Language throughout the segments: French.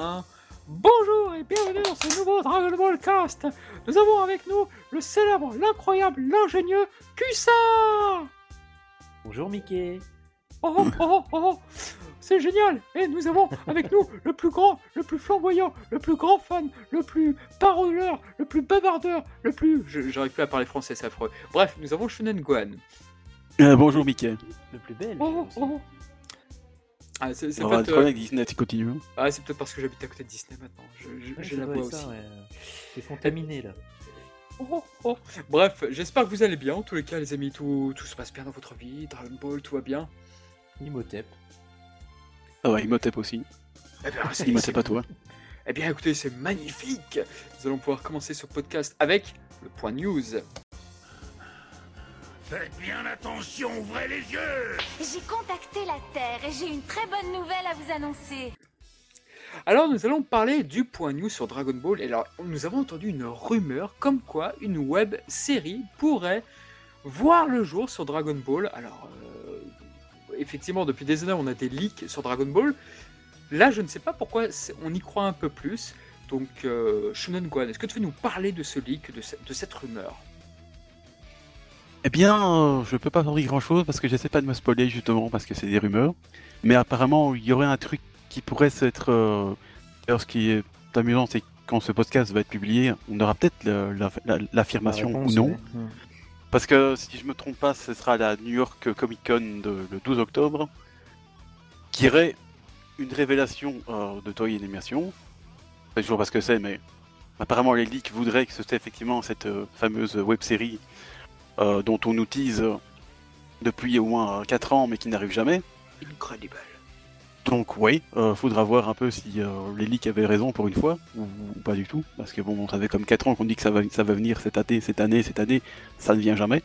Hein Bonjour et bienvenue dans ce nouveau Dragon Ball Cast. Nous avons avec nous le célèbre, l'incroyable, l'ingénieux Kusa. Bonjour Mickey. Oh oh oh oh, oh. c'est génial. Et nous avons avec nous le plus grand, le plus flamboyant, le plus grand fan, le plus paroleur, le plus bavardeur, le plus. J'arrive plus à parler français, c'est affreux. Bref, nous avons Shunen Gohan. Euh, bonjour Mickey. Le plus bel. Oh oh oh. Ah, c'est peut-être. avec euh, Disney, tu continues. Hein. Ah, c'est peut-être parce que j'habite à côté de Disney maintenant. J'ai la voix aussi. T'es contaminé là. Oh, oh. Bref, j'espère que vous allez bien. En tous les cas, les amis, tout, tout se passe bien dans votre vie. Dragon Ball, tout va bien. Imhotep. Ah ouais, Imhotep aussi. Eh bien, Imhotep à toi. Eh bien, écoutez, c'est magnifique. Nous allons pouvoir commencer ce podcast avec le point news. Faites bien attention, ouvrez les yeux J'ai contacté la Terre et j'ai une très bonne nouvelle à vous annoncer. Alors nous allons parler du point news sur Dragon Ball. Et alors nous avons entendu une rumeur comme quoi une web série pourrait voir le jour sur Dragon Ball. Alors euh, effectivement depuis des années on a des leaks sur Dragon Ball. Là je ne sais pas pourquoi on y croit un peu plus. Donc euh, Shunan Guan, est-ce que tu veux nous parler de ce leak, de cette rumeur? Eh bien, je peux pas dire grand chose parce que j'essaie pas de me spoiler justement parce que c'est des rumeurs. Mais apparemment, il y aurait un truc qui pourrait être. Euh... ce qui est amusant, c'est quand ce podcast va être publié, on aura peut-être l'affirmation ou non. Parce que si je me trompe pas, ce sera la New York Comic Con le 12 octobre, qui irait une révélation euh, de Toy Animation. Je sais toujours pas ce que c'est, mais apparemment les leaks voudraient que c'était effectivement cette euh, fameuse web série euh, dont on utilise depuis au moins 4 ans mais qui n'arrive jamais. Incredible. Donc oui, euh, faudra voir un peu si euh, les leaks avaient raison pour une fois, ou, pas du tout, parce que bon, on savait comme 4 ans qu'on dit que ça va, ça va venir cette année, cette année, cette année, ça ne vient jamais.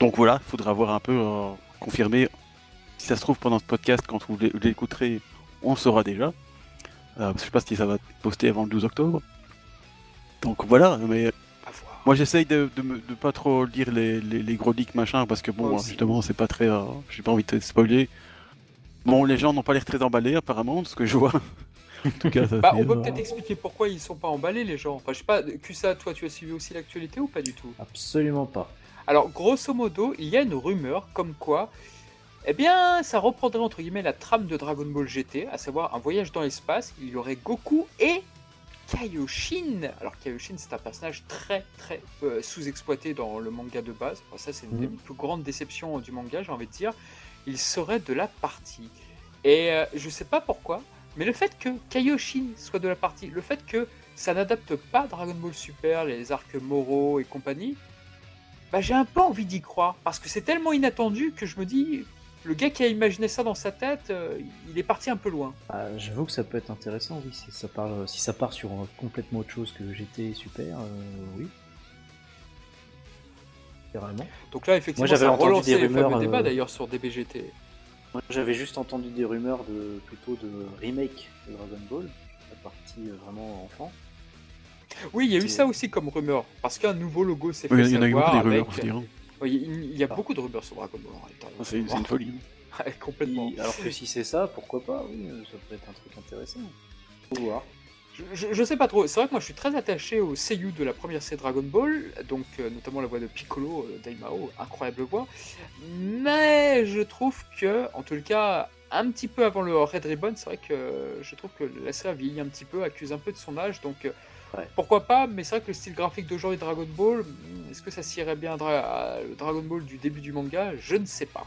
Donc voilà, faudra voir un peu euh, confirmer. Si ça se trouve pendant ce podcast, quand vous l'écouterez, on saura déjà. je sais pas si ça va poster avant le 12 octobre. Donc voilà, mais moi j'essaye de, de, pas trop lire les, les, gros leaks machin parce que bon justement c'est pas très euh, j'ai pas envie de spoiler. Bon les gens n'ont pas l'air très emballés apparemment de ce que je vois. en tout cas, bah, on peut euh, peut-être expliquer pourquoi ils sont pas emballés les gens. Enfin je sais pas, ça toi tu as suivi aussi l'actualité ou pas du tout? Absolument pas. Alors grosso modo il y a une rumeur comme quoi eh bien, ça reprendrait entre guillemets la trame de Dragon Ball GT, à savoir un voyage dans l'espace. Il y aurait Goku et Kaioshin. Alors Kaioshin c'est un personnage très très euh, sous-exploité dans le manga de base. ça c'est une des mhm. plus grandes déceptions du manga, j'ai envie de dire. Il serait de la partie. Et euh, je sais pas pourquoi, mais le fait que Kaioshin soit de la partie, le fait que ça n'adapte pas Dragon Ball Super, les arcs moraux et compagnie, bah, j'ai un peu envie d'y croire. Parce que c'est tellement inattendu que je me dis, le gars qui a imaginé ça dans sa tête, euh, il est parti un peu loin. Ah, j'avoue que ça peut être intéressant, oui. Si ça, parle, si ça part sur complètement autre chose que GT Super, euh, oui. Carrément. Donc là, effectivement, Moi, j'avais entendu des rumeurs, le débat euh, d'ailleurs sur DBGT. Moi, j'avais juste entendu des rumeurs de plutôt de remake de Dragon Ball, la partie vraiment enfant. Oui, il y a eu ça aussi comme rumeur, parce qu'un nouveau logo s'est fait savoir. Il y a eu des rumeurs, il, y a beaucoup de rumeurs sur Dragon Ball en C'est une folie. complètement. alors que si c'est ça, pourquoi pas Oui, ça peut être un truc intéressant. Faut voir. Je, sais pas trop. C'est vrai que moi je suis très attaché au seiyuu de la première série Dragon Ball, donc euh, notamment la voix de Piccolo, euh, Daimao, incroyable voix. Mais je trouve que, en tout cas, un petit peu avant le Red Ribbon, c'est vrai que je trouve que la série vieillit un petit peu, accuse un peu de son âge, donc pourquoi pas, mais c'est vrai que le style graphique d'aujourd'hui Dragon Ball, hmm, est-ce que ça s'irait bien à, le Dragon Ball du début du manga? Je ne sais pas.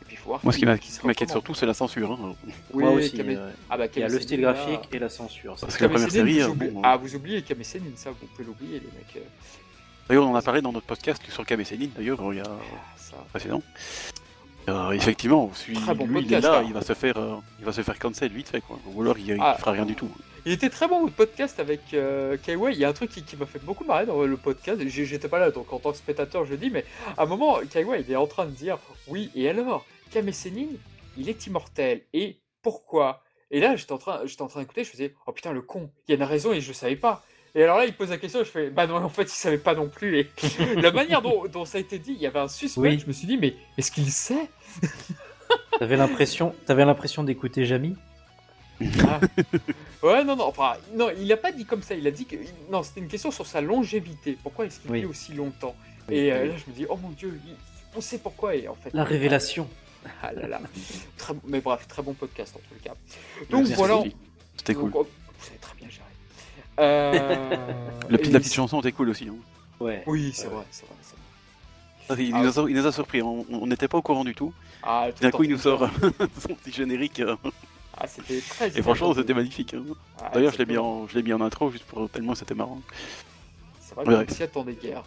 Et puis, faut voir Moi, ce qui m'inquiète surtout, c'est la censure. Hein. Oui, Moi aussi. Ah, bah, Il y a le style graphique et la censure. Parce que la première série. Vous hein, Ah, vous oubliez Kame ça, vous pouvez l'oublier, les mecs. Euh. D'ailleurs, on en a parlé dans notre podcast sur Kame d'ailleurs, il y a ah, précédent. Euh, effectivement, celui, bon lui, il est là, hein. il va se faire, euh, il va se faire cancel vite fait, quoi. Ou alors il, il ah. fera rien du tout. Il était très bon votre podcast avec euh, Il y a un truc qui, m'a fait beaucoup marrer dans le podcast. J'étais pas là, donc en tant que spectateur, je dis, mais à un moment, Kaiway, il est en train de dire Oui, et alors? Kame il est immortel. Et pourquoi? Et là, j'étais en train, j'étais en train d'écouter, je faisais Oh putain, le con, il y a une raison et je savais pas. Et alors là, il pose la question, je fais Bah non, en fait, il savait pas non plus. Et la manière dont, ça a été dit, il y avait un suspect. Je me suis dit Mais est-ce qu'il sait? T'avais l'impression, t'avais l'impression d'écouter Jamie Ah. Ouais, non, non, enfin, non, il a pas dit comme ça, il a dit que. Non, c'était une question sur sa longévité. Pourquoi est-ce qu'il Oui. vit aussi longtemps Oui, Et euh, oui. là, je me dis, oh mon dieu, il- on sait pourquoi, et en fait. La révélation. Ah là là. Très mais bref, très bon podcast en tout cas. Donc Merci. voilà. C'était cool. Oh, vous avez très bien géré. Euh, Le petit, et- la petite chanson était cool aussi. hein. Ouais. Oui, c'est vrai, c'est vrai. c'est vrai. Ça, Il, Ah nous a, il nous a surpris, on n'était pas au courant du tout. Ah, tout D'un coup, il nous sort son petit générique. Ah, c'était très. Et franchement, c'était magnifique. hein. Ah, D'ailleurs, je l'ai mis, en, mis intro juste pour tellement c'était marrant. C'est vrai Ouais. qu'on s'y attendait guère.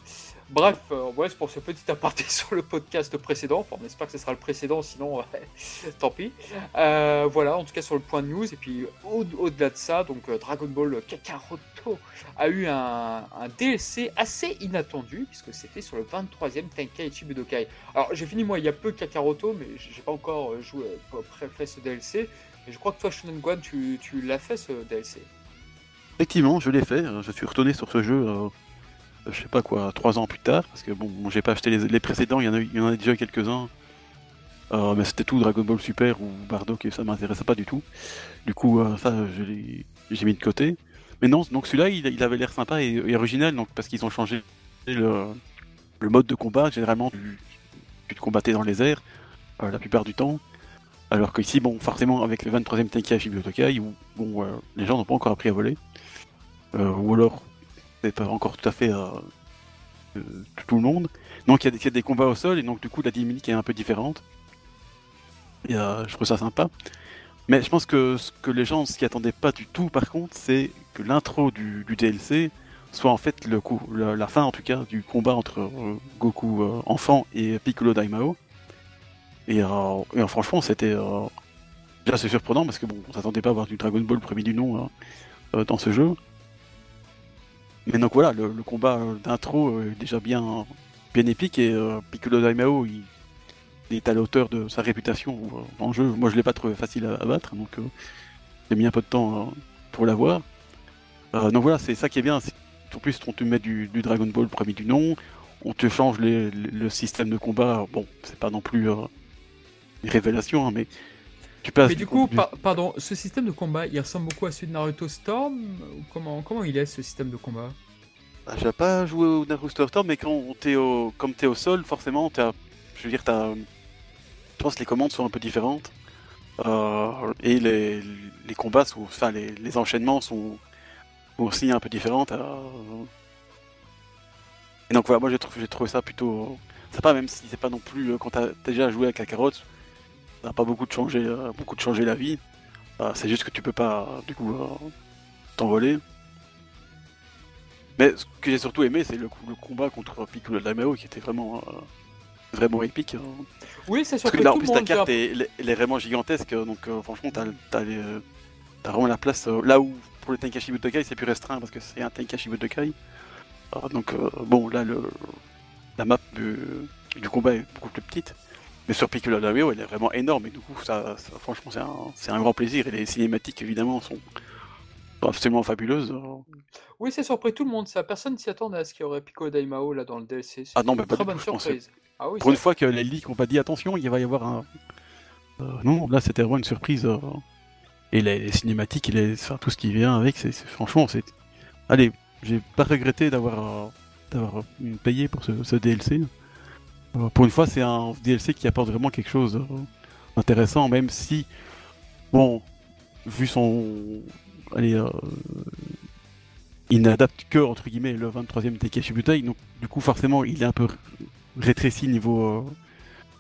Bref, euh, ouais, pour ce petit aparté sur le podcast précédent. Enfin, on espère que ce sera le précédent, sinon, euh, tant pis. Euh, voilà, en tout cas sur le point de news. Et puis, au- au-delà de ça, donc euh, Dragon Ball Kakaroto a eu un, un DLC assez inattendu, puisque c'était sur le 23e Tenkaichi Budokai. Alors, j'ai fini moi il y a peu Kakaroto, mais j'ai pas encore euh, joué, pré- fait ce DLC. Mais je crois que toi, Shonen Guan, tu, l'as fait ce DLC. Effectivement, je l'ai fait. Je suis retourné sur ce jeu, euh, je sais pas quoi, trois ans plus tard, parce que bon, j'ai pas acheté les, précédents, il y en a, il y déjà quelques-uns. Euh, mais c'était tout Dragon Ball Super ou Bardock et ça m'intéressait pas du tout. Du coup, euh, ça, j'ai mis de côté. Mais non, donc celui-là, il, avait l'air sympa et, et original, donc parce qu'ils ont changé le, mode de combat. Généralement, tu, te combattais dans les airs la plupart du temps. Alors qu'ici, bon, forcément, avec le 23e Tenkaichi où bon, euh, les gens n'ont pas encore appris à voler. Euh, ou alors, c'est pas encore tout à fait euh, tout le monde. Donc il y, a des- combats au sol, et donc du coup, la dynamique est un peu différente. Et je trouve ça sympa. Mais je pense que ce que les gens s'y attendaient pas du tout, par contre, c'est que l'intro du, DLC soit en fait la, la fin en tout cas du combat entre Goku enfant et Piccolo Daimao. Et, euh, euh, franchement, c'était euh, déjà c'est surprenant parce que bon, on s'attendait pas à voir du Dragon Ball premier du nom hein, euh, dans ce jeu. Mais donc voilà, le, combat euh, d'intro est déjà bien, bien épique et euh, Piccolo Daimao, il, est à la hauteur de sa réputation euh, dans le jeu. Moi, je l'ai pas trouvé facile à, battre, donc euh, j'ai mis un peu de temps euh, pour l'avoir. Euh, donc voilà, c'est ça qui est bien. c'est- En plus, on te met du, Dragon Ball premier du nom, on te change le système de combat. Bon, c'est pas non plus euh, révélation, hein, mais tu passes. Mais du coup, par- pardon, ce système de combat, il ressemble beaucoup à celui de Naruto Storm comment, comment il est ce système de combat? Ah, J'ai pas joué au Naruto Storm, mais quand t'es au, comme t'es au sol, forcément, t'as, je veux dire, t'as, je pense que les commandes sont un peu différentes Euh, et les, les combats sont, enfin, les, les enchaînements sont, aussi un peu différents. t'as- Et donc voilà, moi j'ai trouvé, j'ai trouvé ça plutôt sympa, même si c'est pas non plus euh, quand t'as t'as déjà joué à Kakarot, ça n'a pas beaucoup de changer, euh, beaucoup de changer la vie. Euh, c'est juste que tu peux pas, du coup, euh, t'envoler. Mais ce que j'ai surtout aimé, c'est le, le combat contre Piccolo Daimao qui était vraiment, euh, vraiment épique. hein. Oui, c'est sûr Parce que que là, tout en plus, ta carte est, elle est- elle est vraiment gigantesque, donc euh, franchement, t'as as, t'as vraiment la place. euh, là où pour le Tenkaichi Budokai, c'est plus restreint parce que c'est un Tenkaichi Budokai. Alors, donc, bon, là, le, la map du, du combat est beaucoup plus petite. Mais sur Piccolo Daimao, elle est vraiment énorme et du coup, ça, ça- franchement, c'est un, grand plaisir. Et les cinématiques, évidemment, sont, absolument fabuleuses. Oui, c'est surpris tout le monde. Ça, personne s'y attendait à ce qu'il y aurait Piccolo Daimao là dans le DLC. Ah non, mais pas très du bonne surprise. Ah oui, Pour une fois que les leaks ont pas dit attention, il va y avoir un. Euh, non, là c'était vraiment une surprise. euh, Et les, les cinématiques, et les... enfin, tout ce qui vient avec, c'est franchement, c'est. Allez, j'ai pas regretté d'avoir euh, d'avoir euh, payé pour ce, ce DLC. Pour une fois, c'est un DLC qui apporte vraiment quelque chose euh, d'intéressant, même si, bon, vu son. Allez, euh, il n'adapte que, entre guillemets, le 23e Takeshi Butai, donc du coup, forcément, il est un peu rétréci niveau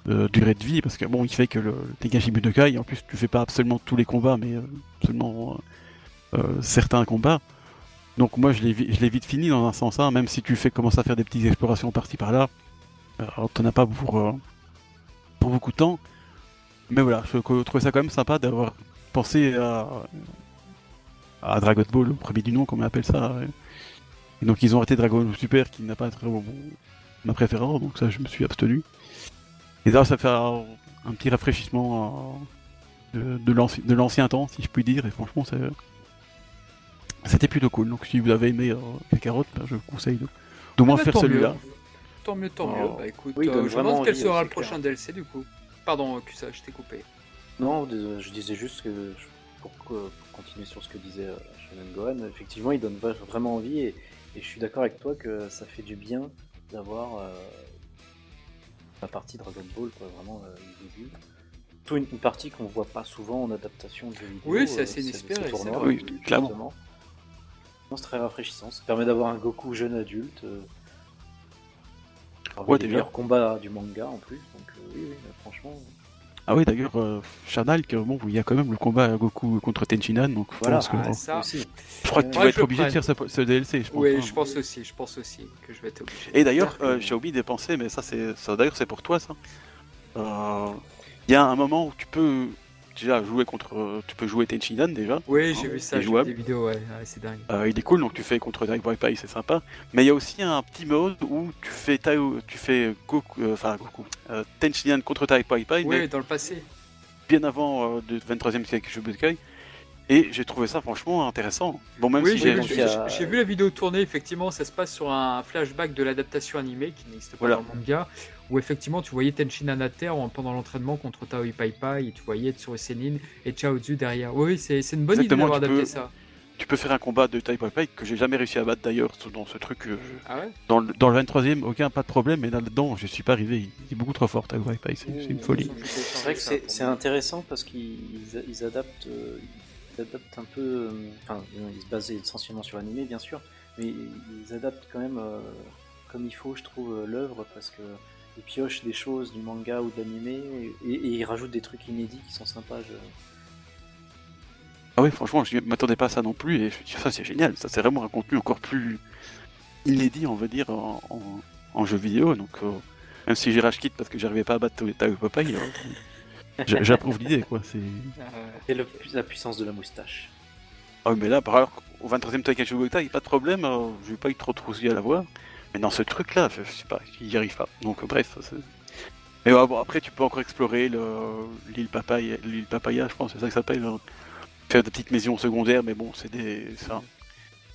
euh, durée de vie parce que bon il fait que le, le Tenkaichi Budokai en plus tu fais pas absolument tous les combats mais seulement certains combats donc moi je l'ai vite fini dans un sens hein, même si tu fais à faire des petites explorations par-ci par-là euh, t'en as pas pour euh, pour beaucoup de temps mais voilà je trouvais ça quand même sympa d'avoir pensé à à Dragon Ball le premier du nom comme on appelle ça et donc ils ont arrêté Dragon Ball Super qui n'a pas très bon, ma préférence, donc ça je me suis abstenu. Et là ça fait un, un petit rafraîchissement euh, de, de l'anci- de l'ancien temps, si je puis dire, et franchement c'est- c'était plutôt cool. Donc si vous avez aimé euh, Kakarot, bah, je vous conseille de, d'au moins Bah, faire tant mieux. Tant mieux, tant Oh. mieux. Bah écoute, Oui, euh, je me vraiment demande quel sera le clair. prochain DLC du coup. Pardon, Kusa, je t'ai coupé. Non, je disais juste que pour, continuer sur ce que disait euh, Shannon Gohan, effectivement, il donne vraiment envie et, et je suis d'accord avec toi que ça fait du bien d'avoir euh, la partie Dragon Ball, quoi, vraiment euh, le début. Surtout une, une partie qu'on voit pas souvent en adaptation de jeux vidéo. Oui, c'est assez inespéré, c'est vrai. Oui, clairement. C'est très rafraîchissant, ça permet d'avoir un Goku jeune adulte. Euh, Ouais, déjà. meilleurs combats du manga en plus, donc euh, oui, oui, franchement. Ah oui, d'ailleurs, euh, Charnal, bon, il y a quand même le combat Goku contre Tenchinan, donc je Voilà. pense que, Ah, ça. je crois que tu vas je être obligé de faire ce, ce DLC, je pense. Oui, hein. je pense aussi, je pense aussi que je vais être obligé. Et d'ailleurs, euh, j'ai oublié de penser, mais ça, c'est, ça d'ailleurs, c'est pour toi, ça. Euh, Il y a un moment où tu peux déjà jouer contre, tu peux jouer Tenchinan déjà. Oui, Ah, j'ai vu ça, j'ai vu des vidéos, ouais, ouais, c'est dingue. Euh, il est cool, donc tu fais contre Direct Wi-Fi, c'est sympa. Mais il y a aussi un petit mode où tu fais Tao, tu fais Goku, euh, enfin Goku, euh, Tenchinan contre Direct Wi-Fi, mais Oui, dans le passé. bien avant le 23e siècle Shobukai. Et j'ai trouvé ça franchement intéressant. Bon, même Oui, si vu, j'ai vu la vidéo tourner, effectivement, ça se passe sur un flashback de l'adaptation animée qui n'existe pas Voilà. dans le manga, où effectivement tu voyais terre en- pendant l'entraînement contre Tao Pai Pai, et tu voyais Tsuru Senin et Chaozu derrière. Oui, c'est une bonne Exactement, idée d'avoir tu adapté peux- ça. Tu peux faire un combat de Type Wi-Fi que j'ai jamais réussi à battre d'ailleurs dans ce truc. euh, Ah ouais? Dans le, dans le 23e, aucun pas de problème, mais là-dedans, je suis pas arrivé. Il il est beaucoup trop fort, Type Wi-Fi, c'est c'est une folie. C'est vrai que c'est intéressant parce qu'ils ils adaptent, euh, ils adaptent un peu. euh, Enfin, ils se basent essentiellement sur l'animé, bien sûr, mais ils adaptent quand même euh, comme il faut, je trouve, l'œuvre parce que ils piochent des choses du manga ou de l'animé et, et ils rajoutent des trucs inédits qui sont sympas. je- Ah oui, franchement, je m'attendais pas à ça non plus, et je me ça c'est génial, ça c'est vraiment un contenu encore plus inédit, on va dire, en, en- en jeu vidéo. Donc, euh, même si j'ai rage quitte parce que j'arrivais pas à battre Type Wi-Fi, euh, j'a- j'approuve l'idée, quoi. C'est... Et le- la puissance de la moustache. Ah oui, mais là, par alors, au 23e Taikachu Gotai, pas de problème, euh, j'ai pas eu trop de soucis à l'avoir. Mais dans ce truc-là, je, je sais pas, j'y arrive pas. Donc, bref. Mais ouais, bon, après, tu peux encore explorer le- l'île Papaya, l'île Papaya, je pense, c'est ça que ça s'appelle. hein. Faire des petites maisons secondaires, mais bon, c'est des. ça.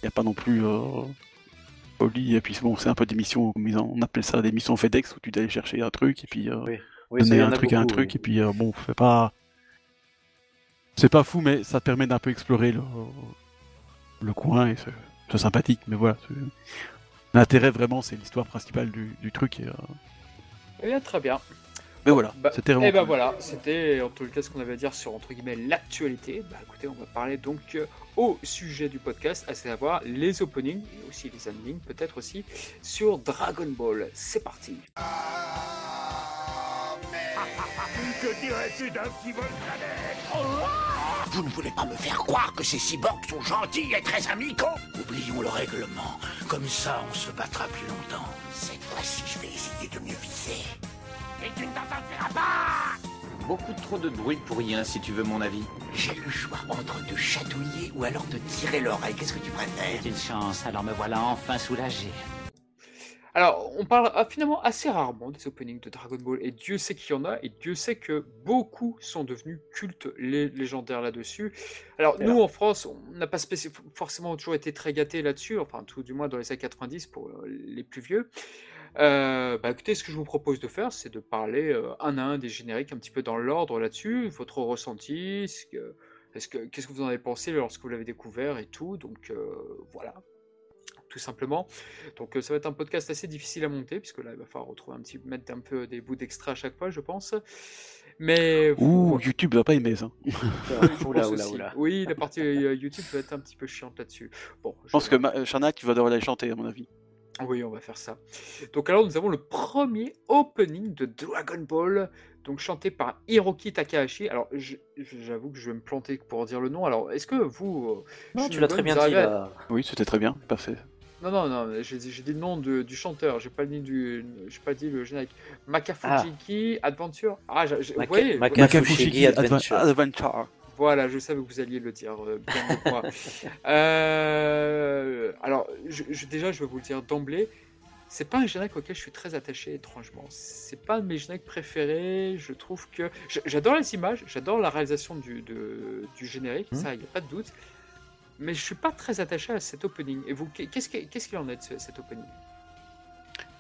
Y a pas non plus. Euh, et puis bon, c'est un peu des missions, on appelle ça des missions FedEx, où tu dois aller chercher un truc, et puis. euh, Oui. Il donner un truc à un truc oui. et puis euh, bon c'est pas c'est pas fou mais ça te permet d'un peu explorer le, le coin et c'est sympathique mais voilà l'intérêt vraiment c'est l'histoire principale du, du truc et, euh, Eh bien, très bien. mais voilà Bah, c'était vraiment Et ben voilà, c'était en tout cas ce qu'on avait à dire sur entre guillemets l'actualité. Bah écoutez, on va parler donc euh, au sujet du podcast, à savoir les openings et aussi les endings, peut-être aussi sur Dragon Ball. C'est parti. Que dirais-tu d'un petit volcanet Vous ne voulez pas me faire croire que ces cyborgs sont gentils et très amicaux Oublions le règlement. Comme ça, on se battra plus longtemps. Cette fois-ci, je vais essayer de mieux viser. Et tu ne t'en sortiras pas Beaucoup trop de bruit pour rien, si tu veux mon avis. J'ai le choix entre te chatouiller ou alors te tirer l'oreille. Qu'est-ce que tu préfères C'est une chance, alors me voilà enfin soulagé. Alors, on parle ah, finalement assez rarement des openings de Dragon Ball, et Dieu sait qu'il y en a, et Dieu sait que beaucoup sont devenus cultes lé- légendaires là-dessus. Alors, nous, en France, on n'a pas forcément toujours été très gâtés là-dessus, enfin, tout du moins dans les années 90 pour euh, les plus vieux. Euh, bah, écoutez, ce que je vous propose de faire, c'est de parler euh, un à un des génériques, un petit peu dans l'ordre là-dessus, votre ressenti, ce que, que, qu'est-ce que vous en avez pensé lorsque vous l'avez découvert et tout. Donc, euh, voilà tout simplement. Donc euh, ça va être un podcast assez difficile à monter, puisque là il va falloir retrouver un petit, mettre un peu des bouts d'extra à chaque fois, je pense. Mais Ouh, voilà. YouTube va pas aimer ça Oula, oula, oula. Oui, la partie euh, YouTube va être un petit peu chiante là-dessus. Bon, je pense que Ma- euh, Shana tu vas devoir aller chanter à mon avis Oui, on va faire ça. Donc alors nous avons le premier opening de Dragon Ball, donc chanté par Hiroki Takahashi. Alors j'avoue que je vais me planter pour dire le nom. Alors est-ce que vous... Non, tu l'as très bien vous dit à- oui c'était très bien parfait Non, non, non, j'ai dit le nom de- du chanteur, j'ai pas dit du, j'ai pas dit le générique. Makafujiki Adventure. Ah, j'ai- j'ai- vous Maka- voyez, Maka- voilà, Makafushigi Adva- Adventure. Adventure. voilà, je savais que vous alliez le dire euh, bien mieux que moi. Euh, alors, je- je- déjà, je vais vous le dire d'emblée, c'est pas un générique auquel je suis très attaché, étrangement. C'est pas un de mes génériques préférés. Je trouve que j'- j'adore les images, j'adore la réalisation du, de- du générique, Mhm. ça, il n'y a pas de doute. Mais je suis pas très attaché à cet opening. Et vous, qu'est-ce qu'il qu'est-ce qu'il en est de ce- cet opening?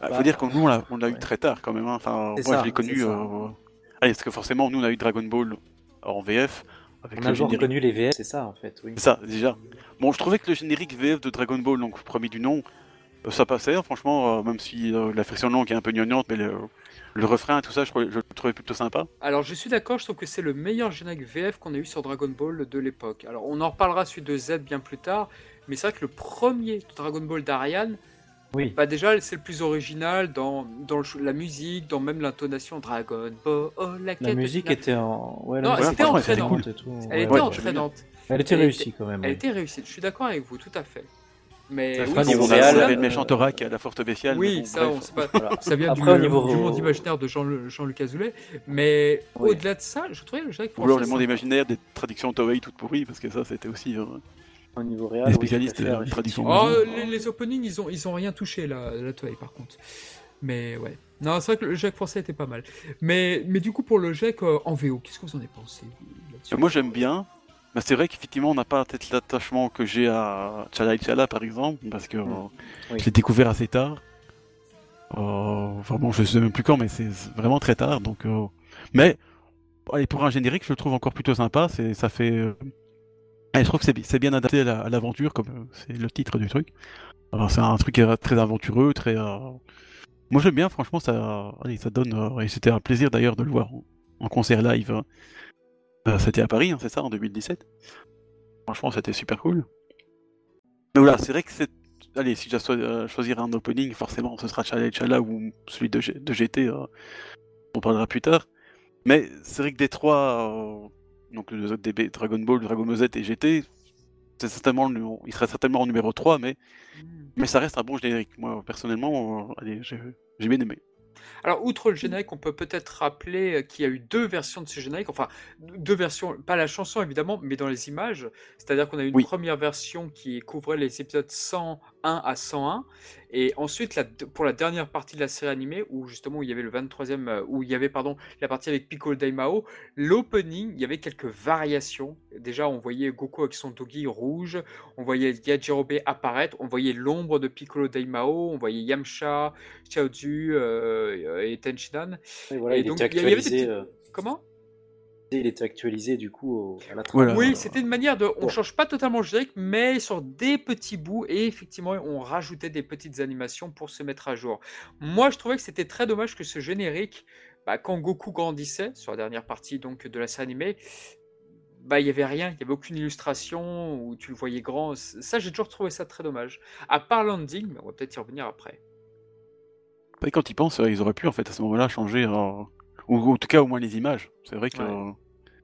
Bah, Bah, faut dire que nous on l'a, eu très tard quand même. hein. Enfin, moi je l'ai connu. euh, Allez, parce que forcément nous on a eu Dragon Ball en VF avec On a générique. reconnu les VF, c'est ça en fait, oui. C'est ça, déjà. Bon, je trouvais que le générique VF de Dragon Ball, donc premier du nom, ça passait, hein, franchement, euh, même si euh, la version longue est un peu gnangnante, mais le, le refrain, tout ça, je, le trouvais plutôt sympa. Alors je suis d'accord, je trouve que c'est le meilleur générique VF qu'on a eu sur Dragon Ball de l'époque. Alors on en reparlera celui de Z bien plus tard, mais c'est vrai que le premier de Dragon Ball d'Ariane, Oui. bah déjà c'est le plus original dans, dans le ch- la musique, dans même l'intonation Dragon Ball, oh, la quête. La musique était en. Ouais, Non, musique c'était était entraînante. cool. Elle Ouais, était entraînante, Elle était réussie quand même. elle oui. était réussie. Je suis d'accord avec vous, tout à fait. Mais Après, oui, niveau réel, on avait le méchant Torak à la forte bestiale. Oui, bon, ça, bref. on sait pas. Voilà. Ça vient du, Après, au niveau- du monde imaginaire de Jean, Jean-Luc Azoulay, mais Oui. au-delà de ça, je trouvais le générique Ou alors français le monde sympa. imaginaire des traductions Toei toutes pourries, parce que ça, c'était aussi. Au niveau réel, Les oui, spécialistes je préfère, de la traduction. Oh, les, les openings, ils ont, ils ont rien touché, la, la Toei, par contre. Mais ouais. Non, c'est vrai que le GEC français était pas mal. Mais, mais du coup, pour le GEC euh, en VO, qu'est-ce que vous en avez pensé vous, Moi, j'aime bien. Mais c'est vrai qu'effectivement, on n'a pas peut-être l'attachement que j'ai à Chala et Chala, par exemple, parce que euh, Oui. je l'ai découvert assez tard. Euh, vraiment, je sais même plus quand, mais c'est vraiment très tard. Donc, euh, mais allez, pour un générique, je le trouve encore plutôt sympa. C'est, ça fait. euh, allez, je trouve que c'est, bi- c'est bien adapté à, la- à l'aventure, comme euh, c'est le titre du truc. Alors, c'est un truc euh, très aventureux, très. euh, Moi, j'aime bien. Franchement, ça, allez, ça donne. euh, et c'était un plaisir d'ailleurs de le voir en, en concert live. Euh, c'était à Paris, hein, c'est ça, en 2017. Franchement, c'était super cool. Mais voilà, c'est vrai que c'est. Allez, si je dois euh, choisir un opening, forcément, ce sera Chala et Chala ou celui de, G- de GT. euh, on parlera plus tard. Mais c'est vrai que des trois, euh, donc le DB, Dragon Ball, Dragon Ball Z et GT, c'est certainement le- il serait certainement en numéro 3, mais, mais ça reste un bon générique. Moi, personnellement, euh, allez, j'ai j'ai bien aimé. Alors, outre le générique, on peut peut-être rappeler euh, qu'il y a eu deux versions de ce générique. Enfin, deux versions, pas la chanson évidemment, mais dans les images. C'est-à-dire qu'on a eu une Oui. première version qui couvrait les épisodes 101 à 101. Et ensuite, la- pour la dernière partie de la série animée, où justement où il y avait le 23e, euh, où il y avait pardon, la partie avec Piccolo Daimao, l'opening, il y avait quelques variations. Déjà, on voyait Goku avec son dogi rouge, on voyait Yajirobe apparaître, on voyait l'ombre de Piccolo Daimao, on voyait Yamcha, Chaozu euh, et Tenchinan. Et voilà, Et il donc, était il y avait des actualisé. petits- euh, Comment? Il était actualisé du coup au- à la Voilà. Oui, c'était une manière de. On Bon. change pas totalement le générique, mais sur des petits bouts, et effectivement, on rajoutait des petites animations pour se mettre à jour. Moi, je trouvais que c'était très dommage que ce générique, bah, quand Goku grandissait, sur la dernière partie donc de la série animée, bah, il y avait rien, il y avait aucune illustration où tu le voyais grand. Ça, j'ai toujours trouvé ça très dommage. À part Landing, mais on va peut-être y revenir après. Et quand ils pensent, ils auraient pu en fait à ce moment-là changer, euh, ou en tout cas au moins les images. C'est vrai que. Ouais. euh,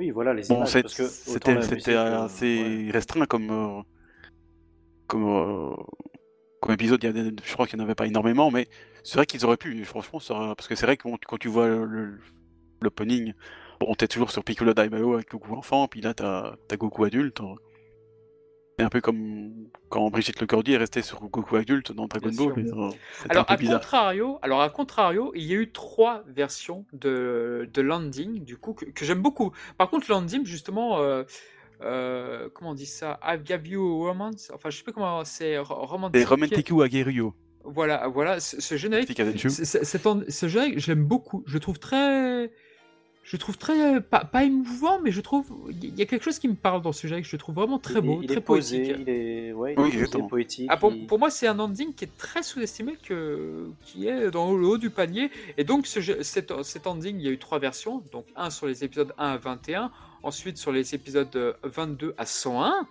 Oui, voilà les images. parce que c'était c'était euh, assez ouais. restreint comme euh, comme comme épisode. Il y a je crois qu'il n'y en avait pas énormément, mais c'est vrai qu'ils auraient pu. Franchement, ça parce que c'est vrai que quand tu vois l'opening, bon, t'es toujours sur Piccolo Daimao avec Goku enfant, puis là t'as as Goku adulte. hein. C'est un peu comme quand Brigitte Lecordier est restée sur Goku adulte dans Dragon Ball. Alors à, contrario, alors à contrario, il y a eu trois versions de, de Landing, du coup, que, que j'aime beaucoup. Par contre, Landing, justement, euh, euh, comment on dit ça? I Gave You Romance? Enfin, je sais plus comment c'est. ro- Romantic. Et Romantiku Aguerrio, Voilà, voilà, ce, ce générique. C'est- c'est- cet en- ce générique, je l'aime beaucoup. Je le trouve très. Je trouve très. Pas, pas émouvant, mais je trouve. Il y a quelque chose qui me parle dans ce générique. Je le trouve vraiment très Il- beau, il très est posé, poétique. il est, ouais, il Oui, est posé, exactement. poétique. Ah, pour, il- pour moi, c'est un ending qui est très sous-estimé, que, qui est dans le haut du panier. Et donc, ce cet, cet ending, il y a eu trois versions. Donc, un sur les épisodes 1 à 21, ensuite sur les épisodes euh, 22 à 101,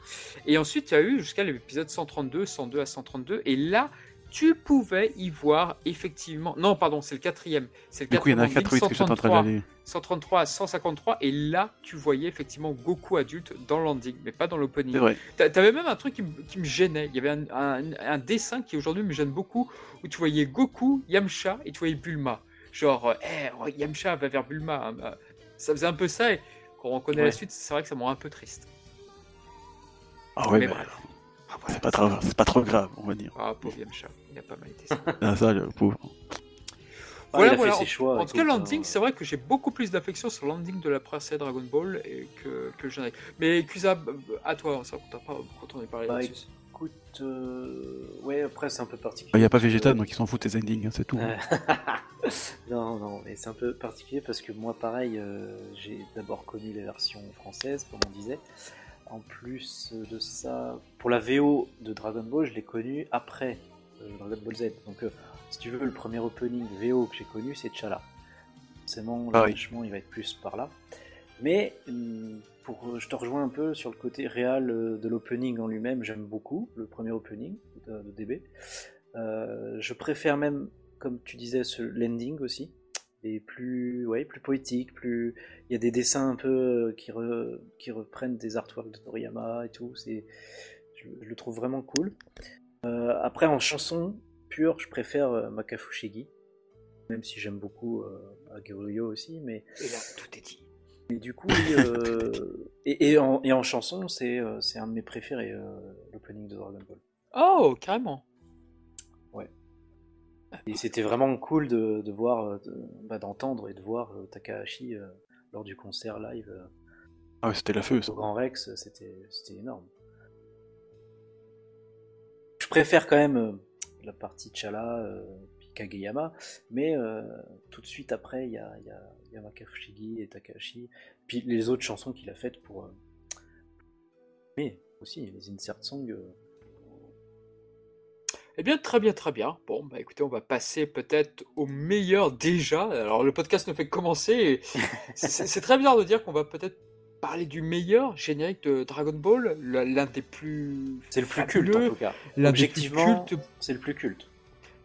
et ensuite, il y a eu jusqu'à l'épisode 132, 102 à 132. Et là, tu pouvais y voir effectivement. Non, pardon, c'est le quatrième. C'est le Du coup, il y en a quatrième 4 que j'étais en train 133, d'aller. 133 à 153. Et là, tu voyais effectivement Goku adulte dans l'ending, mais pas dans l'opening. T'avais même un truc qui, me- qui me gênait. Il y avait un, un- un dessin qui aujourd'hui me gêne beaucoup, où tu voyais Goku, Yamcha et tu voyais Bulma. Genre, euh, Eh, Yamcha va vers Bulma. hein, bah, Ça faisait un peu ça et quand on connaît Ouais. la suite, c'est vrai que ça me rend un peu triste. Ah ouais, Mais mais bref. Ah, voilà. c'est pas, trop- c'est pas trop grave, on va dire. Ah, pauvre Yamcha, il a pas mal été ça. Ah, ça, le pauvre. Ah, voilà, il a voilà. fait ses choix. En tout cas, Landing, hein. c'est vrai que j'ai beaucoup plus d'affection sur Landing de la princesse Dragon Ball et que, que le générique. Mais Kusa, à toi, ça compte pas quand on est parlé Bah, là-dessus. Écoute, euh, ouais, après c'est un peu particulier. Il n'y a pas Vegeta, donc ils s'en foutent des endings, hein, c'est tout. Euh, Non, non, mais c'est un peu particulier parce que moi, pareil, euh, j'ai d'abord connu les versions françaises, comme on disait. En plus de ça, pour la VO de Dragon Ball, je l'ai connu après euh, Dragon Ball Z. Donc, euh, si tu veux, le premier opening VO que j'ai connu, c'est Chala. Forcément, Ah oui. il va être plus par là. Mais hum, pour, je te rejoins un peu sur le côté réel euh, de l'opening en lui-même. J'aime beaucoup le premier opening de, de DB. Euh, je préfère même, comme tu disais, ce l'ending aussi. Et plus, ouais, plus poétique, plus. Il y a des dessins un peu euh, qui, re- qui reprennent des artworks de Toriyama et tout. C'est, je, je le trouve vraiment cool. Euh, après, en chanson pure, je préfère euh, Makafushigi. Même si j'aime beaucoup euh, Aguruyo aussi, mais Et là, tout est dit. et du coup, oui, euh, et, et en, et en chanson, c'est euh, c'est un de mes préférés, euh, l'opening de Dragon Ball. Oh, carrément. Et c'était vraiment cool de, de voir, de- bah, d'entendre et de voir euh, Takahashi euh, lors du concert live euh, Ah ouais, c'était la feu, ça. au Grand Rex, c'était c'était énorme. Préfère quand même euh, la partie Chala, euh, Kageyama, mais euh, tout de suite après, il y a, y, et Takahashi, puis les autres chansons qu'il a faites pour. euh, Mais aussi, les insert songs. euh, Eh bien, très bien, très bien. Bon, bah écoutez, on va passer peut-être au meilleur déjà. Alors, le podcast ne fait que commencer. c'est- très bizarre de dire qu'on va peut-être parler du meilleur générique de Dragon Ball, l'un des plus. C'est le plus culte en tout cas. Objectivement, c'est le plus culte.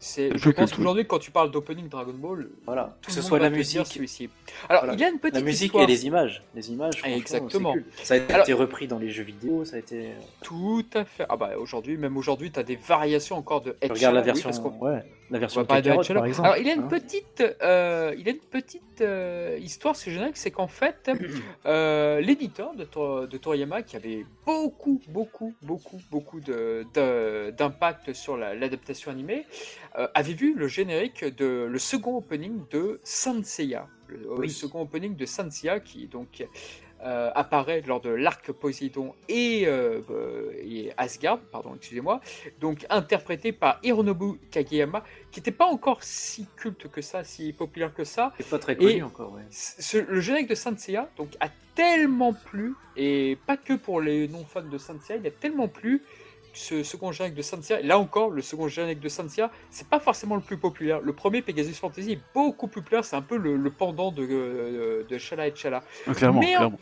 C'est, je pense qu'aujourd'hui, quand tu parles d'opening Dragon Ball, Voilà, tout que ce soit la musique, celui-ci. Alors, Voilà. il y a une petite la musique histoire. et les images. Les images, Exactement. Ça a été Alors- repris dans les jeux vidéo, ça a été. Tout à fait. Ah bah aujourd'hui, même aujourd'hui, tu as des variations encore de Je regarde la Etchala, oui, version, parce qu'on- ouais, la On version de par exemple. Alors, il y a une hein. petite, euh, il a une petite euh, histoire, ce générique, c'est qu'en fait, euh, l'éditeur de, Tor- de Toriyama, qui avait beaucoup, beaucoup, beaucoup, beaucoup de- de- d'impact sur la- l'adaptation animée, euh, avait vu le générique de le second opening de Sanseiya, le, le second opening de Sanseiya, qui donc euh, apparaît lors de l'arc Poséidon et, euh, euh, et Asgard, pardon, excusez-moi, donc interprété par Hironobu Kageyama, qui n'était pas encore si culte que ça, si populaire que ça. C'est pas très connu Et- encore, ouais. Ce- le générique de Sanseiya donc, a tellement plu, et pas que pour les non-fans de Sanseiya, il a tellement plu ce second générique de Sanseiya, et là encore, le second générique de Sanseiya, c'est pas forcément le plus populaire. Le premier, Pegasus Fantasy, est beaucoup plus populaire, c'est un peu le, le pendant de, euh, de Shala et Chala. Ah, clairement, Mais en- clairement.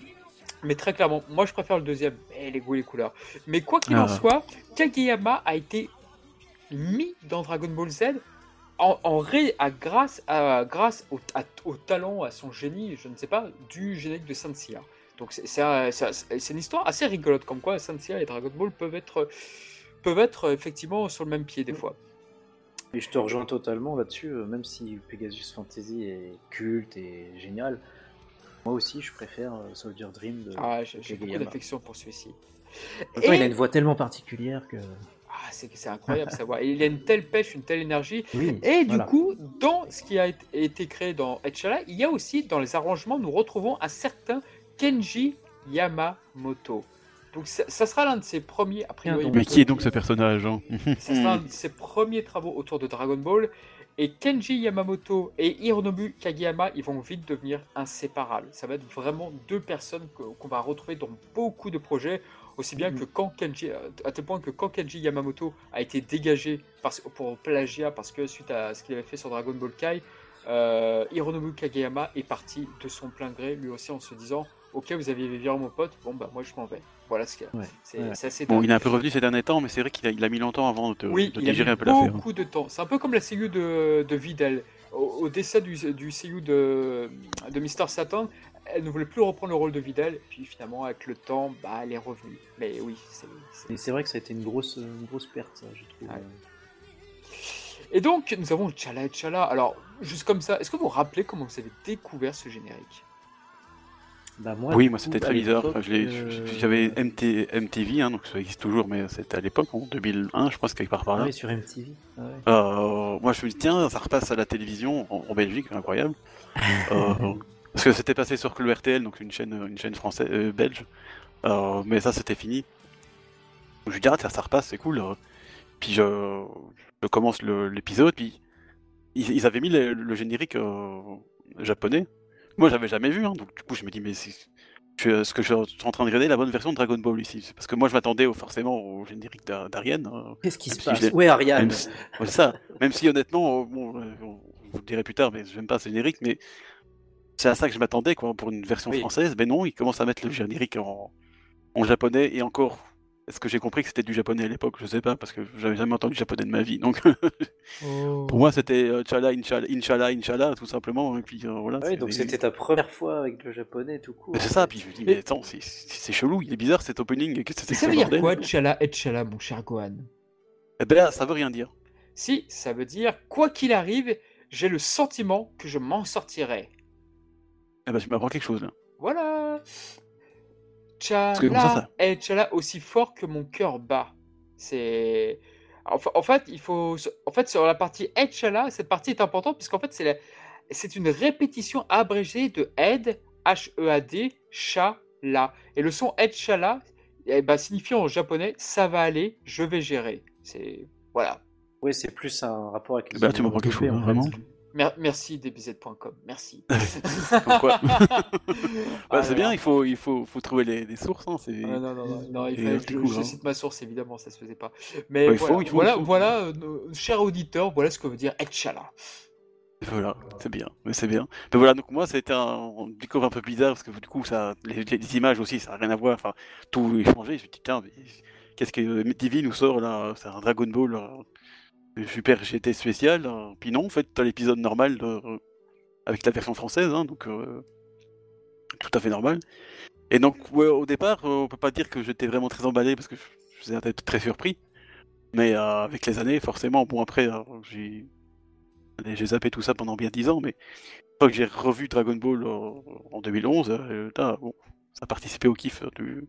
Mais très clairement, moi je préfère le deuxième, et les goûts et les couleurs. Mais quoi qu'il en Ah. soit, Kageyama a été mis dans Dragon Ball Z en, en ré, à grâce, à, grâce au, à- au talent, à son génie, je ne sais pas, du générique de Sanseiya. Donc c'est c'est un- c'est un- c'est une histoire assez rigolote, comme quoi Sanseiya et Dragon Ball peuvent être, peuvent être effectivement sur le même pied des fois. Et je te rejoins totalement là-dessus, euh, même si Pegasus Fantasy est culte et génial. Moi aussi, je préfère euh, Soldier Dream de Ah, j'ai beaucoup d'affection pour celui-ci. Et- il a une voix tellement particulière que. Ah, c'est incroyable sa voix. Il a une telle pêche, une telle énergie. Oui. Et du voilà. coup, dans ce qui a été- été créé dans Etchala, il y a aussi dans les arrangements, nous retrouvons un certain Kenji Yamamoto. Donc ça, ça sera l'un de ses premiers, a priori, donc. Mais qui est donc ce personnage hein? Ça sera un de ses premiers travaux autour de Dragon Ball. Et Kenji Yamamoto et Hironobu Kageyama, ils vont vite devenir inséparables. Ça va être vraiment deux personnes qu'on va retrouver dans beaucoup de projets, aussi bien que quand Kenji, à tel point que quand Kenji Yamamoto a été dégagé parce, pour plagiat parce que suite à ce qu'il avait fait sur Dragon Ball Kai, euh, Hironobu Kageyama est parti de son plein gré, lui aussi en se disant Ok, vous avez viré mon pote, bon bah moi je m'en vais. Voilà ce qu'il y a. Ouais, C'est ouais. assez Bon, il est un peu revenu ces derniers temps, mais c'est vrai qu'il a, il a mis longtemps avant de, Oui, de il a digérer mis un peu l'affaire. beaucoup de temps. C'est un peu comme la CU de, de Vidal. Au, au décès du, du CU de, de Mister Satan, elle ne voulait plus reprendre le rôle de Vidal. Puis finalement, avec le temps, bah, elle est revenue. Mais oui, c'est. vrai que ça a été une grosse, une grosse perte, ça, je trouve. Ouais. Et donc, nous avons Chala et Chala. Alors, juste comme ça, est-ce que vous vous rappelez comment vous avez découvert ce générique? Bah, moi, Oui, moi c'était très bizarre. Enfin, euh, J'avais MT, MTV, hein, donc ça existe toujours, mais c'était à l'époque, en 2001, je pense, quelque part par Ah là. oui, sur MTV. Ah ouais. Euh, moi, je me dis, tiens, ça repasse à la télévision en, en Belgique, incroyable. Euh, parce que c'était passé sur le RTL, donc une chaîne, une chaîne française, belge. Mais ça, c'était fini. Je me dis, ah, tiens, ça repasse, c'est cool. Puis je, je commence l'épisode, puis ils, ils avaient mis le, le générique japonais. Moi, j'avais jamais vu, hein, donc du coup, je me dis, mais c'est- je- ce que je suis en train de regarder, la bonne version de Dragon Ball ici. Parce que moi, je m'attendais forcément au générique d'A- d'Ariane. euh, Qu'est-ce qui se si passe Ouais, Ariane. si- ouais, ça. Même si honnêtement, euh, bon, euh, on vous le dirai plus tard, mais j'aime pas ce générique, mais c'est à ça que je m'attendais, quoi, pour une version Oui. française. Mais non, ils commencent à mettre le générique en, en japonais et encore. Est-ce que j'ai compris que c'était du japonais à l'époque? Je sais pas, parce que j'avais jamais entendu japonais de ma vie. Donc Oh. pour moi, c'était euh, Tchala, Inch'Allah, Inch'Allah, Inch'Allah, tout simplement. Et puis euh, voilà. Ouais, c'est- donc c'était ta première fois avec le japonais tout court. Mais c'est ça, puis je me dis, mais attends, c'est- c'est c'est chelou, il est bizarre cet opening. Qu'est-ce que Ça veut dire bordel? quoi, Tchala et Tchala, mon cher Gohan? Eh ben, ça veut rien dire. Si, ça veut dire, quoi qu'il arrive, j'ai le sentiment que je m'en sortirai. Eh ben, tu m'apprends quelque chose là. Voilà. Ça, Tchala ça- est Tchala aussi fort que mon cœur bat. C'est. En fa- en fait, il faut. En fait, sur la partie Tchala, cette partie est importante puisqu'en fait, c'est la... c'est une répétition abrégée de Ed, H-E-A-D, Chala. Et le son Tchala eh ben, signifie en japonais ça va aller, je vais gérer. C'est. Voilà. Ouais, c'est plus un rapport avec les Bah, tu m'apprends quelque chose, hein, fait. vraiment. Mer- merci dbz.com, merci. Comme quoi. Bah, Ah c'est bien, là. il faut, il faut, faut trouver les, les sources. Hein, non, non, non, non, il fallait je, hein. cite ma source, évidemment, ça se faisait pas. Mais faut, voilà, faut, euh, chers auditeurs, voilà ce que veut dire Etchala. Voilà, c'est bien, c'est bien. Mais voilà, donc moi, c'était un, on découvre un peu bizarre parce que du coup, ça, les, les images aussi, ça n'a rien à voir. Enfin, tout est changé. Je me suis dit, tiens, qu'est-ce que Divi nous sort là? C'est un Dragon Ball Super GT spécial. euh. Puis non, en fait, t'as l'épisode normal avec la version française, hein, donc euh, tout à fait normal. Et donc, au départ, euh, on peut pas dire que j'étais vraiment très emballé parce que je, faisais être très surpris. Mais euh, avec les années, forcément, bon après, euh, j'ai zappé tout ça pendant bien 10 ans, mais une fois que j'ai revu Dragon Ball euh, en 2011, euh, là, bon, ça a participé au kiff euh,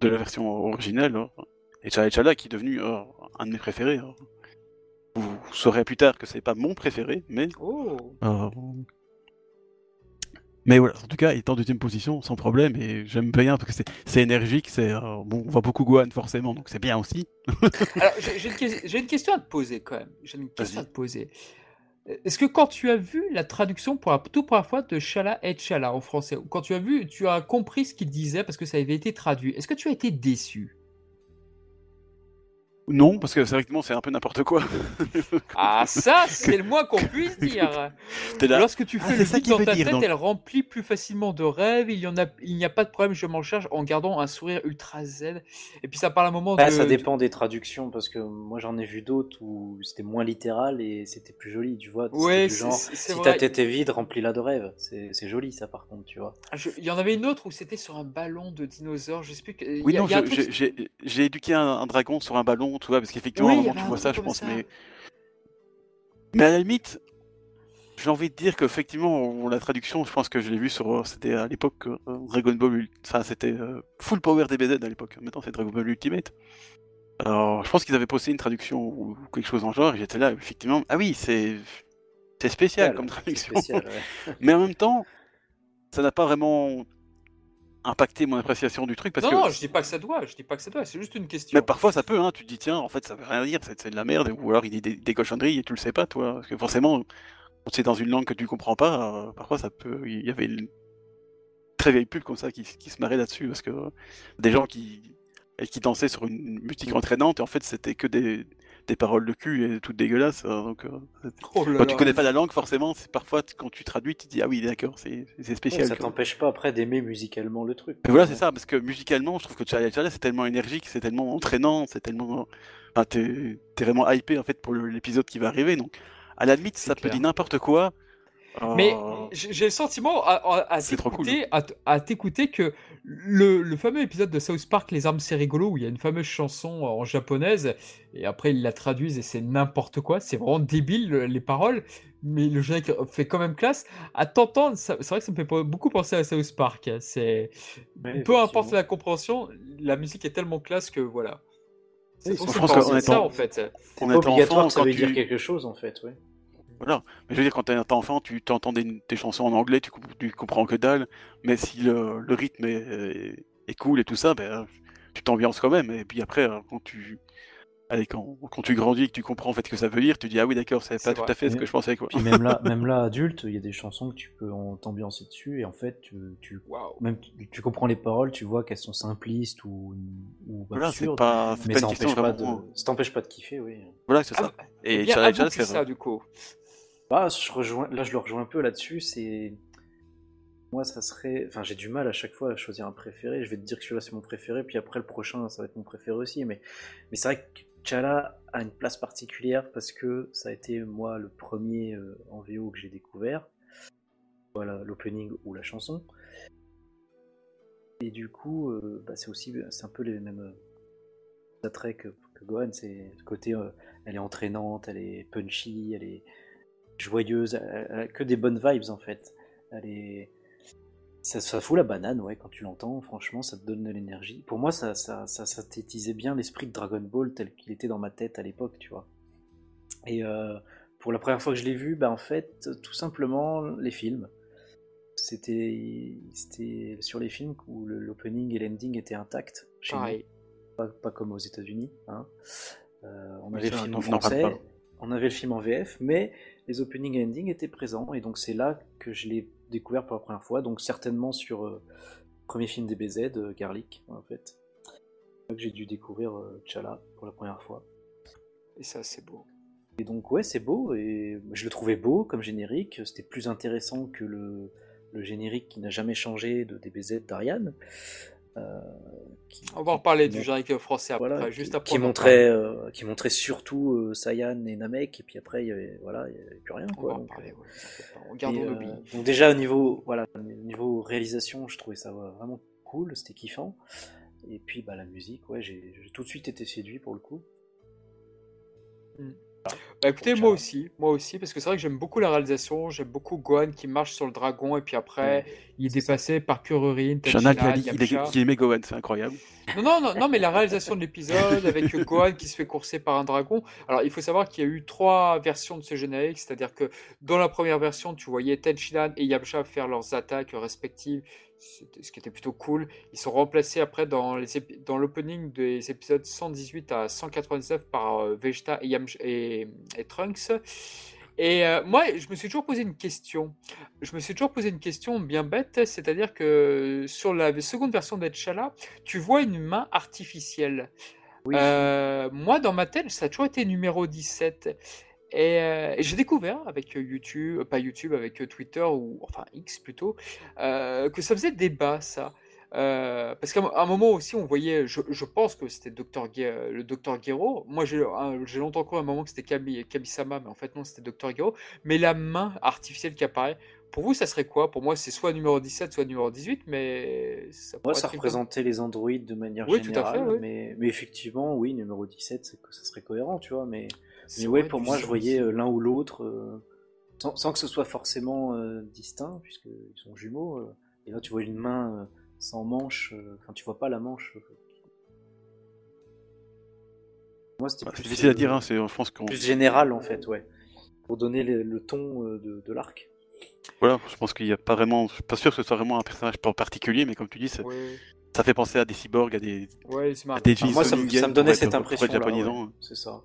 de la version originale. hein. Et Chala qui est devenu euh, un de mes préférés. Vous saurez plus tard que c'est pas mon préféré, mais Oh euh, mais voilà, en tout cas, il est en deuxième position sans problème et j'aime bien parce que c'est- énergique, c'est euh, bon, on voit beaucoup Gohan forcément, donc c'est bien aussi. Alors, j'ai une, question à te poser quand même. J'ai une question à te poser. Est-ce que quand tu as vu la traduction pour la toute première fois de Chala et Chala en français, ou quand tu as vu, tu as compris ce qu'il disait parce que ça avait été traduit, est-ce que tu as été déçu? Non, parce que sérieusement, c'est un peu n'importe quoi. Ah, ça, c'est le moins qu'on puisse dire. Lorsque tu Ah, fais c'est le ça vide dans ta dire, tête, donc. elle remplit plus facilement de rêves. Il y en a, il n'y a pas de problème. Je m'en charge en gardant un sourire ultra zen. Et puis ça parle un moment Ah, de. ça dépend des traductions parce que moi j'en ai vu d'autres où c'était moins littéral et c'était plus joli, tu vois. Ouais, du c'est genre, si vrai. ta tête est vide, remplis-la de rêves. C'est c'est joli ça par contre, tu vois. Je- Il y en avait une autre où c'était sur un ballon de dinosaure. Je sais plus. que- il Oui, a- non, truc- j'ai éduqué un, un dragon sur un ballon, tu vois, parce qu'effectivement, Oui, tu vois ça, je pense, ça. mais. Mais à la limite, j'ai envie de dire qu'effectivement, la traduction, je pense que je l'ai vu sur. C'était à l'époque euh, Dragon Ball. Enfin, c'était euh, Full Power DBZ à l'époque. Maintenant, c'est Dragon Ball Ultimate. Alors, je pense qu'ils avaient posté une traduction ou quelque chose en genre, et j'étais là, effectivement. Ah oui, c'est. C'est spécial comme traduction. spécial, ouais. Mais en même temps, ça n'a pas vraiment impacté mon appréciation du truc parce Non, que. non, je dis pas que ça doit. Je dis pas que ça doit. C'est juste une question. Mais parfois ça peut, hein, tu te dis tiens, en fait ça veut rien dire, c'est de la merde, ou alors il dit des, des cochonneries et tu le sais pas toi, parce que forcément, quand c'est dans une langue que tu comprends pas, euh, parfois ça peut, il y avait une très vieille pub comme ça qui, qui se marrait là-dessus, parce que euh, des gens qui, qui dansaient sur une musique entraînante, et en fait c'était que des, des paroles de cul et toutes dégueulasses, euh, donc euh, Oh là quand tu connais pas la langue, forcément, c'est parfois quand tu traduis, tu te dis ah oui d'accord, c'est Ouais, spécial. ça t'empêche pas après d'aimer musicalement le truc. Mais voilà, c'est ça, parce que musicalement, je trouve que Chala Chala, c'est tellement énergique, c'est tellement entraînant, c'est tellement. Enfin, t'es vraiment hypé en fait pour l'épisode qui va arriver, donc à la limite, ça peut dire n'importe quoi. Mais euh, j'ai le sentiment à, t'écouter à que le, le fameux épisode de South Park Les armes c'est rigolo où il y a une fameuse chanson en japonaise et après ils la traduisent et c'est n'importe quoi, c'est vraiment débile le- les paroles, mais le générique fait quand même classe. À t'entendre, c'est vrai que ça me fait beaucoup penser à South Park. C'est Ouais, peu importe la compréhension, la musique est tellement classe que voilà. C'est Oui, je pense ça en fait. on Pas était obligatoire enfant, ça veut tu... dire quelque chose en fait, ouais. Voilà. Mais je veux dire, quand t'es enfant, tu t'entends des, des chansons en anglais, tu, comp- tu comprends que dalle, mais si le, le rythme est, est cool et tout ça, ben, tu t'ambiances quand même. Et puis après, euh, quand tu Allez, quand, quand tu grandis et que tu comprends en fait ce que ça veut dire, tu dis ah oui d'accord, c'est pas tout vrai. à fait ce que je pensais quoi. Puis même là, même là, adulte, il y a des chansons que tu peux t'ambiancer dessus et en fait, tu, même tu, tu comprends les paroles, tu vois qu'elles sont simplistes ou, ou Voilà, absurdes, pas, c'est mais pas ça pas de, t'empêche pas de kiffer, oui. Voilà, c'est Ah, ça. Et bien, c'est ça, du coup. Bah, là, je le rejoins un peu là-dessus. C'est moi, ça serait, enfin, j'ai du mal à chaque fois à choisir un préféré. Je vais te dire que celui-là c'est mon préféré, puis après le prochain, ça va être mon préféré aussi. Mais, c'est vrai que Chala a une place particulière parce que ça a été moi le premier euh, en VO que j'ai découvert. Voilà, l'opening ou la chanson. Et du coup, euh, bah, c'est aussi, un peu les mêmes euh, attraits que, Gohan. C'est le côté, elle est entraînante, elle est punchy, elle est joyeuse, elle, elle a que des bonnes vibes en fait. Elle est, ça, ça fout la banane, ouais, quand tu l'entends. Franchement, ça te donne de l'énergie. Pour moi, ça, ça, ça synthétisait bien l'esprit de Dragon Ball tel qu'il était dans ma tête à l'époque, tu vois. Et euh, pour la première fois que je l'ai vu, bah en fait, tout simplement les films. C'était, c'était sur les films où l'opening et l'ending étaient intacts. Chez nous pas, pas comme aux États-Unis. Hein. Euh, on avait le film en français, on avait le film en VF, mais les opening et ending étaient présents, et donc c'est là que je l'ai découvert pour la première fois. Donc certainement sur euh, le premier film DBZ, euh, Garlic, en fait. Que j'ai dû découvrir euh, T'Challa pour la première fois. Et ça, c'est beau. Et donc ouais, c'est beau, et je le trouvais beau comme générique. C'était plus intéressant que le, le générique qui n'a jamais changé de DBZ d'Ariane. Euh, qui- On va en reparler qui du générique français après, voilà, juste qui, après. qui on montrait, euh, qui montrait surtout euh, Saiyan et Namek, et puis après, il y avait, voilà, il y avait plus rien. On Quoi, va en donc, parler, ouais, en faites pas. On et, euh, donc déjà au niveau, voilà, au niveau réalisation, je trouvais ça ouais, vraiment cool, c'était kiffant. Et puis bah, la musique, ouais, j'ai j'ai tout de suite été séduit pour le coup. Bah écoutez, moi aussi, moi aussi, parce que c'est vrai que j'aime beaucoup la réalisation, j'aime beaucoup Gohan qui marche sur le dragon, et puis après, il est dépassé par Kuririn, Shana qui a Tenshinhan, dit qu'il Yamcha. qu'il aimait Gohan, c'est incroyable. Non, non, non, non, mais la réalisation de l'épisode avec Gohan qui se fait courser par un dragon. Alors, il faut savoir qu'il y a eu trois versions de ce générique, c'est-à-dire que dans la première version, tu voyais Tenshinhan et Yamcha faire leurs attaques respectives, ce qui était plutôt cool. Ils sont remplacés après dans l'opening des épisodes 118 à 199 par euh, Vegeta et, Yamcha et, et Trunks. Et euh, moi, je me suis toujours posé une question. Je me suis toujours posé une question bien bête, c'est-à-dire que sur la seconde version d'Etchala, tu vois une main artificielle. Oui. Euh, moi, dans ma tête, ça a toujours été numéro 17. Et, euh, et j'ai découvert avec YouTube, pas YouTube, avec Twitter, ou enfin X plutôt, euh, que ça faisait débat, ça. Euh, parce qu'à un moment aussi, on voyait, je, je pense que c'était le Dr. Gero. Moi, j'ai longtemps cru à un moment que c'était Kabi, Kami-sama, mais en fait, non, c'était Dr. Gero. Mais la main artificielle qui apparaît, pour vous, ça serait quoi? Pour moi, c'est soit numéro 17, soit numéro 18, mais ça Moi, ça représentait les androïdes de manière Oui, tout à fait, oui. mais, mais effectivement, oui, numéro 17, c'est que ça serait cohérent, tu vois, mais, mais ouais, pour moi, je voyais euh, l'un ou l'autre, euh, sans, sans que ce soit forcément euh, distinct, puisqu'ils sont jumeaux, euh, et là, tu vois une main euh, sans manche, euh, enfin, tu vois pas la manche. euh. Moi, c'était Bah, plus, C'est difficile à dire, hein, c'est, je pense qu'on. plus général, en fait, ouais, pour donner le, le ton euh, de, de l'arc. Voilà, je pense qu'il n'y a pas vraiment. Je suis pas sûr que ce soit vraiment un personnage par- particulier, mais comme tu dis, ça, Ouais, ça fait penser à des cyborgs, à des, ouais, c'est à marrant. des Enfin, moi, ça, me- Jinson ça me donnait cette être- pour être impression. japonisant. c'est ça.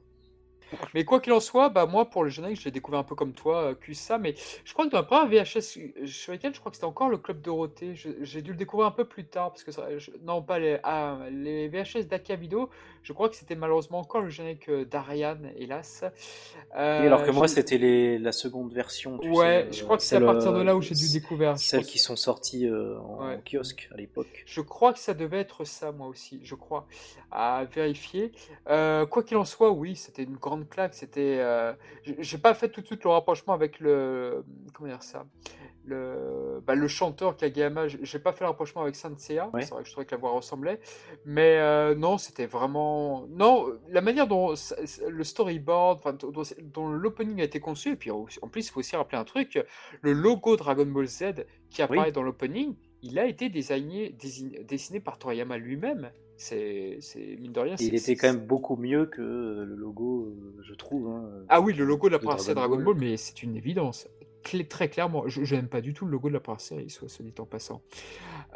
Mais quoi qu'il en soit, bah moi pour le générique, je l'ai découvert un peu comme toi, euh, QSA, mais je crois que dans la première VHS sur lequel je crois que c'était encore le Club Dorothée. J'ai dû le découvrir un peu plus tard parce que ça- je- non pas les ah, les VHS d'Akia Video, je crois que c'était malheureusement encore le générique euh, d'Ariane, hélas. Oui, alors que Euh, moi, j'ai- c'était la seconde version. Tu ouais, sais, je euh, crois que c'est à partir de euh, là où j'ai dû découvrir. Celles qui sont sorties euh, en Ouais. kiosque à l'époque. Je crois que ça devait être ça, moi aussi, je crois, à vérifier. Euh, quoi qu'il en soit, oui, c'était une grande claque. C'était, euh, j'ai pas fait tout de suite le rapprochement avec le, comment dire ça, le, bah, le chanteur Kageyama. J'ai pas fait le rapprochement avec Sanseiya. Ouais. C'est vrai que je trouvais que la voix ressemblait, mais euh, non, c'était vraiment, non, la manière dont le storyboard, enfin, dont, l'opening a été conçu, et puis en plus, il faut aussi rappeler un truc, le logo Dragon Ball Z qui apparaît dans l'opening, il a été désigné, désigné- dessiné par Toriyama lui-même. C'est, mine de rien. Il était quand même beaucoup mieux que euh, le logo, euh, je trouve. hein, Ah oui, le logo de la première série Dragon Ball. Mais c'est une évidence. Clé- très clairement, je n'aime pas du tout le logo de la première série, soit se dit en passant.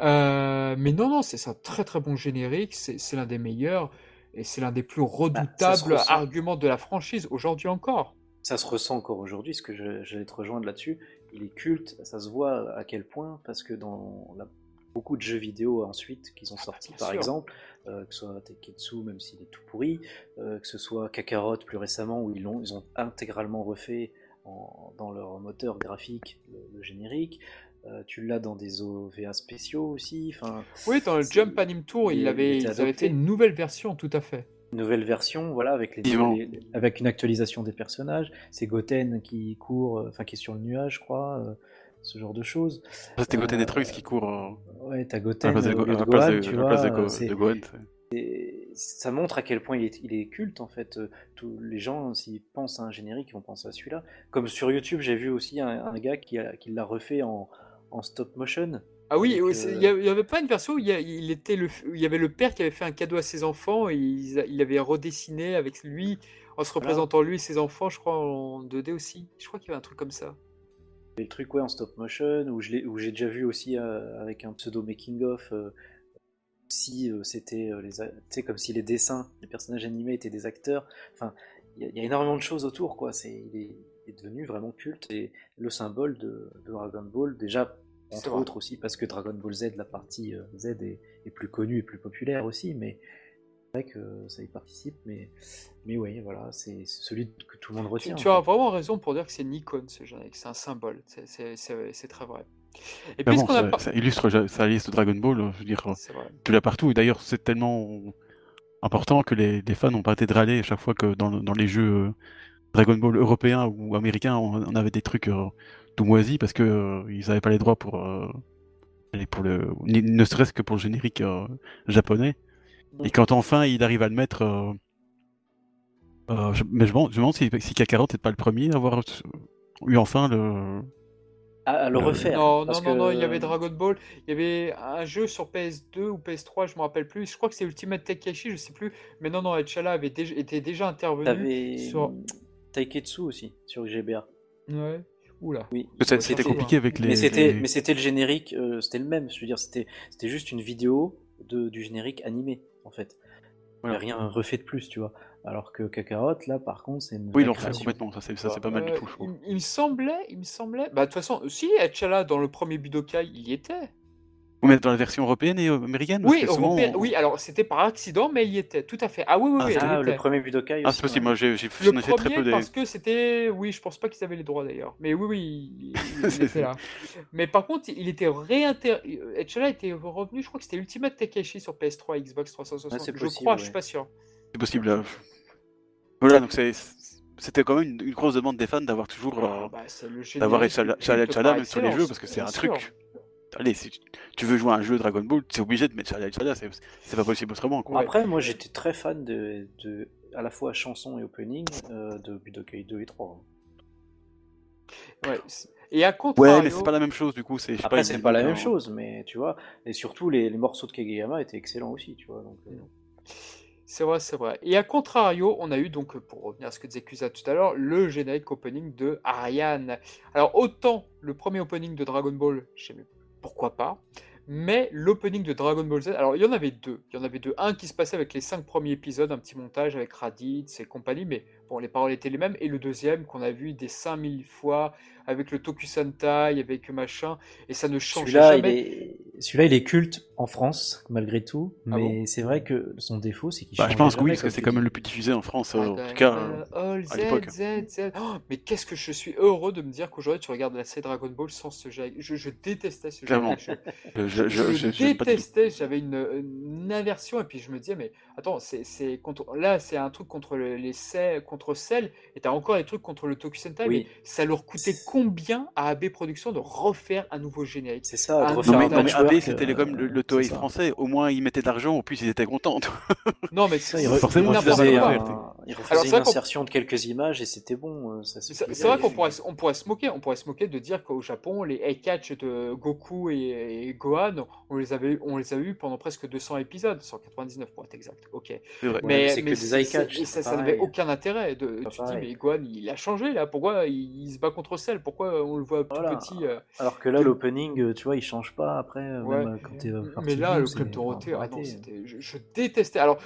Euh, mais non, non, c'est un très très bon générique, c'est l'un des meilleurs. Et c'est l'un des plus redoutables ressent. arguments de la franchise, aujourd'hui encore. Ça se ressent encore aujourd'hui, ce que je- j'allais te rejoindre là-dessus. Il est culte, ça se voit à quel point, parce que dans la- beaucoup de jeux vidéo ensuite qui sont sortis, bien par sûr. exemple, euh, que ce soit Teketsu, même s'il est tout pourri, euh, que ce soit Kakarot plus récemment, où ils, l'ont, ils ont intégralement refait en- dans leur moteur graphique le, le générique. Euh, tu l'as dans des OVA spéciaux aussi. Enfin, Oui, dans le Jump Anime Tour, il- il il avait, ils avaient fait une nouvelle version, tout à fait. nouvelle version, voilà, avec, les, Effectivement. les- avec une actualisation des personnages. C'est Goten qui court, enfin qui est sur le nuage, je crois, euh, ce genre de choses. C'était Goten Euh, et Trunks qui courent euh, Ouais, t'as Goten place de, à la place Gohan, de- et ça montre à quel point il est, il est culte en fait. Euh, Tous les gens, s'ils pensent à un générique, ils vont penser à celui-là. Comme sur YouTube, j'ai vu aussi un, un gars qui, a- qui l'a refait en, en stop motion. Ah oui, euh, il y a- il y avait pas une version où il y, a- il était le, où il y avait le père qui avait fait un cadeau à ses enfants et il, il avait redessiné avec lui, en se Voilà. représentant lui et ses enfants, je crois, en 2D aussi. Je crois qu'il y avait un truc comme ça. Et le truc ouais, en stop motion, où j'ai déjà vu aussi euh, avec un pseudo making-of, euh, si euh, c'était les, comme si les dessins, les personnages animés étaient des acteurs. Enfin, il y, a- il y a énormément de choses autour, quoi. Il, est, il est devenu vraiment culte et le symbole de, de Dragon Ball, déjà, entre autres aussi parce que Dragon Ball Z, la partie Z est, est plus connue et plus populaire aussi, mais vrai que ça y participe. Mais, mais oui, voilà, c'est celui que tout le monde retient. tu as fait. vraiment raison pour dire que c'est une icône ce c'est un symbole, c'est- c'est c'est- c'est très vrai. Et puisqu'on a ça, ça illustre ça liste Dragon Ball, je veux dire, tu l'as partout. Et d'ailleurs, c'est tellement important que les, les fans ont pas arrêté de râler à chaque fois que dans, dans les jeux euh, Dragon Ball européens ou américains, on, on avait des trucs euh, tout moisis parce que euh, ils n'avaient pas les droits pour, euh, pour le, ne serait-ce que pour le générique euh, japonais. Et quand enfin il arrive à le mettre, euh, euh, je, mais je me demande, je me demande si, si Kakarot n'est pas le premier à avoir eu enfin le. À, à le Euh, refaire. Non, non, parce non, non, il y avait Dragon Ball, il y avait un jeu sur PS2 ou PS3, je me rappelle plus. Je crois que c'est Ultimate Takeshi, je sais plus. Mais non, non, Etchala avait déjà, était déjà intervenu T'avais sur. Taiketsu aussi sur GBA. Ouais. Oula. Oui. C'était surtout, compliqué avec les. mais c'était les- mais c'était le générique, euh, c'était le même. Je veux dire, c'était c'était juste une vidéo de, du générique animé en fait. Il n'y a rien refait de plus, tu vois. Alors que Kakarot, là, par contre, c'est une. Oui, vraie l'ont fait complètement. Ça, c'est ça, c'est pas mal du Euh, tout, je il, il me semblait, il me semblait. Bah, de toute façon, si Etchala dans le premier Budokai, il y était. Mettez dans la version européenne et euh, américaine Oui, que souvent, européen- on- oui, alors c'était par accident, mais il y était, tout à fait. Ah oui, oui, Ah, oui, Ah, le était. premier Budokai Ah, c'est possible. ouais. Moi, j'ai fait très peu des. parce que c'était, oui, je pense pas qu'ils avaient les droits d'ailleurs, mais oui, oui, il, il C'est- était là. Mais par contre, il était réinter, Etchala était revenu, je crois que c'était Ultimate Takeshi sur PS3, Xbox 360. Ouais, c'est je possible, crois, ouais. je suis pas sûr. C'est possible. euh. Voilà, donc c'est c'était quand même une, une grosse demande des fans d'avoir toujours euh, Ah, bah, c'est le d'avoir Etchala même sur les jeux parce que c'est un sûr. truc. Allez, si tu- veux jouer à un jeu Dragon Ball, c'est obligé de mettre Etchala Etchala, c'est c'est pas possible autrement. Quoi. Ouais. Après, moi, j'étais très fan de, de à la fois chanson et opening euh, de Budokai 2 et 3. Ouais, c'est- Et à Ouais, contrario, mais c'est pas la même chose du coup. C'est Après, c'est pas la même hein. chose, mais tu vois. Et surtout, les, les morceaux de Kageyama étaient excellents aussi, tu vois. Donc, euh, C'est vrai, c'est vrai. Et à contrario, on a eu donc, pour revenir à ce que disait Kusa tout à l'heure, le générique opening de Ariane. Alors autant le premier opening de Dragon Ball, je sais même pourquoi pas, mais l'opening de Dragon Ball Z, alors il y en avait deux. Il y en avait deux. Un qui se passait avec les cinq premiers épisodes, un petit montage avec Raditz et compagnie, mais bon, les paroles étaient les mêmes. Et le deuxième qu'on a vu des 5000 fois avec le Tokusentai, avec machin, et ça ne il jamais. est... Celui-là, il est culte en France, malgré tout. Ah mais c'est vrai que son défaut, c'est qu'il Bah, je pense que oui, parce que c'est quand même le plus diffusé en France, euh, en Ah, tout cas. euh, All à l'époque. Z, Z, Z. Oh, mais qu'est-ce que je suis heureux de me dire qu'aujourd'hui tu regardes la série Dragon Ball sans ce jeu. Je, je détestais ce jeu. Clairement. Je, Je, détestais, j'avais une, une aversion et puis je me disais mais attends, c'est c'est contre là c'est un truc contre le- les Cell- contre Cell et t'as encore des trucs contre le Tokusentai Oui. mais ça leur coûtait combien à AB Productions de refaire un nouveau générique? C'est ça, Ah, de refaire Non mais, un non, mais c'était euh, comme le, le c'est Toei ça. français, au moins ils mettaient de l'argent, en plus ils étaient contents. Non mais Ça, c'est il, re- Forcément, il c'est n'importe refaisait, n'importe quoi. quoi. un- il refaisait Alors, c'est une insertion de quelques images et c'était bon. euh, C'est vrai qu'on pourrait, on pourrait se moquer, on pourrait se moquer de dire qu'au Japon, les Heikatch de Goku et, et Gohan, on les avait, on les a eu pendant presque 200 épisodes, 199 pour être exact. Ok. Vrai. Mais c'est que mais des ça, n'avait aucun intérêt. De, tu te dis mais Gohan, il a changé là. Pourquoi il, il se bat contre Cell? Pourquoi on le voit tout Voilà. petit euh, Alors que là, l'opening, euh, tu vois, il change pas après, euh, Ouais. même euh, quand euh, Mais là, le Club c'est- Dorothée, ah c'était, je, je détestais. Alors,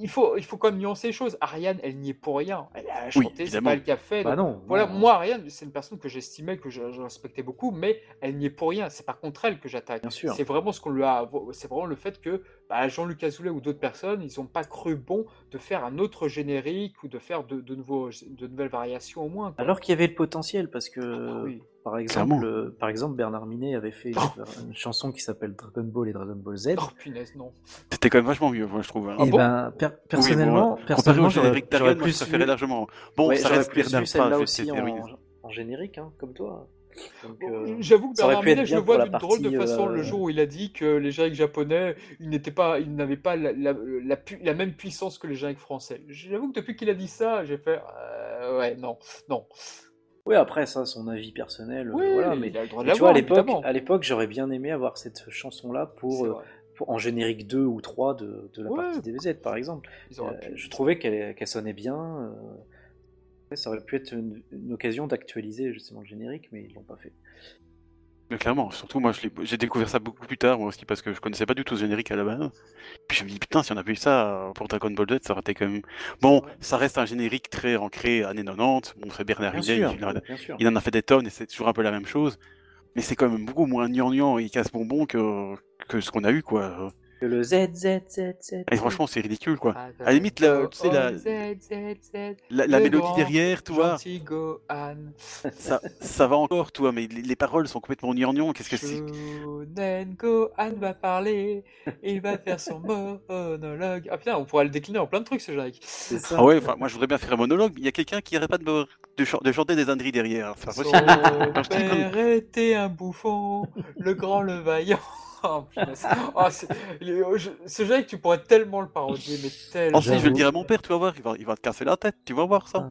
il faut, il faut quand même nuancer les choses. Ariane, elle n'y est pour rien. Elle a chanté, c'est évidemment. pas elle qui a fait. Bah donc, non. Voilà, non, moi, Ariane, c'est une personne que j'estimais, que je, je respectais beaucoup, mais elle n'y est pour rien. C'est pas contre elle que j'attaque. Bien sûr. C'est vraiment ce qu'on lui a. C'est vraiment le fait que bah, Jean-Luc Azoulay ou d'autres personnes, ils n'ont pas cru bon de faire un autre générique ou de faire de, de, nouveaux, de nouvelles variations au moins. quoi. Alors qu'il y avait le potentiel, parce que Ah oui. Par Clairement. exemple, euh, par exemple, Bernard Minet avait fait une, une chanson qui s'appelle Dragon Ball et Dragon Ball Z. Oh punaise, non. C'était quand même vachement mieux, moi, je trouve. hein. Ah et bon ben, per- personnellement, Oui, bon, personnellement, j'aurais plus préférais vu, largement. Bon, ouais, ça reste plus Bernard aussi en, générique, hein, comme toi. Euh, J'avoue que ça Bernard Minet, je le vois d'une drôle de façon euh, le jour où il a dit que les génériques japonais, ils n'étaient pas, ils n'avaient pas la, la, la, pu- la même puissance que les génériques français. J'avoue que depuis qu'il a dit ça, j'ai fait, euh, ouais, non, non. Oui, après ça, son avis personnel, euh, Oui, voilà. Mais, il a le droit de mais tu vois, à l'époque, j'aurais bien aimé avoir cette chanson-là pour, euh, pour- en générique 2 ou 3 de, de la Ouais. partie DBZ, par exemple. Euh, je trouvais qu'elle sonnait bien. euh, ça aurait pu être une, une occasion d'actualiser justement le générique, mais ils l'ont pas fait. Mais clairement, surtout moi, j'ai découvert ça beaucoup plus tard, moi aussi, parce que je connaissais pas du tout ce générique à la base. Puis je me dis, putain, si on avait eu ça euh, pour Dragon Ball Z, ça aurait été quand même. Bon, ça reste un générique très ancré années 90. Bon, c'est Bernard sûr, il, en a- bien sûr. il en a fait des tonnes et c'est toujours un peu la même chose. Mais c'est quand même beaucoup moins gnangnan et casse-bonbon que, que ce qu'on a eu, quoi. Que le Z, Z, Z, Z. Et franchement, c'est ridicule, quoi. Ah, À la limite, la- tu sais, la- oh, Z, Z, Z, La, mélodie derrière, tu vois, ça, ça va encore, tu vois, mais les, les paroles sont complètement gnangnan. Qu'est-ce que c'est Shonen Gohan va parler, il va faire son monologue. Ah putain, on pourrait le décliner en plein de trucs ce. C'est ça. Ah ouais, enfin, moi je voudrais bien faire un monologue, mais il y a quelqu'un qui arrête pas de, me- de, de chanter des âneries derrière. alors C'est pas Son possible. père était un bouffon, le grand, le vaillant. Oh, punaise. Oh, c'est- je- ce générique, tu pourrais tellement le parodier, mais tellement. Oh si, je vais le dire à mon père, tu vas voir, il va, il va te casser la tête, tu vas voir ça.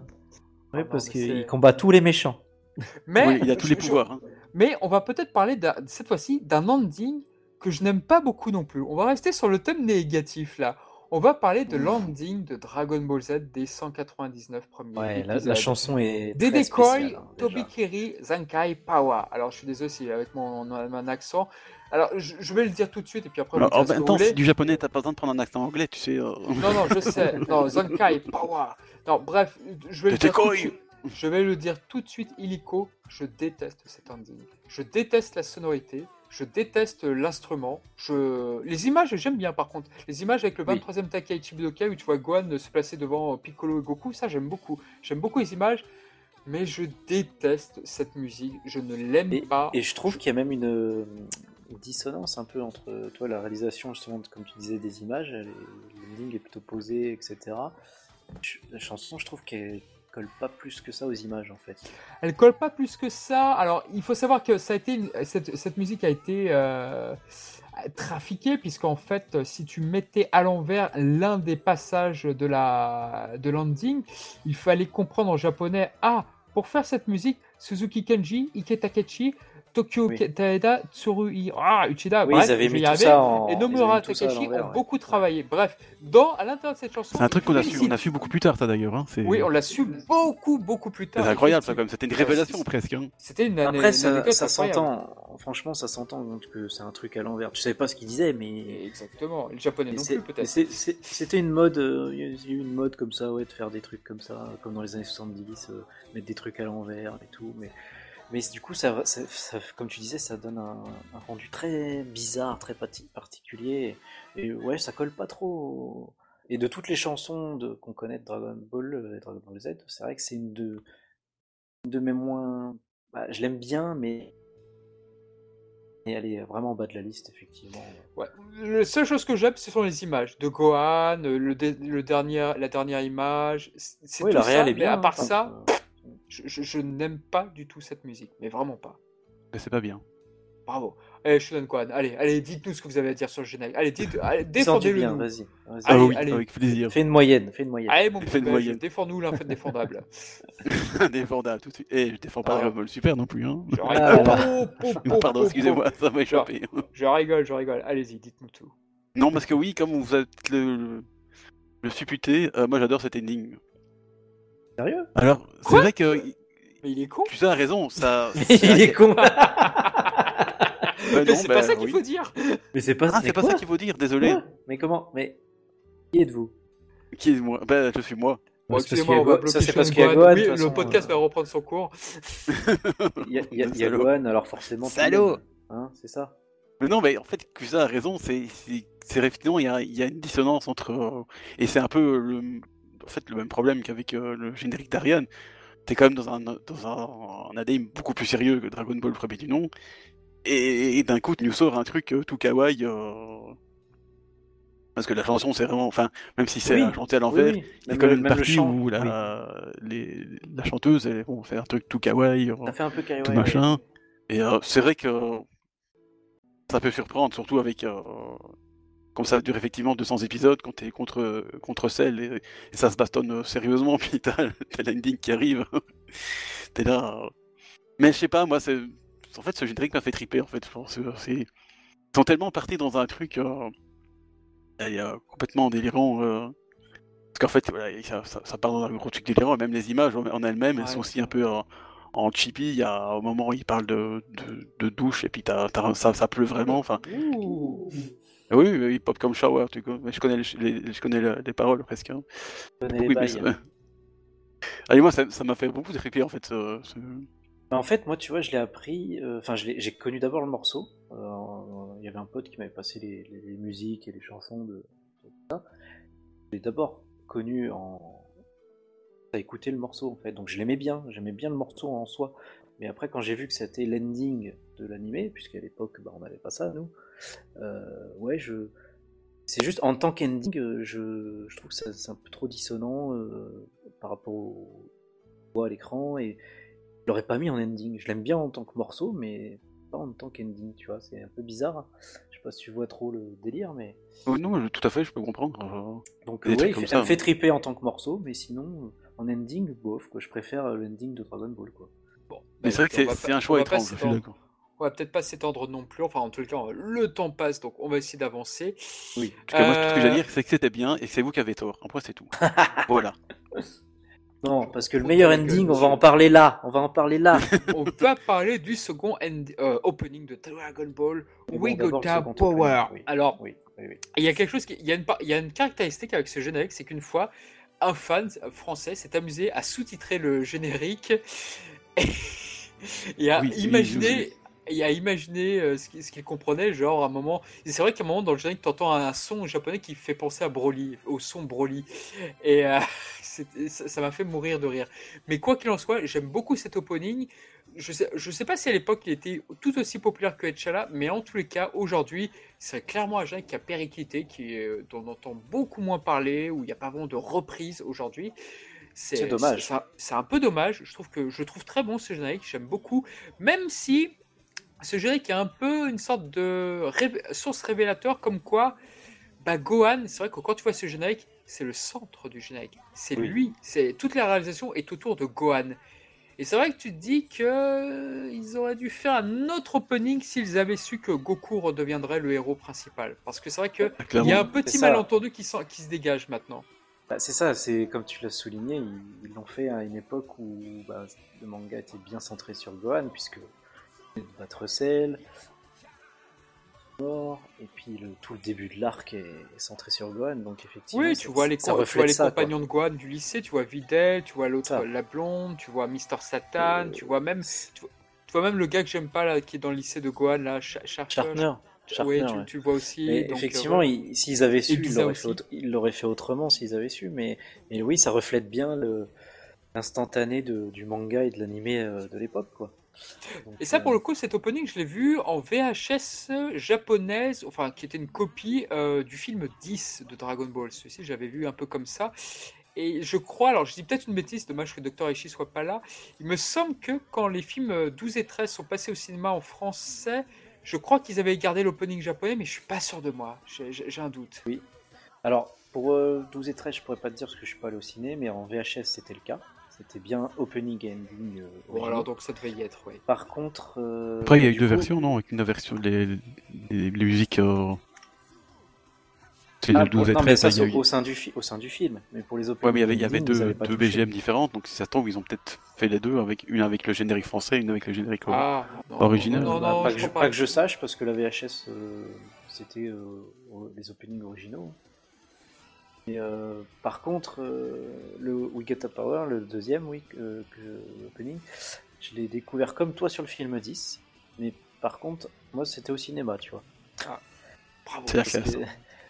Ah parce non, mais qu'il combat tous les méchants. Mais, oui, il a tous les je- je- pouvoirs. hein. Mais on va peut-être parler d'un- cette fois-ci d'un ending que je n'aime pas beaucoup non plus. On va rester sur le thème négatif là. On va parler de l'ending de Dragon Ball Z des 199 premiers Ouais, la, épisodes. la chanson est. Des très spéciale, hein, déjà. Tobikiri, Zankai, Pawa. Alors je suis désolé si avec mon, mon accent. Alors je, je vais le dire tout de suite et puis après Alors, en même temps, c'est du japonais, t'as pas besoin de prendre un accent anglais, tu sais. euh. Non, non, je sais. Non, Zankai, Power. Non, bref, je vais, le dire tout de suite. je vais le dire tout de suite, illico. Je déteste cet ending. Je déteste la sonorité. Je déteste l'instrument. Je... Les images, j'aime bien par contre. Les images avec le Oui. 23e Takaichi Budokai où tu vois Gohan se placer devant Piccolo et Goku, ça j'aime beaucoup. J'aime beaucoup les images, mais je déteste cette musique. Je ne l'aime pas. et je trouve qu'il y a même une dissonance un peu entre toi, la réalisation, justement, comme tu disais, des images, l'ending est plutôt posé, etc. La chanson, je trouve qu'elle colle pas plus que ça aux images, en fait. Elle colle pas plus que ça. Alors, il faut savoir que ça a été cette musique a été euh, trafiquée puisqu'en fait, si tu mettais à l'envers l'un des passages de la de l'ending, il fallait comprendre en japonais. Ah, pour faire cette musique, Suzuki Kenji, Ike Takechi, Tokyo Oui. Taeda, Tsurui, ah, Uchida, Oui, bref, ils avaient mis y tout arriver. ça en. Et Nomura l'envers, ont ouais. beaucoup travaillé. Bref, dans à l'intérieur de cette chanson, C'est un truc qu'on a su, on a su beaucoup plus tard, ça d'ailleurs. Hein. Oui, on l'a su beaucoup, beaucoup plus tard. c'est incroyable, ça, comme c'était une révélation presque. Hein. C'était une, Après, une ça, s'entend. Franchement, ça s'entend que c'est un truc à l'envers. Tu savais pas ce qu'il disait, mais. Exactement. Le japonais mais non plus, peut-être. C'était une mode, euh, il y a eu une mode comme ça, ouais, de faire des trucs comme ça, comme dans les années 70, euh, mettre des trucs à l'envers et tout. Mais, mais du coup, ça, ça- ça- comme tu disais, ça donne un, un rendu très bizarre, très particulier. Et ouais, ça colle pas trop. Et de toutes les chansons de- qu'on connaît de Dragon Ball euh, et Dragon Ball Z, c'est vrai que c'est une de, une de mes moins. bah, je l'aime bien, mais. Et elle est vraiment en bas de la liste, effectivement. Ouais. La seule chose que j'aime, ce sont les images de Gohan, le, dé- le dernier, la dernière image. Oui, la réal ça, est bien. Mais à hein, part donc, ça, euh, je, je- je n'aime pas du tout cette musique. Mais vraiment pas. Mais c'est pas bien. Bravo. Allez, Shonen Gohan, allez, allez, dites-nous ce que vous avez à dire sur le générique. Allez, dites, allez, défendez-le vas-y. Ah Allez, oui, allez. avec plaisir. Fais une moyenne, fais une moyenne. Allez, mon Fais petit une belge, moyenne. défends-nous l'indéfendable. Indéfendable tout de suite. Et je défends pas Ah. Dragon Ball Super non plus. Hein. Je Ah, rigole. là. Po, po, po, Pardon, excusez-moi, ça m'a échappé. po. Je rigole, je rigole. Allez-y, dites-nous tout. Non, parce que oui, comme vous êtes le, le, le supputé, euh, moi j'adore cet ending. Sérieux Alors, c'est vrai que Mais il est con. tu as raison, ça. Il est con. Bah Mais non, c'est bah pas ça qu'il oui. faut dire. Mais c'est pas, Ah, mais c'est pas ça qu'il faut dire, désolé. Quoi Mais comment Mais qui êtes-vous Qui est moi Bah, je suis moi. Bon, excusez-moi, on va ça, bloquer c'est parce qu'il y a Gohan. Oui, le podcast euh. va reprendre son cours. Il y a, il y a- il y a Salaud. Gohan, alors forcément. Salaud. Hein, c'est ça Mais non, mais en fait, Kusa a raison. C'est, effectivement, il y a, il y a une dissonance entre. euh, et c'est un peu le, fait, le même problème qu'avec euh, le générique d'Ariane. T'es quand même dans un, dans un, un ADM beaucoup plus sérieux que Dragon Ball premier du nom. Et, et d'un coup, tu nous sors un truc euh, tout kawaii. euh, Parce que la chanson, c'est vraiment. Enfin, même si c'est Oui. chanté à l'envers, Oui, oui. il y a quand même une partie chant, où la, les, la chanteuse, elle, bon, fait un truc tout kawaii. fait un peu carré. tout machin. Et c'est vrai que ça peut surprendre, surtout avec. Comme ça dure effectivement 200 épisodes, quand t'es contre, contre Cell et, et ça se bastonne euh, sérieusement, puis t'as l'ending qui arrive. t'es là. euh. Mais je sais pas, moi, c'est. En fait, ce générique m'a fait triper, en fait. je pense, euh, Ils sont tellement partis dans un truc. euh, et, euh, complètement délirant. euh, Parce qu'en fait, voilà, ça, ça, ça part dans un gros truc délirant, et même les images en, en elles-mêmes, elles Ouais. sont aussi un peu en chippy. Il y a au moment où il parle de, de, de douche, et puis t'as, t'as- ça, ça pleut vraiment. Enfin. Oui, oui, il pop comme shower, tu connais, je connais, les, les- je connais le- les paroles presque. hein. Oui, mais Allez, moi, ça m'a fait beaucoup triper en fait. ce- ce- Bah, en fait, moi, tu vois, je l'ai appris. euh, Enfin, l'ai- j'ai connu d'abord le morceau. Euh, Il y avait un pote qui m'avait passé les, les- les musiques et les chansons de, de ça. Je l'ai d'abord connu en. à écouter le morceau en fait. Donc je l'aimais bien. J'aimais bien le morceau en soi. Mais après, quand j'ai vu que c'était l'ending de l'animé, puisqu'à l'époque, bah, on n'avait pas ça, nous. euh, ouais, je. C'est juste en tant qu'ending, euh, je, je trouve que c'est un peu trop dissonant euh, par rapport au voix à l'écran et je l'aurais pas mis en ending. Je l'aime bien en tant que morceau, mais pas en tant qu'ending, tu vois. C'est un peu bizarre. Je sais pas si tu vois trop le délire, mais. Non, tout à fait, je peux comprendre. Donc, euh, ouais, comme il fait- ça, me fait triper en tant que morceau, mais sinon, en ending, bof, quoi. Je préfère l'ending de Dragon Ball, quoi. Bon, Mais c'est vrai que c'est, un choix étrange, je suis d'accord. On va peut-être pas s'étendre non plus. Enfin, en tout cas, le temps passe, donc on va essayer d'avancer. Oui. En tout cas, moi, tout ce que j'ai à Euh, dire, c'est que c'était bien et que c'est vous qui avez tort. En point, c'est tout. voilà. Non, parce que le meilleur ending, on va en parler là. On va en parler là. on va parler du second end- euh, opening de Dragon Ball bon, We d'abord, Go le Down second Power. opening, oui. Alors, Oui, oui, oui. il y a quelque chose, qui- il y a une, par- il y a une caractéristique avec ce générique, c'est qu'une fois, un fan français s'est amusé à sous-titrer le générique et, à Oui, imaginer. oui. Et à imaginer euh, ce qu'il comprenait, genre à un moment. C'est vrai qu'à un moment dans le générique, tu entends un, son japonais qui fait penser à Broly, au son Broly. Et euh, ça m'a fait mourir de rire. Mais quoi qu'il en soit, j'aime beaucoup cet opening. Je sais, je sais pas si à l'époque il était tout aussi populaire que Etchala, mais en tous les cas, aujourd'hui, c'est clairement un générique qui a périclité, qui euh, dont on entend beaucoup moins parler, où il n'y a pas vraiment de reprise aujourd'hui. C'est dommage. C'est un, peu dommage. Je trouve que je trouve très bon ce générique, j'aime beaucoup, même si ce générique est un peu une sorte de ré- source révélateur, comme quoi bah, Gohan, c'est vrai que quand tu vois ce générique, c'est le centre du générique. C'est Oui. lui. C'est toute la réalisation est autour de Gohan. Et c'est vrai que tu te dis que ils auraient dû faire un autre opening s'ils avaient su que Goku redeviendrait le héros principal. Parce que c'est vrai que Ah, y a un petit malentendu qui se dégage maintenant. Bah, c'est ça, c'est comme tu l'as souligné, ils l'ont fait à une époque où bah, le manga était bien centré sur Gohan, puisque battre Cell, mort, et puis le, tout le début de l'arc est, est centré sur Gohan, donc effectivement, Oui, tu vois les, tu vois les ça, quoi. compagnons de Gohan du lycée, tu vois Videl, tu vois l'autre, la blonde, tu vois Mister Satan, Euh, tu vois même, tu vois même le gars que j'aime pas là, qui est dans le lycée de Gohan là, Ch- Sharper, Sharpner. Sharpner, tu, ouais. tu le vois aussi. Mais donc, euh, effectivement, ils- s'ils avaient su, ils l'auraient fait, autre- autrement s'ils avaient su. Mais, mais oui, ça reflète bien le- l'instantané du manga et de l'animé euh, de l'époque, quoi. Donc, Et ça, euh, pour le coup, cet opening, je l'ai vu en VHS japonaise, enfin, qui était une copie euh, du film 10 de Dragon Ball. Celui-ci, j'avais vu un peu comme ça. Et je crois, alors je dis peut-être une bêtise, dommage que Dr. Ishii soit pas là. Il me semble que quand les films euh, 12 et 13 sont passés au cinéma en français, je crois qu'ils avaient gardé l'opening japonais, mais je suis pas sûr de moi. J'ai un doute. Alors, pour euh, 12 et 13, je pourrais pas te dire parce que je suis pas allé au ciné, mais en VHS, c'était le cas. C'était bien opening et ending. euh, Bon, alors donc ça devait y être, oui. Par contre. euh, Après, il y a eu deux coup- versions, non? Avec une version, les, les, les musiques. C'est Ah, le 12 et non, mais 13, ça, eu- au, sein du fi- au sein du film. Mais pour les openings Ouais, mais il y avait, y deux. BGM différentes, donc si ça tombe, ils ont peut-être fait les deux, avec une avec le générique français, une avec le générique Ah, non, Original. Non, Bah, non, pas, je que je, crois pas que je sache, parce que la VHS, euh, c'était euh, les openings originaux. Et euh, par contre, euh, le We Get Up Power, le deuxième, oui, que, que- l'opening, je l'ai découvert comme toi sur le film 10. Mais par contre, moi, c'était au cinéma, tu vois. Bravo. C'est la Parce classe. que-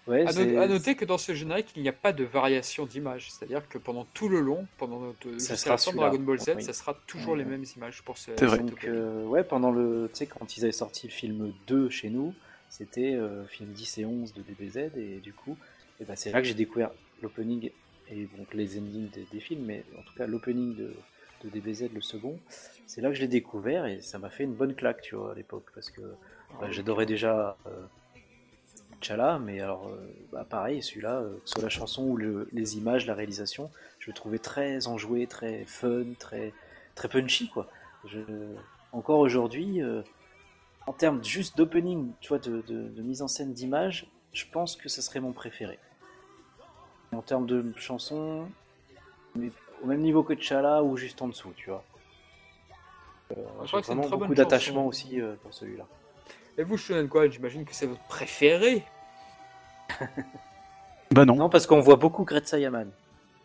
Ouais, À, no- c'est- à noter que dans ce générique, il n'y a pas de variation d'image. C'est-à-dire que pendant tout le long, pendant notre, jusqu'à sera la fin de celui-là. Dragon Ball Z, Oui. ça sera toujours les mêmes images pour ce. C'est vrai. cette Donc, euh, ouais, pendant le. Tu sais, quand ils avaient sorti le film 2 chez nous, c'était euh, film 10 et 11 de DBZ, et du coup, et ben, c'est là que j'ai découvert l'opening et donc les endings des, des films, mais en tout cas l'opening de, de DBZ, le second, c'est là que je l'ai découvert et ça m'a fait une bonne claque, tu vois, à l'époque, parce que bah, j'adorais déjà euh, T'Challa, mais alors, euh, bah, pareil, celui-là, euh, que ce soit la chanson ou le- les images, la réalisation, je le trouvais très enjoué, très fun, très, très punchy, quoi. Je, encore aujourd'hui, euh, en termes juste d'opening, tu vois, de, de- de mise en scène d'image, je pense que ce serait mon préféré. En termes de chanson, mais au même niveau que T'Challa ou juste en dessous, tu vois. Euh, Je J'ai crois que c'est une vraiment beaucoup d'attachement aussi pour celui-là. Et vous, Shonen Gohan, j'imagine que c'est votre préféré. Bah non, Non, parce qu'on voit beaucoup Gretza Yaman.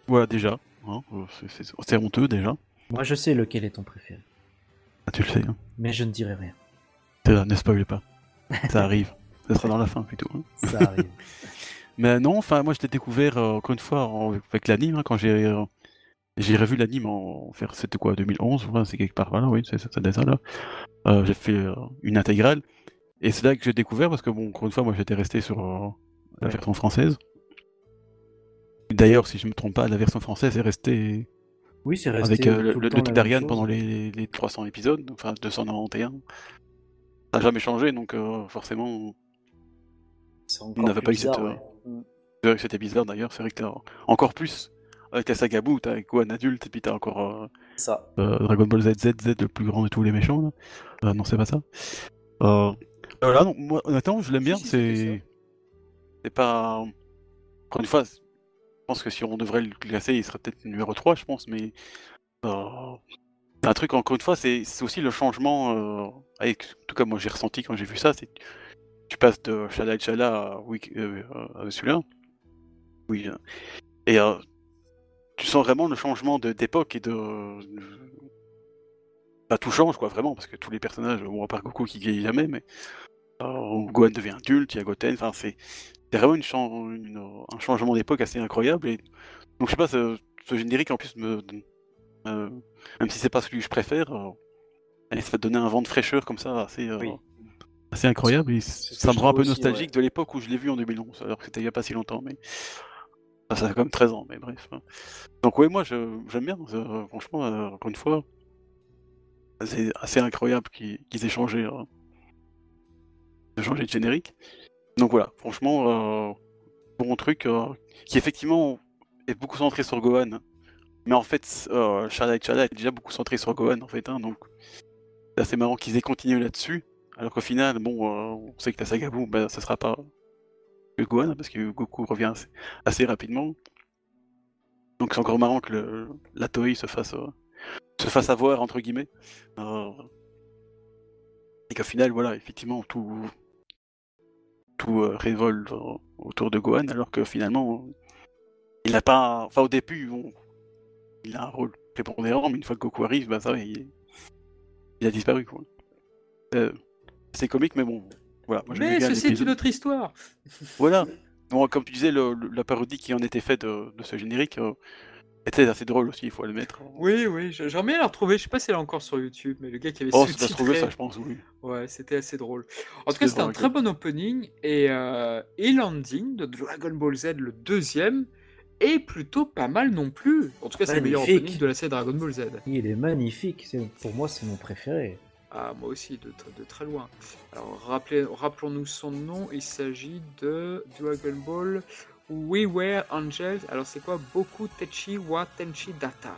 voilà déjà. hein, euh, c'est- honteux déjà. Moi, je sais lequel est ton préféré, Ah, tu le sais. Hein. mais je ne dirai rien. T'es là, ne spoil pas. Ça arrive. Ça sera dans la fin plutôt. hein. Ça arrive. Mais non, enfin, moi je l'ai découvert euh, encore une fois en- avec l'anime, hein, quand j'ai euh, j'ai revu l'anime en faire c'était quoi 2011 ouais, c'est quelque part voilà oui c'est ça là Euh, j'ai fait euh, une intégrale et c'est là que j'ai découvert parce que bon encore une fois moi j'étais resté sur euh, la Ouais. version française d'ailleurs si je me trompe pas la version française est restée Oui, c'est resté avec euh, le, tout le, le pendant les, les 300 épisodes enfin 291 ça n'a jamais changé donc euh, forcément on n'avait pas eu cette, bizarre, ouais. C'est vrai que c'était bizarre d'ailleurs, c'est vrai que t'as encore plus avec la saga Boo, t'as Gohan adulte et puis t'as encore euh, Ça. euh, Dragon Ball Z, Z, Z, le plus grand de tous les méchants. Là. Euh, non, c'est pas ça. Euh, voilà, donc moi honnêtement, je l'aime bien. Si, c'est c'est pas encore une fois, je pense que si on devrait le classer, il serait peut-être numéro 3, je pense, mais euh, c'est un truc encore une fois, c'est c'est aussi le changement. Euh, avec, en tout cas, moi j'ai ressenti quand j'ai vu ça, c'est tu passes de Shala et Shala à, oui, euh, à celui-là. Oui. euh, Et tu sens vraiment le changement de- d'époque et de. Bah, tout change, quoi, vraiment, parce que tous les personnages, bon, à part Goku qui vieillit jamais, mais. euh, Gohan devient adulte, il y a Goten, enfin, c'est vraiment une un changement d'époque assez incroyable. Et... Donc, je sais pas, ce, ce générique en plus me. euh, même si c'est pas celui que je préfère, euh, ça donner un vent de fraîcheur comme ça, assez. euh, Oui. assez incroyable et ça me rend un peu aussi, nostalgique ouais. de l'époque où je l'ai vu en 2011 alors que c'était il y a pas si longtemps mais Enfin, ça fait quand même 13 ans mais bref hein. donc ouais moi j'aime bien euh, franchement euh, encore une fois c'est assez incroyable qu'ils aient changé euh, de changer de générique. Donc voilà franchement euh, bon truc euh, qui effectivement est beaucoup centré sur Gohan. Mais en fait euh, et Shala est déjà beaucoup centré sur Gohan en fait hein, donc c'est assez marrant qu'ils aient continué là-dessus. Alors qu'au final, bon, euh, on sait que la saga Boo, bah, ça sera pas que Gohan, parce que Goku revient assez, assez rapidement. Donc c'est encore marrant que la Toei se fasse, euh, se fasse avoir, entre guillemets. Euh, et qu'au final, voilà, effectivement, tout, tout euh, révolte euh, autour de Gohan, alors que finalement, euh, il n'a pas. Enfin, au début, bon, il a un rôle prépondérant, mais une fois que Goku arrive, bah ça, va, il, il a disparu, quoi. Euh, c'est comique, mais bon, voilà. moi, Mais ceci est une autre histoire. Voilà. Bon, comme tu disais, le- le- la parodie qui en était faite de, de ce générique euh, était assez drôle aussi, il faut admettre. Oui, oui, j'aimerais bien la retrouver. Je sais pas si elle est encore sur YouTube, mais le gars qui avait Oh, ça trouver ça, je pense, oui. Ouais, c'était assez drôle. En tout C'était cas, c'était un très bon opening et, euh, et l'ending de Dragon Ball Z, le deuxième, est plutôt pas mal non plus. En tout cas, c'est le meilleur Magnifique. opening de la série Dragon Ball Z. Il est magnifique. Pour moi, c'est mon préféré. Ah, moi aussi, de, tr- de très loin. Alors, rappelons-nous son nom. Il s'agit de Dragon Ball We Were Angels. Alors, c'est quoi Boku Techi wa Tenchi Data?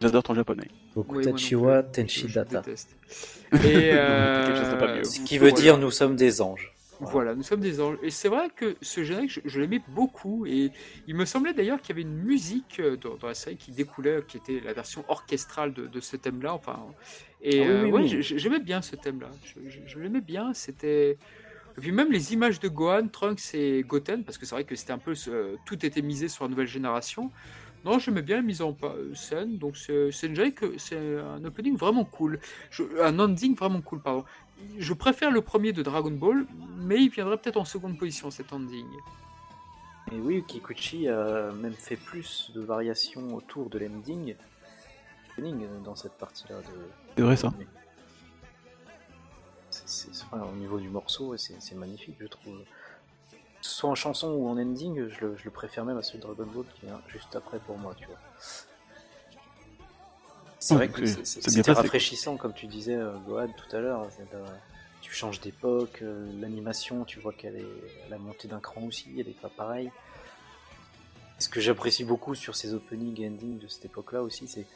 J'adore ton japonais. Beaucoup Oui, Je- je Data. Et euh, pas mieux. Ce qui veut voilà. dire nous sommes des anges. Voilà, nous sommes des anges. Et c'est vrai que ce générique, je, je l'aimais beaucoup. Et il me semblait d'ailleurs qu'il y avait une musique euh, dans, dans la série qui découlait, qui était la version orchestrale de, de ce thème-là. Enfin, et Ah oui, euh, oui, ouais, oui. j'ai- j'aimais bien ce thème-là. Je, je- je l'aimais bien. C'était puis même les images de Gohan, Trunks et Goten, parce que c'est vrai que c'était un peu ce- tout était misé sur la nouvelle génération. Non, j'aimais bien la mise en pa- scène, donc c'est un opening vraiment cool, Je- un ending vraiment cool, pardon. Je préfère le premier de Dragon Ball, mais il viendrait peut-être en seconde position cet ending. Et oui, Kikuchi a même fait plus de variations autour de l'ending euh, dans cette partie-là. De... C'est vrai, ça. Enfin, au niveau du morceau, c'est magnifique, je trouve. Soit en chanson ou en ending, je le, je le préfère même à celui de Dragon Ball qui vient juste après pour moi, tu vois. C'est Ouais, vrai que c'était rafraîchissant, comme tu disais, euh, Gohan, tout à l'heure. euh, Tu changes d'époque, euh, l'animation, tu vois qu'elle est la montée d'un cran aussi, elle est pas pareille. Ce que j'apprécie beaucoup sur ces openings et endings de cette époque-là aussi, c'est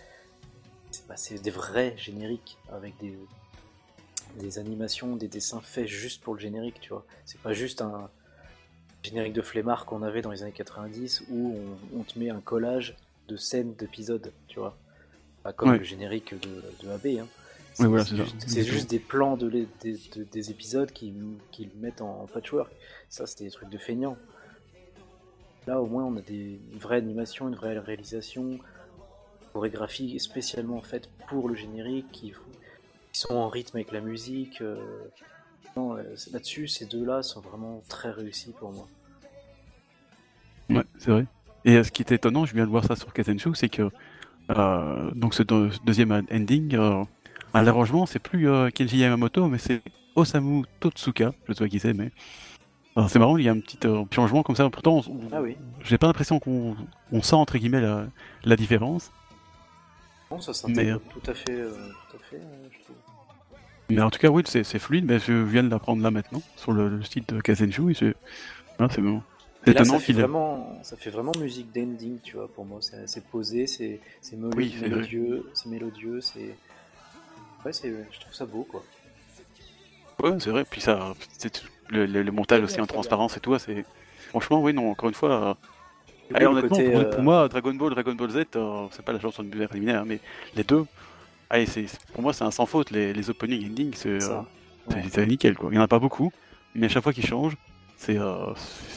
bah, c'est des vrais génériques avec des, des animations, des dessins faits juste pour le générique, tu vois. C'est pas juste un générique de flemmard qu'on avait dans les années 90 où on, on te met un collage de scènes d'épisodes, tu vois. Pas comme Ouais. le générique de, de AB. Hein. Voilà, c'est juste, des plans de les- des, de- des épisodes qui, qui le mettent en, patchwork. Ça, c'était des trucs de feignants. Là, au moins, on a des, une vraie animation, une vraie réalisation, chorégraphie spécialement faite pour le générique, qui, sont en rythme avec la musique. euh. Non, euh, Là-dessus, ces deux-là sont vraiment très réussis pour moi. Ouais, c'est vrai. Et euh, ce qui est étonnant, je viens de voir ça sur Kazenshu, c'est que euh, donc ce deux- ce deuxième ending, euh, l'arrangement, c'est plus euh, Kenji Yamamoto, mais c'est Osamu Totsuka. Je sais pas qui c'est, mais c'est marrant. Il y a un petit changement comme ça. Pourtant, Ah oui. j'ai pas l'impression qu'on on sent entre guillemets la, la différence. Bon, ça s'intègre tout à fait, tout à fait, je trouve. Mais en tout cas, oui, c'est fluide. Mais je viens de l'apprendre là maintenant sur le, le site de Kazenshu. Et c'est ah, c'est bon. Étonnant ça fait, qu'il vraiment, ça fait vraiment musique d'ending, tu vois, pour moi. C'est posé, c'est mélodieux, Oui, c'est mélodieux, c'est mélodieux, c'est. Ouais, c'est- je trouve ça beau, quoi. Ouais, c'est vrai. Puis ça, le, le- le montage aussi en transparence et tout. C'est franchement, oui, non. Encore une fois. Oui, allez, le honnêtement, côté, pour, euh, pour moi, Dragon Ball, Dragon Ball Z, euh, c'est pas la chanson de Buveur éliminaire, hein, mais les deux. Allez, c'est c'est- pour moi, c'est un sans faute. Les, les opening ending, c'est euh, c'est- Ouais. nickel. Quoi. Il y en a pas beaucoup, mais à chaque fois qu'ils changent, c'est euh,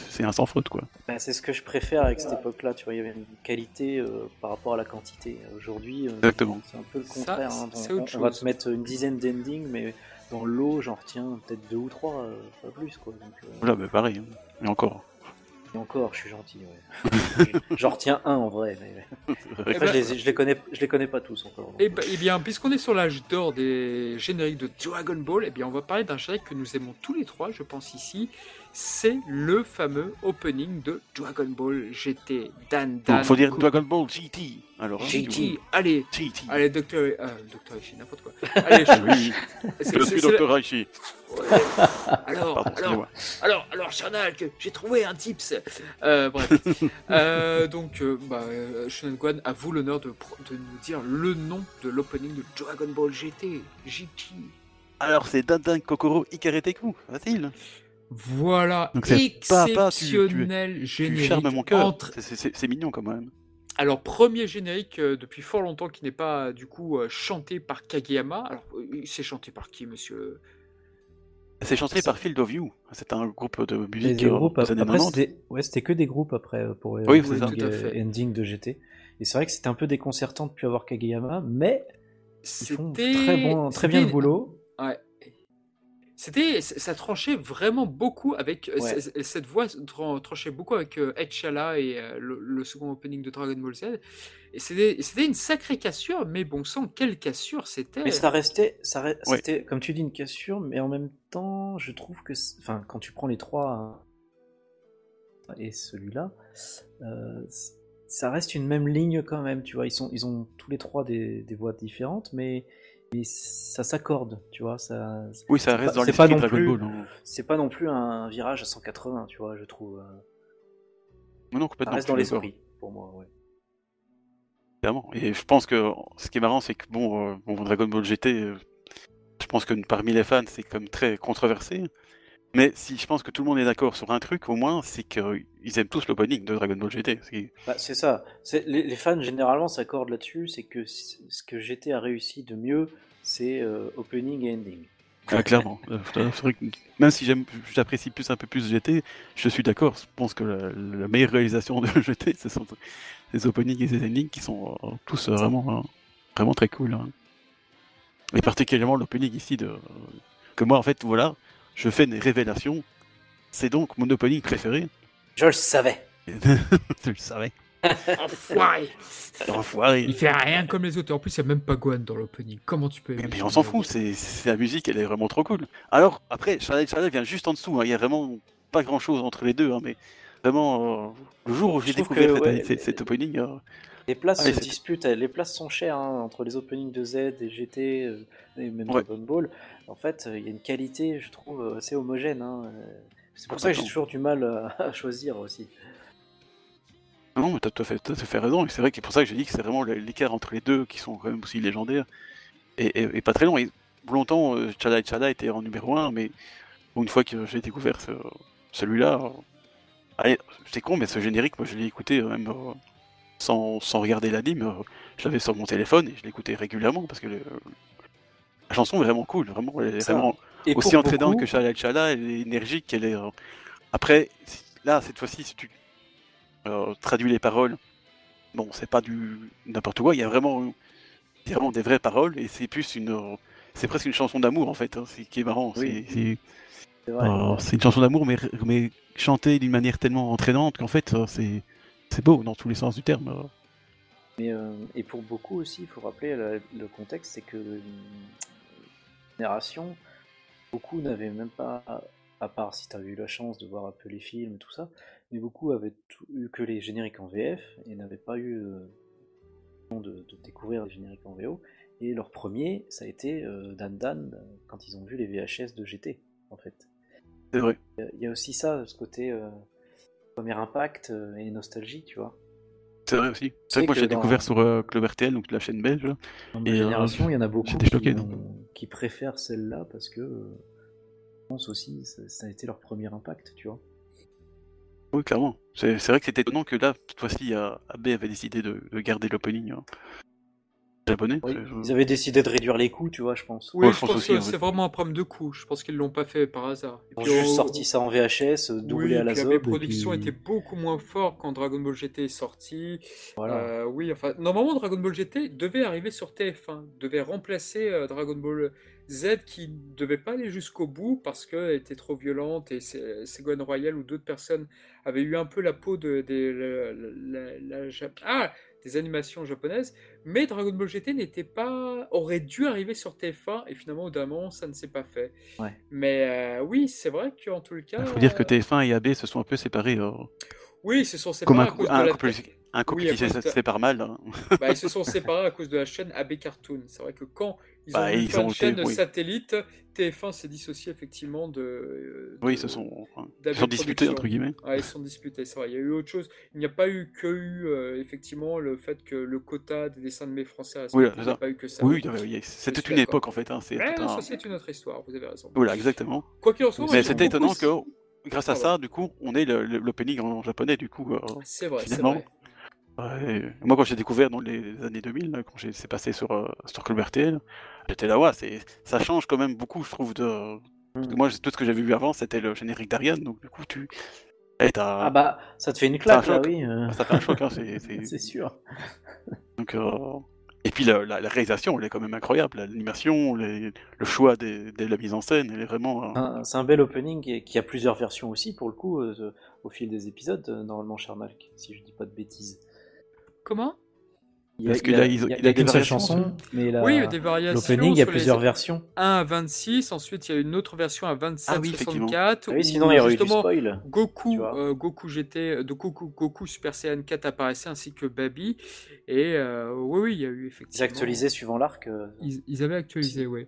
c'est un sans faute, quoi. Bah, c'est ce que je préfère avec cette époque-là, tu vois, il y avait une qualité euh, par rapport à la quantité. Aujourd'hui, euh, Exactement. c'est un peu le Ça, contraire. hein. c'est On, va te mettre une dizaine d'endings, mais dans l'eau, j'en retiens peut-être deux ou trois, euh, pas plus, quoi. Donc, euh, Voilà, bah, pareil. hein. Et encore. Et encore, je suis gentil, ouais. j'en retiens un en vrai, mais Eh après, ben- je, les, je les connais, je les connais pas tous encore. donc, Eh ben- eh bien, puisqu'on est sur l'âge d'or des génériques de Dragon Ball, eh bien, on va parler d'un générique que nous aimons tous les trois, je pense ici. C'est le fameux opening de Dragon Ball GT. Dan Dan. Donc, faut dire Goku. Dragon Ball GT. Alors, hein, GT. Allez, GT. allez, Docteur, euh, Docteur n'importe quoi. Allez, je, je suis. Raichi. Ouais. Alors, Pardon, alors, alors, alors, j'ai trouvé un tips. Euh, bref. Euh, donc, euh, bah, Shonen Gohan, à vous l'honneur de, de nous dire le nom de l'opening de Dragon Ball GT. GT. Alors, c'est Dandan Kokoro Ikareteku. Facile. Voilà, Donc tu- exceptionnel Tu générique. charmes mon cœur. entre- C'est- mignon quand même. Alors, premier générique euh, depuis fort longtemps qui n'est pas du coup euh, chanté par Kageyama. Alors, euh, c'est chanté par qui, monsieur? C'est chanté par Field of View. C'est un groupe de musique des euh, groupes, des années après, 90. c'était ouais, c'était que des groupes après euh, pour Oui, c'est ending, ça. Tout à fait. euh, ending de GT. Et c'est vrai que c'était un peu déconcertant de plus avoir Kageyama, mais ils font très, bon, très bien le boulot. Ouais. C'était, ça tranchait vraiment beaucoup avec euh, Ouais. c- cette voix tran- tranchait beaucoup avec euh, Etchala et euh, le, le second opening de Dragon Ball Z. Et c'était, c'était une sacrée cassure, mais bon sang, quelle cassure c'était Mais ça restait, ça re- Ouais. c'était, comme tu dis, une cassure, mais en même temps, je trouve que, enfin, quand tu prends les trois hein, et celui-là, euh, ça reste une même ligne quand même, tu vois. Ils sont, ils ont tous les trois des, des voix différentes, mais, mais ça s'accorde, tu vois. Ça, Oui, ça reste pas- dans c'est pas non Dragon plus- Ball. hein. c'est pas non plus un virage à 180, tu vois, je trouve. euh, Non, non, Ça complètement. reste dans l'esprit, pour moi, ouais. Évidemment. Et je pense que ce qui est marrant, c'est que bon, euh, bon, Dragon Ball GT, euh, je pense que parmi les fans, c'est comme très controversé. Mais si je pense que tout le monde est d'accord sur un truc, au moins, c'est qu'ils aiment tous l'opening de Dragon Ball GT. Bah, c'est ça. Les, les fans généralement s'accordent là-dessus, c'est que ce que GT a réussi de mieux, c'est euh, opening et ending. Ah, clairement. Euh, même si j'apprécie plus un peu plus GT, je suis d'accord. Je pense que la, la meilleure réalisation de GT, ce sont les openings et les endings qui sont euh, tous vraiment, vraiment très cool. hein. Et particulièrement l'opening ici de que moi en fait voilà, je fais une révélation. C'est donc mon opening préféré. Je le savais. tu le savais. Enfoiré Enfoiré. Il fait rien comme les autres. En plus, il n'y a même pas Gohan dans l'opening. Comment tu peux. Mais, on s'en fout, c'est la musique, elle est vraiment trop cool. Alors, après, Charlotte Charlotte vient juste en dessous, hein, il y a vraiment pas grand chose entre les deux, hein, mais vraiment, euh, le jour où j'ai découvert que, cette, ouais, cette- cet opening, euh, Les places Ah, se disputent, les places sont chères hein, entre les openings de Z et GT euh, et même Ouais. Dragon Ball. En fait, euh, il y a une qualité, je trouve, euh, assez homogène. hein, C'est pour ça que j'ai toujours du mal à choisir aussi. non, mais t'as tout à fait, tout à fait raison, c'est vrai que c'est pour ça que j'ai dit que c'est vraiment l'écart entre les deux qui sont quand même aussi légendaires, et, et- et pas très long. Et longtemps, Chala et Chala était en numéro 1, mais bon, une fois que j'ai découvert ce- celui-là, allez, c'est con, mais ce générique, moi je l'ai écouté même sans, sans regarder l'anime, euh, je l'avais sur mon téléphone et je l'écoutais régulièrement parce que le- la chanson est vraiment cool, vraiment, elle est vraiment Et aussi entraînante beaucoup- que Chala Chala, elle est énergique, elle est. euh, Après, là, cette fois-ci, si tu euh, traduis les paroles, bon, c'est pas du n'importe quoi, il y a vraiment, vraiment des vraies paroles et c'est plus une. C'est presque une chanson d'amour en fait, hein, c'est qui est marrant. Oui. c'est- euh, une chanson d'amour, mais, mais chantée d'une manière tellement entraînante qu'en fait, c'est c'est beau dans tous les sens du terme. euh. Mais, euh, et pour beaucoup aussi, il faut rappeler le, le contexte, c'est que euh, génération, beaucoup n'avaient même pas, à part si tu as eu la chance de voir un peu les films et tout ça, mais beaucoup avaient tout- eu que les génériques en VF et n'avaient pas eu euh, de, de découvrir les génériques en VO. Et leur premier, ça a été euh, Dan Dan quand ils ont vu les VHS de GT, en fait. C'est vrai. Il y a aussi ça, ce côté euh, premier impact euh, et nostalgie, tu vois. C'est vrai aussi. C'est vrai que moi j'ai dans- découvert sur euh, Club RTL, donc la chaîne belge. Dans ma Et, euh, génération, il y en a beaucoup qui, ont- préfèrent celle-là parce que euh, je pense aussi ça, ça a été leur premier impact, tu vois. Oui, clairement. C'est vrai que c'était étonnant que là, cette fois-ci, euh, AB avait décidé de, de garder l'opening euh, japonais. Oui, C'est- Ils avaient décidé de réduire les coûts, tu vois, je pense. Oui, Ouais, je je pense, pense aussi, que c'est vraiment un problème de coût. Je pense qu'ils l'ont pas fait par hasard. Ils ont juste on- sorti ça en VHS, euh, doublé oui, à la zob. les productions puis- étaient beaucoup moins fortes quand Dragon Ball GT est sorti. Voilà. Euh, oui, enfin, normalement, Dragon Ball GT devait arriver sur TF1, devait remplacer euh, Dragon Ball Z qui ne devait pas aller jusqu'au bout parce qu'elle était trop violente et Sé- Ségolène Royal ou d'autres personnes avaient eu un peu la peau de, la- la- la- ah, des animations japonaises. Mais Dragon Ball GT n'était pas, aurait dû arriver sur TF1 et finalement, au moment, ça ne s'est pas fait. Ouais. Mais euh, oui, c'est vrai qu'en tout cas. Il faut dire que euh, TF1 et AB se sont un peu séparés. euh, Oui, ils se sont comme séparés un, à cause de un la couple, un couple Oui, qui se cause de- sépare mal. hein. Bah, ils se sont séparés à cause de la chaîne AB Cartoon. C'est vrai que quand ils ont Bah, ils ont une été- chaîne oui. satellite, TF1 s'est dissocié effectivement de. euh, Oui, de- ils se sont, ils sont disputés, entre guillemets. Ils se sont disputés, c'est vrai. Il y a eu autre chose. Il n'y a pas eu que eu, euh, effectivement, le fait que le quota des dessins animés français reste Oui, respecté. c'est Il n'y a ça. pas eu que ça. Oui, Oui, il y avait- il y a- Je c'est toute suis une époque en fait. hein, c'est un- une autre histoire, vous avez raison. Voilà, exactement. Quoi qu'il en soit, Mais c'était étonnant que, grâce à ça, du coup, on le- l'opening en japonais, du coup. euh, C'est vrai, c'est vrai. Ouais, Moi, quand j'ai découvert dans les années 2000, là, quand j'ai- c'est passé sur, euh, sur Club RTL, j'étais là, ouais, c'est, ça change quand même beaucoup, je trouve. De... Parce que Mhm. moi, tout ce que j'avais vu avant, c'était le générique d'Ariane, donc du coup, tu. Eh, t'as- Ah bah, ça te fait une un claque là, oui. euh, Ça fait un choc, hein, c'est, c'est- C'est sûr. Donc, euh, Et puis la, la- la réalisation, elle est quand même incroyable. L'animation, les- le choix de la mise en scène, elle est vraiment. euh, Un- C'est un bel opening qui a plusieurs versions aussi, pour le coup, au fil des épisodes, normalement, cher Malk, si je dis pas de bêtises. Comment? Il y a, Parce a- ils- il il qu'une seule chanson, mais la- Oui, il y a des variations. l'opening, il y a les- plusieurs versions. 1 à 26, ensuite il y a une autre version à 27, Ah oui, effectivement. 64. Ah oui, sinon, il y aurait eu du spoil. Goku, euh, Goku GT, de Goku, Goku Super Saiyan 4 apparaissait ainsi que Baby. Et euh, oui, oui, il y a eu Ils effectivement. actualisaient suivant l'arc. euh, Ils, ils avaient actualisé, oui.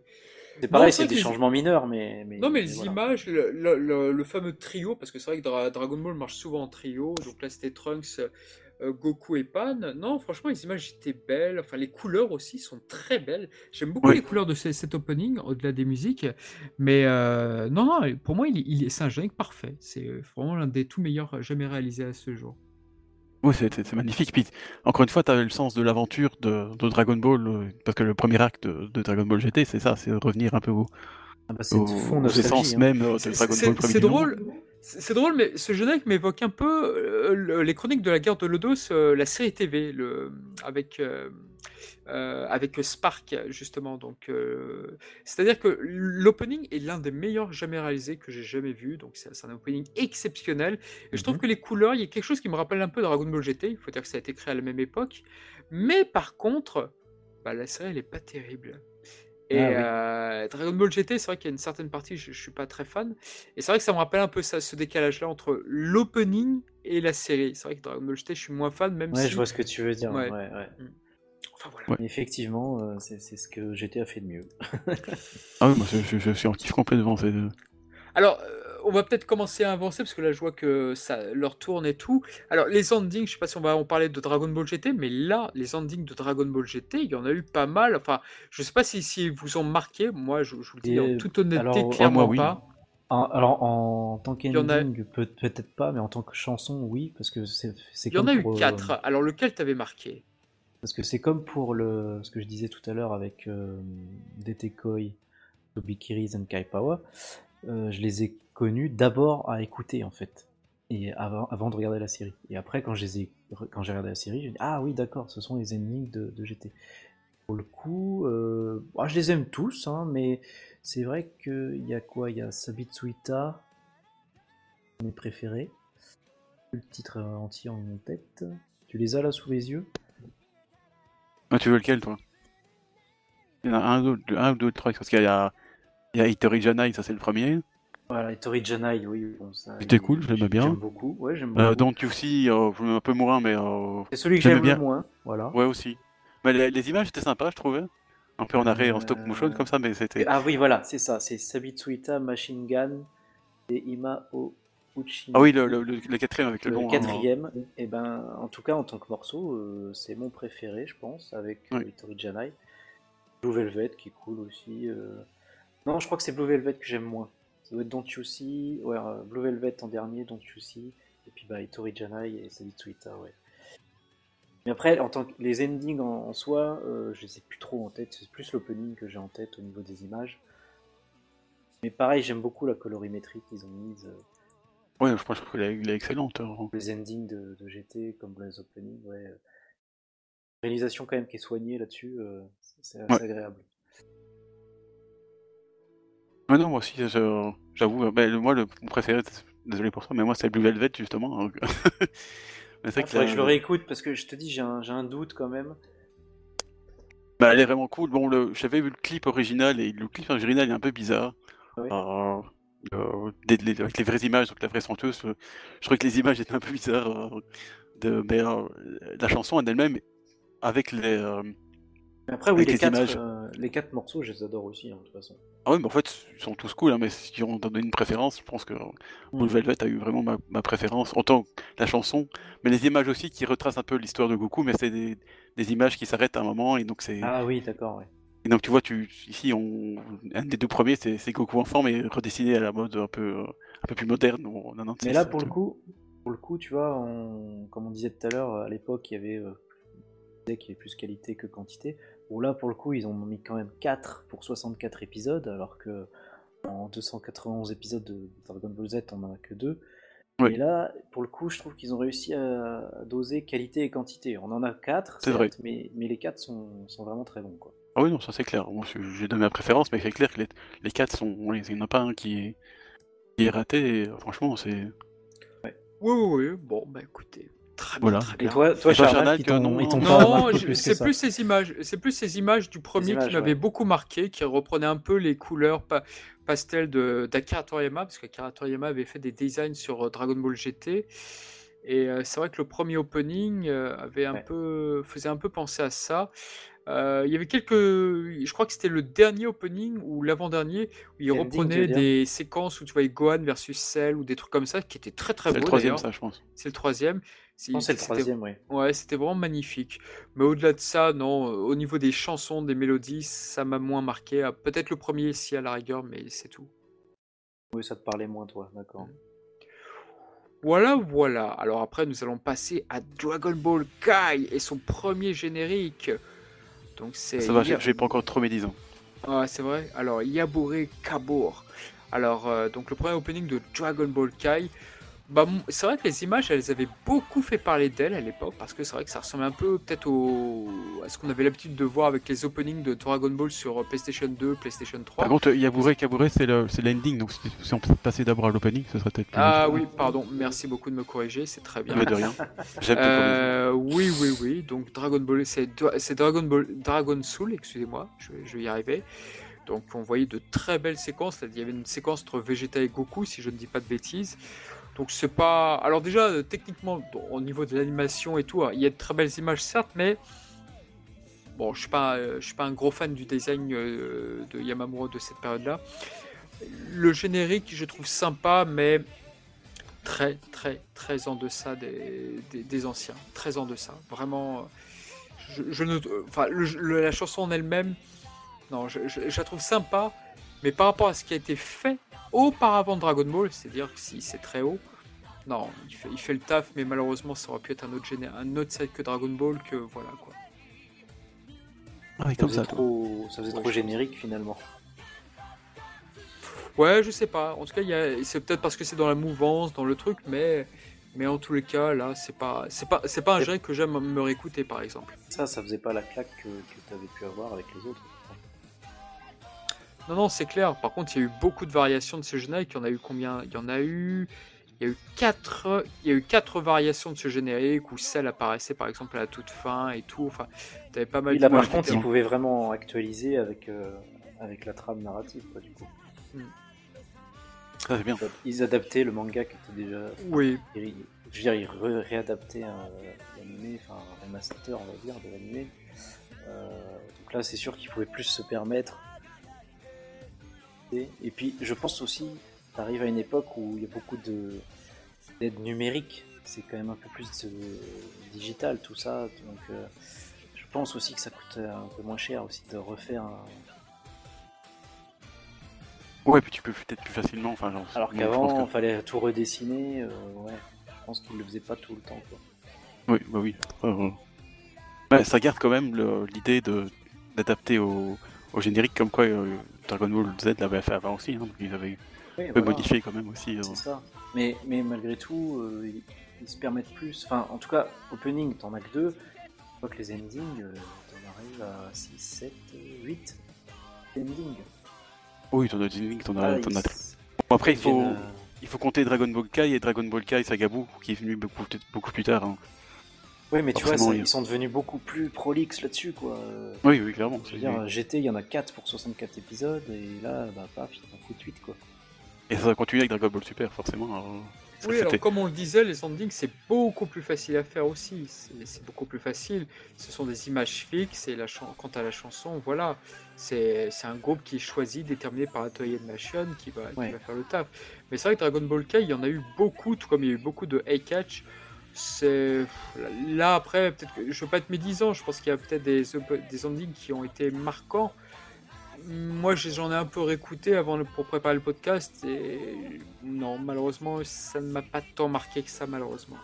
C'est pareil, c'est des les- changements mineurs, mais. mais Non, mais les voilà. images, le, le- le- le fameux trio, parce que c'est vrai que Dra- Dragon Ball marche souvent en trio, donc là c'était Trunks, euh, Goku et Pan. Non, franchement, les images étaient belles, enfin les couleurs aussi sont très belles. J'aime beaucoup Oui. les couleurs de ce- cet opening, au-delà des musiques, mais euh, non, non, pour moi, il, il est- c'est un générique parfait. C'est vraiment l'un des tout meilleurs jamais réalisés à ce jour. Oui, c'est magnifique. Puis, encore une fois, tu as le sens de l'aventure de, de Dragon Ball, euh, parce que le premier acte de, de Dragon Ball GT, c'est ça, c'est revenir un peu au, Ah bah, au- nostalgie, essences hein. même euh, de C'est- Dragon c'est- Ball premier C'est nom. C'est drôle, mais ce générique m'évoque un peu euh, le- les chroniques de la guerre de Lodos, euh, la série TV, le, avec, euh, avec Spark, justement. Donc, C'est-à-dire que l'opening est l'un des meilleurs jamais réalisés que j'ai jamais vu. Donc, c'est un opening exceptionnel. Et je trouve Mhm. que les couleurs, il y a quelque chose qui me rappelle un peu Dragon Ball GT. Il faut dire que ça a été créé à la même époque. Mais par contre, bah, la série, elle est pas terrible. Et Ah oui. euh, Dragon Ball GT, c'est vrai qu'il y a une certaine partie, je, je suis pas très fan. Et c'est vrai que ça me rappelle un peu ça, ce décalage-là entre l'opening et la série. C'est vrai que Dragon Ball GT, je suis moins fan, même Ouais, si. je vois ce que tu veux dire. Ouais. Ouais, ouais. Enfin voilà. Ouais. Mais Effectivement, euh, c'est c'est ce que GT a fait de mieux. Ah oui, moi je, je- je suis en kiff complètement. c'est- Alors, euh, on va peut-être commencer à avancer parce que là, je vois que ça leur tourne et tout. Alors, les endings, je sais pas si on va en parler de Dragon Ball GT, mais là, les endings de Dragon Ball GT, il y en a eu pas mal. Enfin, je sais pas si, si ils vous ont marqué. Moi, je, je vous le dis Et, en toute honnêteté, alors, clairement moi, oui. pas. En- alors, en tant a- qu'ending, peut- peut-être pas, mais en tant que chanson, oui, parce que c'est Il y en a eu pour, euh, quatre. Alors, lequel t'avait marqué? Parce que c'est comme pour le, ce que je disais tout à l'heure avec euh, Detekoi, Tobikiris et Kaipawa. Euh, je les ai connus d'abord à écouter en fait, et avant, avant de regarder la série. Et après, quand je les ai, quand j'ai regardé la série, j'ai dit ah oui d'accord, ce sont les ennemis de, de GT. Pour le coup, euh, ah, je les aime tous, hein, mais c'est vrai qu'il y a quoi? Il y a Sabitsuita, mes préférés. Le titre entier en tête. Tu les as là sous les yeux? Ah, tu veux lequel toi? Il y en a un, un, deux, trois, parce qu'il y a, il y a Hitori Janai, ça c'est le premier. Voilà, Tori Janai, oui, bon, ça. C'était cool, je l'aimais bien. J'aime beaucoup, ouais, j'aime Euh, beaucoup. Don't You See, euh, un peu moins, mais euh, C'est celui que j'aime bien. le moins, voilà. ouais aussi. Mais les, les images étaient sympas, je trouvais. Un peu en arrêt, en stop motion Euh, comme ça, mais c'était. Ah oui, voilà, c'est ça, c'est Sabitsuita, Machine Gun et Ima O Uchi. Ah oui, le, le, le- le quatrième avec le Le long. hein. quatrième, et ben, en tout cas, en tant que morceau, c'est mon préféré, je pense, avec euh, Tori Janai. Blue Velvet, qui est cool aussi. Non, je crois que c'est Blue Velvet que j'aime moins. Ça doit être Don't You See, ouais, euh, Blue Velvet en dernier, Don't You See, et puis bah, Tori Janai et Sabitsuita, ouais. Mais après, en tant que les endings en, en soi, euh, je les ai plus trop en tête, c'est plus l'opening que j'ai en tête au niveau des images. Mais pareil, j'aime beaucoup la colorimétrie qu'ils ont mise. euh, Ouais, je pense qu'elle est, elle est excellente. hein. les endings de, de GT comme les openings, ouais. euh, Réalisation quand même qui est soignée là-dessus, euh, c'est assez Ouais. agréable. Ouais, non, moi aussi, j'avoue, ben, le- moi, le, mon préféré, désolé pour ça, mais moi, c'est Blue Velvet, justement. donc. mais c'est vrai que faudrait que je le réécoute parce que je te dis, j'ai un, doute quand même. bah, elle est vraiment cool. Bon, le, j'avais vu le clip original, et le clip original est un peu bizarre. Oui. Euh, euh, des- les- avec les vraies images, donc la vraie chanteuse, euh, je trouvais que les images étaient un peu bizarres. de, mais euh, la chanson en elle-même, avec les. Mais après, oui, les les quatre, images. les quatre morceaux, je les adore aussi, hein, de toute façon. Ah ouais, mais en fait, ils sont tous cool, hein, mais si on donne une préférence, je pense que Blue Velvet a eu vraiment ma, ma préférence, autant que la chanson, mais les images aussi qui retracent un peu l'histoire de Goku, mais c'est des, des images qui s'arrêtent à un moment, et donc c'est... Ah oui, d'accord, ouais. Et donc tu vois, tu, ici, on, un des deux premiers, c'est Goku enfant, mais redessiné à la mode un peu, un peu plus moderne. en 96, Mais là, pour le coup, pour le coup, tu vois, on- comme on disait tout à l'heure, à l'époque, il y avait, euh, qu'il y avait plus qualité que quantité. Là, pour le coup, ils ont mis quand même 4 pour 64 épisodes, alors que en 291 épisodes de Dragon Ball Z, on en a que 2. Oui. Et là, pour le coup, je trouve qu'ils ont réussi à, doser qualité et quantité. On en a 4, C'est vrai. mais, mais les 4 sont, sont vraiment très bons, quoi. Ah oui, non, ça c'est clair. J'ai donné ma préférence, mais c'est clair que les, les quatre sont... Il n'y en a pas un qui est, qui est raté, et, franchement, c'est... Oui, oui, oui. Bon, bah écoutez. Très bien, Voilà. très Et toi, toi Et toi, que t'ont non, non, c'est plus ces images, c'est plus ces images du premier images, qui m'avaient ouais. beaucoup marqué, qui reprenaient un peu les couleurs pa- pastel de d'Akira Toriyama, parce qu'Akira Toriyama avait fait des designs sur euh, Dragon Ball GT. Et euh, c'est vrai que le premier opening euh, avait un Ouais. peu, faisait un peu penser à ça. Euh, il y avait quelques, je crois que c'était le dernier opening ou l'avant-dernier où il reprenait des séquences où tu voyais Gohan versus Cell ou des trucs comme ça qui étaient très très C'est le beaux troisième, ça, je pense. C'est le troisième. Non, c'est le C'était- troisième, oui. Ouais, c'était vraiment magnifique. Mais au-delà de ça, non, euh, au niveau des chansons, des mélodies, ça m'a moins marqué. Ah, Peut-être le premier, si à la rigueur, mais c'est tout. Oui, ça te parlait moins, toi, d'accord. Voilà, voilà. Alors après, nous allons passer à Dragon Ball Kai et son premier générique. Donc c'est. Ça va, j'ai j'ai pas encore trop mes 10 ans. Ah, c'est vrai. Alors, Yabure Kabur. Alors, euh, donc le premier opening de Dragon Ball Kai. Bah, c'est vrai que les images, elles avaient beaucoup fait parler d'elles à l'époque, parce que c'est vrai que ça ressemble un peu peut-être au... à ce qu'on avait l'habitude de voir avec les openings de Dragon Ball sur PlayStation 2, PlayStation 3. Par contre, Yabure Kabure, c'est le- c'est l'ending, donc si, on passait d'abord à l'opening, ce serait peut-être plus Ah oui, pardon, merci beaucoup de me corriger, c'est très bien. Mais de rien. Euh, oui, oui, oui. Donc Dragon Ball, c'est Dragon Ball, Dragon Soul, excusez-moi, je, vais- je vais y arriver. Donc on voyait de très belles séquences. Il y avait une séquence entre Vegeta et Goku, si je ne dis pas de bêtises. Donc c'est pas. Alors déjà, euh, techniquement, au niveau de l'animation et tout, hein, il y a de très belles images, certes, mais bon, je suis euh, suis pas un gros fan du design euh, de Yamamura de cette période-là. Le générique, je trouve sympa, mais très très très en deçà des, des, anciens, très en deçà. Vraiment, je, ne, enfin, la chanson en elle-même, non, je- je la trouve sympa, mais par rapport à ce qui a été fait auparavant de Dragon Ball, c'est-à-dire que si c'est très haut, non, il fait, il fait le taf, mais malheureusement, ça aurait pu être un autre géné- un autre set que Dragon Ball, que voilà quoi. Ah, oui, Ça comme faisait ça. trop, ça faisait Ouais, trop générique finalement. Ouais, je sais pas. En tout cas, il y a- c'est peut-être parce que c'est dans la mouvance, dans le truc, mais mais en tous les cas, là, c'est pas c'est pas c'est pas un générique que j'aime me réécouter par exemple. Ça, ça faisait pas la claque que, que tu avais pu avoir avec les autres. Non, non, c'est clair. Par contre, il y a eu beaucoup de variations de ce générique. Il y en a eu combien? Il y en a eu. Il y a eu quatre. Il y a eu quatre variations de ce générique où celle apparaissait par exemple à la toute fin et tout. Enfin, t'avais pas mal. Oui, là, par contre, ils pouvaient vraiment actualiser avec, euh, avec la trame narrative, quoi, du coup. Ça, c'est bien. Ils adaptaient le manga qui était déjà. Oui, ils- Je veux dire, ils ré- réadaptaient un- l'animé, enfin un remaster, on va dire, de l'animé. Euh, donc là, c'est sûr qu'ils pouvaient plus se permettre. Et, et puis, je pense aussi, t'arrives à une époque où il y a beaucoup de d'aide numérique. C'est quand même un peu plus de- digital, tout ça. Donc, euh, je pense aussi que ça coûte un peu moins cher aussi de refaire un, Ouais, puis tu peux peut-être plus facilement. Enfin, genre, Alors qu'avant, il que- fallait tout redessiner. euh, ouais, je pense qu'ils le faisaient pas tout le temps. Quoi. Oui, bah oui. Euh, ouais, ça garde quand même l'idée de d'adapter au, au générique comme quoi euh, Dragon Ball Z l'avait fait avant aussi. Hein, ils avaient Oui, un peu voilà, modifié quand même aussi. C'est ça. Mais, mais malgré tout, euh, ils, ils se permettent plus. Enfin, en tout cas, opening, t'en as que deux. Je crois que les endings, euh, t'en arrives à 6, 7, 8 endings. Oui, t'en as des lignes, t'en as, Ah, t'en as- Bon, après, il faut, euh, il faut compter Dragon Ball Kai et Dragon Ball Kai Sagabu qui est venu beaucoup, peut-être beaucoup plus tard. hein. Oui, mais tu vois, ça- ils sont devenus beaucoup plus prolixes là-dessus, quoi. Oui, oui, clairement. Je veux dire, GT, il y en a 4 pour 64 épisodes, et là, bah, paf, ils en foutent 8, quoi. Et ça va continuer avec Dragon Ball Super, forcément. Oui, alors comme on le disait, les endings c'est beaucoup plus facile à faire aussi. C'est beaucoup plus facile. Ce sont des images fixes et la quant à la chanson, voilà, c'est c'est un groupe qui est choisi, déterminé par Toei Animation qui va, qui Ouais. va faire le taf. Mais c'est vrai que Dragon Ball Kai, il y en a eu beaucoup, tout comme il y a eu beaucoup de Hey Catch. C'est là après, peut-être que je veux pas être médisant. Je pense qu'il y a peut-être des des endings qui ont été marquants. Moi, j'en ai un peu réécouté avant le- pour préparer le podcast et non, malheureusement, ça ne m'a pas tant marqué que ça, malheureusement.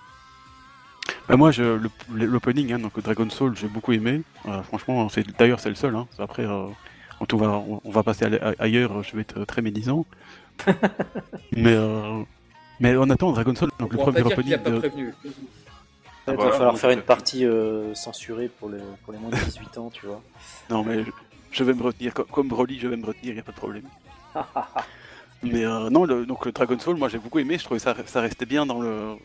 Bah, moi, je, le- l'opening, hein, donc Dragon Soul, j'ai beaucoup aimé. Euh, franchement, c'est d'ailleurs c'est le seul. Hein. Après, euh, quand on va, on, on va passer à ailleurs, je vais être très médisant. mais, euh, mais honnêtement, Dragon Soul, donc le On premier pas dire opening. a pas de- prévenu. Il va falloir faire une partie euh, censurée pour, le, pour les moins de 18 ans, tu vois. Non, mais je, vais me retenir. Comme, comme Broly, je vais me retenir, il a pas de problème. Mais euh, non, le, donc le Dragon Soul, moi j'ai beaucoup aimé. Je trouvais ça, ça restait bien dans le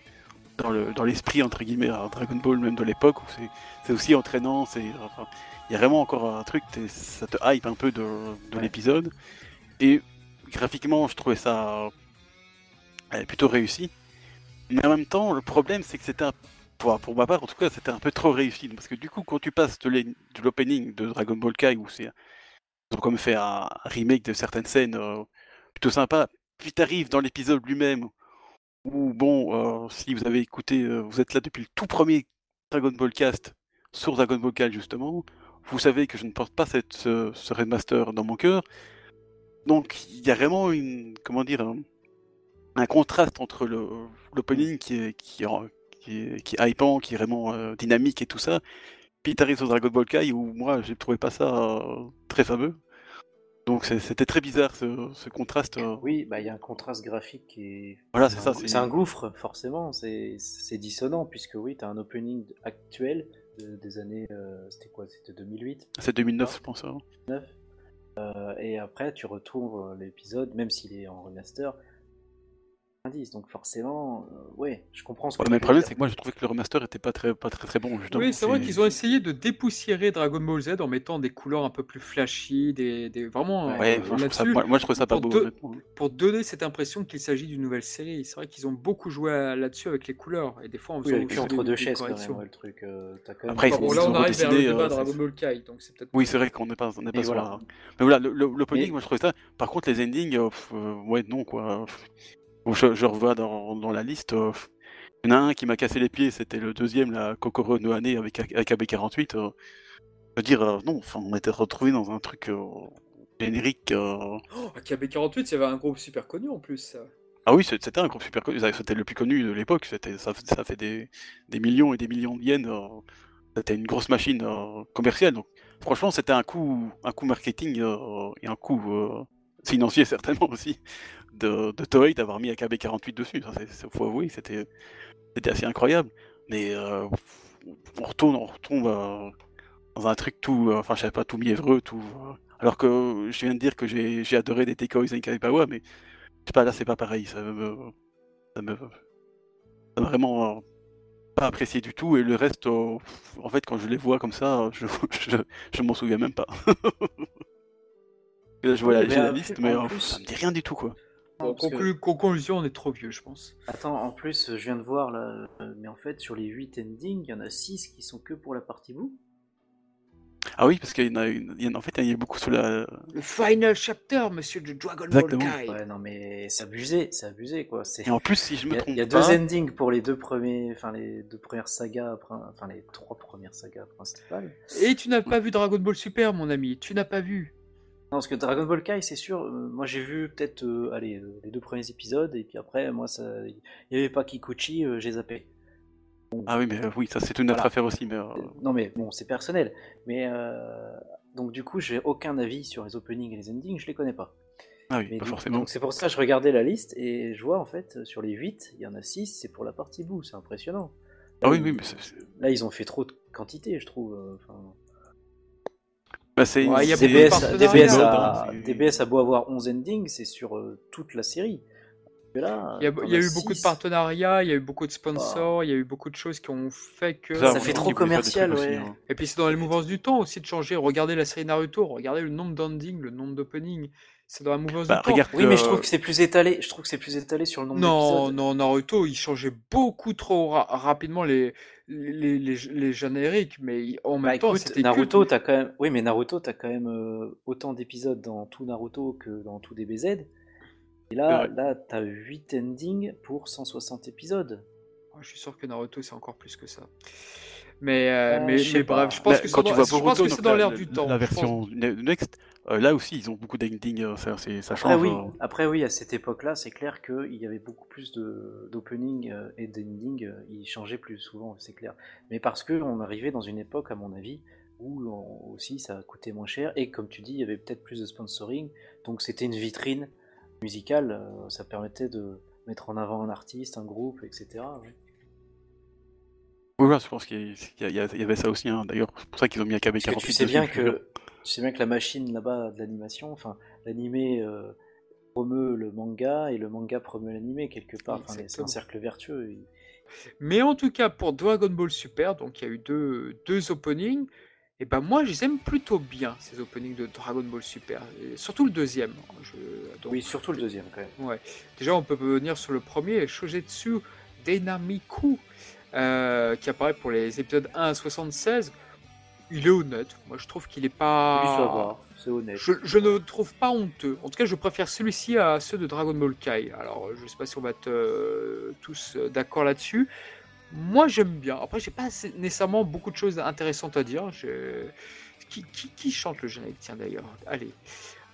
dans le dans l'esprit entre guillemets à Dragon Ball même de l'époque où c'est aussi entraînant. C'est enfin, il y a vraiment encore un truc, ça te hype un peu de, de Ouais. l'épisode. Et graphiquement, je trouvais ça euh, plutôt réussi. Mais en même temps, le problème c'est que c'était un pour, ma part, en tout cas, c'était un peu trop réussi. Parce que du coup, quand tu passes de l'opening de Dragon Ball Kai, où c'est ils ont comme fait un remake de certaines scènes euh, plutôt sympa, puis t'arrives dans l'épisode lui-même, où bon, euh, si vous avez écouté, euh, vous êtes là depuis le tout premier Dragon Ball Cast sur Dragon Ball Kai justement, vous savez que je ne porte pas ce, ce remaster dans mon cœur. Donc il y a vraiment une, comment dire, un, contraste entre l'opening qui est, qui, est, qui, est, qui est hypant, qui est vraiment euh, dynamique et tout ça, puis t'arrives sur Dragon Ball Kai où moi je ne trouvais pas ça euh, très fameux. Donc c'était très bizarre ce, ce contraste. euh. Oui, bah il y a un contraste graphique qui est. Voilà, c'est ça. C'est un gouffre, forcément. C'est dissonant, puisque oui, tu as un opening actuel de- des années. euh, C'était quoi? C'était 2008 C'est 2009, je pense. hein. Euh, et après, tu retrouves l'épisode, même s'il est en remaster. 90, donc forcément, euh, ouais, je comprends ce que Ouais, tu mais le problème, c'est que moi, je trouvais que le remaster était pas très, pas très, très bon. Justement. Oui, c'est vrai qu'ils ont essayé de dépoussiérer Dragon Ball Z en mettant des couleurs un peu plus flashy, des, des- vraiment Ouais, euh, Ouais, moi, je trouve ça, là-dessus, moi, moi, je trouve ça pas pour beau. pour donner cette impression qu'il s'agit d'une nouvelle série. C'est vrai qu'ils ont beaucoup joué là-dessus avec les couleurs et des fois en Oui, entre des- deux des chaises quand même, le truc. euh, quand même Après, bon, ont- là, on arrive vers le redessiné, débat euh, Dragon c'est- Ball Kai, donc c'est peut-être. Oui, c'est vrai qu'on n'est pas, on n'est pas sur Mais voilà, le- le- l'opening, moi, je trouvais ça. Par contre, les endings, euh, euh, ouais, non, quoi. Bon, je, je revois dans, dans la liste. euh, Il y en a un qui m'a cassé les pieds, c'était le deuxième, la Kokoro no Hane avec, avec AB48. euh. Je veux dire, euh, non, enfin, on était retrouvés dans un truc générique. Oh, KB48, il y avait un groupe super connu en plus. ça. Ah oui, c'était un groupe super connu, c'était le plus connu de l'époque, c'était ça, ça fait des, des millions et des millions de yens. C'était une grosse machine commerciale. Donc, franchement, c'était un coup, un coup marketing et un coup financier certainement aussi de, de Toei d'avoir mis AKB48 dessus. Ça, c'est- faut avouer, c'était, c'était assez incroyable. Mais euh, on retourne, on retombe euh, dans un truc tout, euh, enfin, je savais pas, tout mièvreux, tout. alors que je viens de dire que j'ai, j'ai adoré des Tekois et Kaipawa, mais je sais pas, là, c'est pas pareil. Ça me, ça me, ça m'a vraiment pas apprécié du tout. Et le reste, euh, en fait, quand je les vois comme ça, je, je, je m'en souviens même pas. Là, je vois la, j'ai la liste, mais euh, ça me dit rien du tout, quoi. Bon, que- Conclusion, on est trop vieux, je pense. Attends, en plus, je viens de voir là, euh, mais en fait, sur les 8 endings, il y en a 6 qui sont que pour la partie bout. Ah oui, parce qu'il y en a, une- il y en a- en fait, il y a beaucoup sur la. Le final chapter, monsieur de Dragon Exactement. Ball Kai. Ouais, non, mais c'est abusé, c'est abusé quoi. Et en plus, si je me trompe il y a pas, deux endings pour les deux premiers, enfin les deux premières sagas, enfin les trois premières sagas principales. Et tu n'as pas vu Dragon Ball Super, mon ami. Tu n'as pas vu. Non, parce que Dragon Ball Kai, c'est sûr, euh, moi j'ai vu peut-être euh, allez, euh, les deux premiers épisodes, et puis après, moi, ça, il n'y avait pas Kikuchi, j'ai zappé. Ah oui, mais oui, ça c'est une autre Voilà. affaire aussi. Mais Non, mais bon, c'est personnel. Mais donc, du coup, j'ai aucun avis sur les openings et les endings, je les connais pas. ah oui, Mais pas forcément. Donc, c'est pour ça que je regardais la liste, et je vois en fait, sur les 8, il y en a 6, c'est pour la partie bout, c'est impressionnant. Ah oui, oui, mais Là, ils ont fait trop de quantité, je trouve. enfin, bah, c'est. Ouais, c'est- DBS. DBS, a, DBS a beau avoir 11 endings, c'est sur euh, toute la série. Là, Il y a, t'en il y a as eu beaucoup de partenariats, il y a eu beaucoup de sponsors, il y a eu beaucoup de choses qui ont fait que. Ça fait trop commercial, aussi, ouais. hein. Et puis c'est dans les mouvances du temps aussi de changer. Regardez la série Naruto, regardez le nombre d'endings, le nombre d'openings. C'est dans la mouvance Bah, du temps. regarde Oui, mais je trouve que c'est plus étalé. Je trouve que c'est plus étalé sur le nombre Non, d'épisodes. non, Naruto, il changeait beaucoup trop ra- rapidement les, les, les, les génériques, mais en même Bah, temps, écoute, c'était Naruto, t'as quand même. Oui, mais Naruto, t'as quand même euh, autant d'épisodes dans tout Naruto que dans tout DBZ. Et là, C'est là, t'as 8 endings pour 160 épisodes. Ouais, Je suis sûr que Naruto, c'est encore plus que ça. Mais, euh, Euh, mais, je mais bref, je pense Bah, que c'est quand dans, tu vois je pense Boruto, que c'est dans la- l'air la- du temps. La pense- version ne- Next, euh, là aussi, ils ont beaucoup d'ending, euh, ça, ça Après change. oui, euh. après oui, à cette époque-là, c'est clair qu'il y avait beaucoup plus de d'opening euh, et d'ending. euh, Ils changeaient plus souvent, c'est clair. Mais parce que on arrivait dans une époque, à mon avis, où on- aussi ça coûtait moins cher et comme tu dis, il y avait peut-être plus de sponsoring. Donc c'était une vitrine musicale. Ça permettait de mettre en avant un artiste, un groupe, etc. ouais. Oui, je pense qu'il y, avait ça aussi. hein. D'ailleurs, c'est pour ça qu'ils ont mis AKB48 Parce que tu sais bien que tu sais bien que la machine là-bas de l'animation, enfin l'animé euh, promeut le manga et le manga promeut l'animé quelque part. Enfin, c'est un cercle vertueux. Mais en tout cas, pour Dragon Ball Super, donc il y a eu deux, deux openings. Et ben moi, je les aime plutôt bien, ces openings de Dragon Ball Super. Et surtout le deuxième. Je- donc, Oui, surtout le deuxième quand même. Ouais. Déjà, on peut venir sur le premier, Shogetsu Dynamiku, euh, qui apparaît pour les épisodes 1 à 76. Il est honnête. Moi, je trouve qu'il est pas. Oui, ça va, c'est honnête. Je, je ne le trouve pas honteux. En tout cas, je préfère celui-ci à ceux de Dragon Ball Kai. Alors, je sais pas si on va être euh, tous euh, d'accord là-dessus. Moi, j'aime bien. Après, j'ai pas nécessairement beaucoup de choses intéressantes à dire. Je- Qui, qui- qui chante le générique Tiens, d'ailleurs? Allez.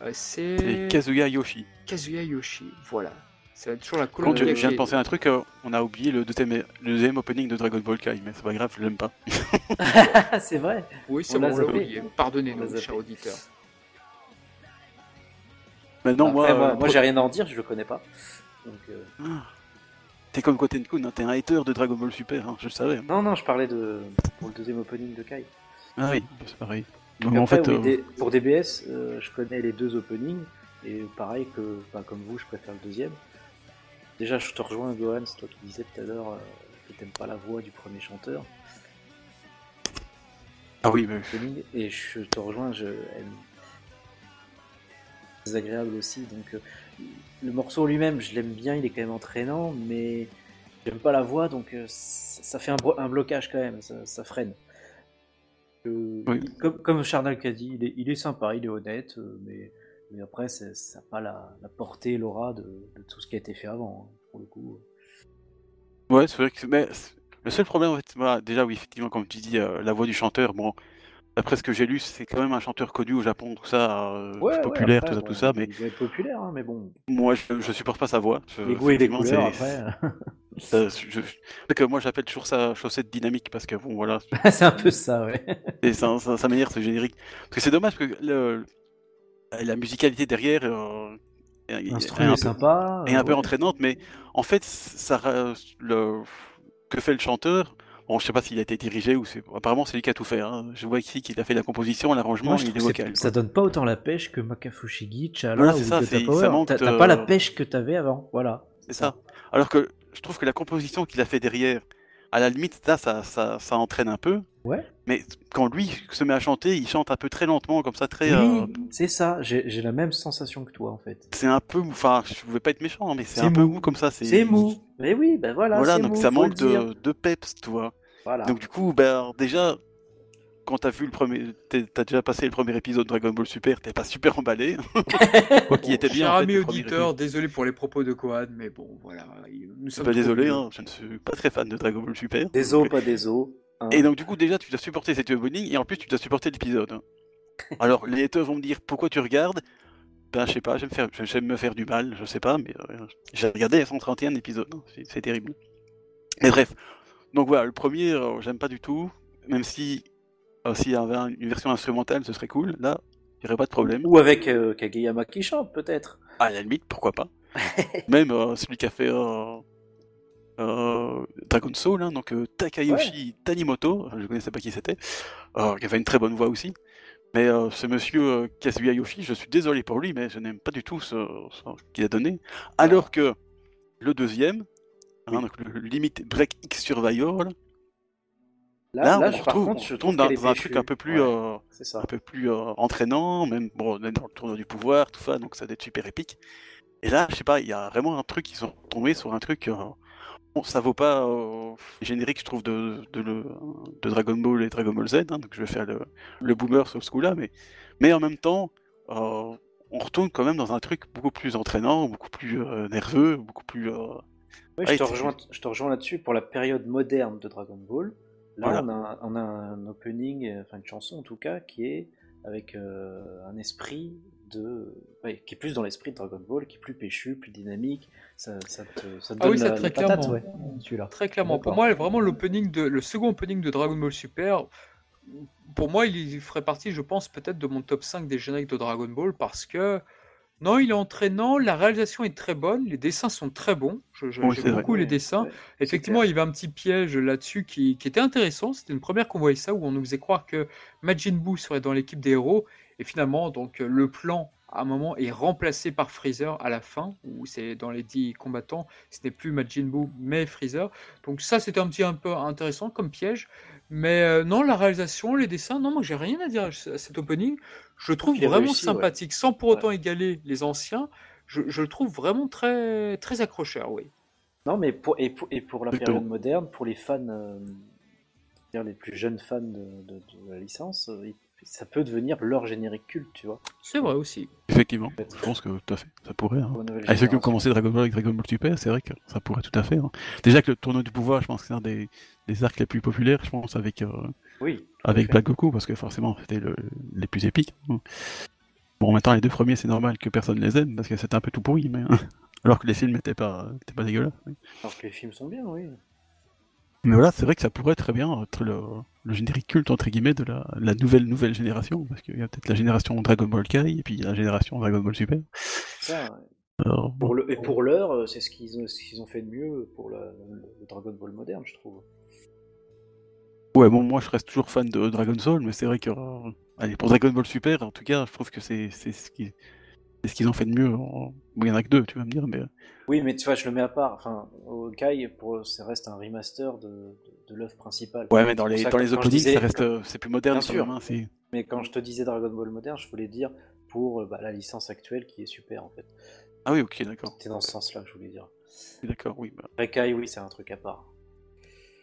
Euh, C'est c'est Kazuya Yoshi. Kazuya Yoshi. Voilà. C'est toujours la Par contre, je, viens de penser à un truc, euh, on a oublié le deuxième, le deuxième opening de Dragon Ball Kai, mais c'est pas grave, je l'aime pas. c'est vrai. Oui, c'est bon, on l'a oublié. Pardonnez-nous, chers auditeurs. Maintenant, Après, moi, moi, euh, moi, j'ai rien à en dire, je le connais pas. Donc, euh, t'es comme Gotenkun, hein, t'es un hater de Dragon Ball Super, hein, je le savais. Non, non, je parlais de pour le deuxième opening de Kai. Ah oui, c'est pareil. Donc en fait, oui, euh, des- pour DBS, euh, je connais les deux openings, et pareil que, comme vous, je préfère le deuxième. Déjà, je te rejoins, Gohan, c'est toi qui disais tout à l'heure euh, que t'aimes pas la voix du premier chanteur. ah oui, mais et je te rejoins, je, elle... c'est agréable aussi. Donc, euh, le morceau lui-même, je l'aime bien, il est quand même entraînant, mais j'aime pas la voix, donc euh, ça, ça fait un, blocage quand même, ça, ça freine. Euh, Oui. comme, comme qu'a dit, il est, il est sympa, il est honnête, mais, mais après, c'est- ça n'a pas la, la portée, l'aura de, de tout ce qui a été fait avant, hein, pour le coup. Ouais, c'est vrai que. Mais c'est- le seul problème, en fait, voilà, déjà, oui, effectivement, comme tu dis, euh, la voix du chanteur, bon, d'après ce que j'ai lu, c'est quand même un chanteur connu au Japon, tout ça, euh, Ouais, ouais, populaire, après, tout ça, bon, tout ça, mais populaire, hein, mais bon, moi, je, je supporte pas sa voix. Je- les goûts et les couleurs, c'est- après, je- c'est que moi, j'appelle toujours ça chaussette dynamique parce que, bon, voilà, c'est un peu ça, ouais. et ça, ça, ça m'énerve ce générique. Parce que c'est dommage parce que le, la musicalité derrière euh, est, un peu- sympa. est un euh, peu ouais. entraînante, mais en fait, ça, le, que fait le chanteur Bon, je sais pas s'il a été dirigé ou c'est. Apparemment, c'est lui qui a tout fait. hein. Je vois ici qu'il a fait la composition, l'arrangement et les vocales. ça donne pas autant la pêche que Makafushigi, Chala Voilà, ou ça, T'as pas la pêche que t'avais avant, voilà. C'est ça. Alors que je trouve que la composition qu'il a fait derrière, à la limite, là, ça, ça, ça entraîne un peu. Ouais. Mais quand lui se met à chanter, il chante un peu très lentement, comme ça, très. Oui, euh, c'est ça, j'ai la même sensation que toi en fait. c'est un peu. Enfin, je veux pas être méchant, mais c'est un peu mou. mou comme ça. C'est mou. Mais oui, ben voilà, Voilà, donc mou, ça manque de, de peps, tu vois. Voilà. Donc du coup, ben, déjà, quand t'as vu le premier, t'as déjà passé le premier épisode de Dragon Ball Super, t'es pas super emballé. Quoi qu'il était bien. Cher en fait, auditeur, désolé pour les propos de Kohan, mais bon, voilà. il- Nous sommes Pas désolé, hein, je ne suis pas très fan de Dragon Ball Super. Des os, pas des os. Hein. Et donc du coup, déjà, tu dois supporter cette opening et en plus, tu dois supporter l'épisode. hein. Alors, les haters vont me dire pourquoi tu regardes? Ben, je sais pas, j'aime faire, j'aime me faire du mal, je sais pas, mais euh, j'ai regardé 131 épisodes, hein, c'est- c'est terrible. Mais bref, donc voilà, le premier, euh, j'aime pas du tout, même si euh, s'il y avait un- une version instrumentale, ce serait cool. Là, il n'y aurait pas de problème. Ou avec euh, Kageyama qui chante peut-être. À la limite, pourquoi pas. Même celui qui a fait euh, Dragon Soul, hein, donc euh, Takayoshi Tanimoto, je ne connaissais pas qui c'était, euh, qui avait une très bonne voix aussi. Mais ce monsieur Kazuya Yoshi, je suis désolé pour lui, mais je n'aime pas du tout ce, ce qu'il a donné. Alors que le deuxième, hein, donc le Limit Break X Survivor, là, Là, là, là, on je- retrouve, contre, on je trouve dans, un truc un peu plus, Ouais, un peu plus entraînant, même bon, dans le tournoi du pouvoir, tout ça, donc ça doit être super épique. Et là, je sais pas, il y a vraiment un truc, ils sont tombés sur un truc. Ça vaut pas euh, les génériques, je trouve, de, de, le- de Dragon Ball et Dragon Ball Z, hein, donc je vais faire le, le boomer sur ce coup-là, mais, mais en même temps, euh, on retourne quand même dans un truc beaucoup plus entraînant, beaucoup plus euh, nerveux, beaucoup plus. euh, Oui, je te rejoins, je te rejoins là-dessus pour la période moderne de Dragon Ball. Là, Voilà. on, a, un- on a un opening, enfin une chanson en tout cas, qui est avec un esprit de, ouais, qui est plus dans l'esprit de Dragon Ball, qui est plus péchu, plus dynamique. Ça, ça te, ça te Ah donne oui, ça, la, très la patate, clairement. ouais, celui-là. Très clairement. Pour moi, vraiment, l'opening de, le second opening de Dragon Ball Super, pour moi, il ferait partie, je pense, peut-être de mon top 5 des génériques de Dragon Ball parce que, non, il est entraînant, la réalisation est très bonne, les dessins sont très bons. Je- je- Oui, J'aime vrai. beaucoup les dessins. ouais. Effectivement, il y avait un petit piège là-dessus qui, qui était intéressant. C'était une première qu'on voyait ça, où on nous faisait croire que Majin Buu serait dans l'équipe des héros. Et finalement, donc, euh, le plan, à un moment, est remplacé par Freezer à la fin, où c'est dans les 10 combattants, ce n'est plus Majin Buu, mais Freezer. Donc ça, c'était un petit un peu intéressant comme piège. Mais euh, non, la réalisation, les dessins, non, moi, j'ai rien à dire à ce- à cet opening. Je le trouve vraiment réussi, ouais. sympathique, sans pour autant égaler les anciens. Je, je le trouve vraiment très, très accrocheur, oui. Non, mais pour, et, pour, et pour la période moderne, pour les fans, euh, les plus jeunes fans de, de- de la licence, euh, ça peut devenir leur générique culte, tu vois. C'est vrai aussi. Effectivement, fait. je pense que tout à fait, ça pourrait. hein. nouvelle Ah, ceux qui ont commencé Dragon Ball avec Dragon Ball Super, c'est vrai que ça pourrait tout à fait. hein. Déjà que le tournoi du pouvoir, je pense que c'est un des, des arcs les plus populaires, je pense, avec, euh, Oui, avec. Black Goku, parce que forcément, c'était le- les plus épiques. hein. Bon, maintenant, les deux premiers, c'est normal que personne les aime, parce que c'était un peu tout pourri, mais. Alors que les films n'étaient pas, étaient pas dégueulasses. oui. Alors que les films sont bien, oui. Mais voilà, c'est vrai que ça pourrait très bien être le, le générique culte entre guillemets de la, la nouvelle nouvelle génération, parce qu'il y a peut-être la génération Dragon Ball Kai et puis la génération Dragon Ball Super. Ça, ouais. Alors, pour le, et pour l'heure, euh, c'est ce qu'ils ont, ce qu'ils ont fait de mieux pour la- le, le Dragon Ball moderne, je trouve. Ouais, bon, moi je reste toujours fan de Dragon Soul, mais c'est vrai que. euh, allez, pour Dragon Ball Super, en tout cas, je trouve que c'est c'est ce qui- c'est ce qu'ils ont fait de mieux. en- Bon, il y en a que deux, tu vas me dire, mais. Oui, mais tu vois, je le mets à part. Enfin, au Kai, pour, ça reste un remaster de, de, de l'œuvre principale. Ouais, mais dans les, ça dans les openings, disais- ça reste, euh, c'est plus moderne Bien sûr. hein, Mais quand je te disais Dragon Ball moderne, je voulais dire pour euh, bah, la licence actuelle qui est super en fait. Ah oui, ok, d'accord. C'était dans ce sens-là que je voulais dire. D'accord, oui, bah, Kai, oui, c'est un truc à part.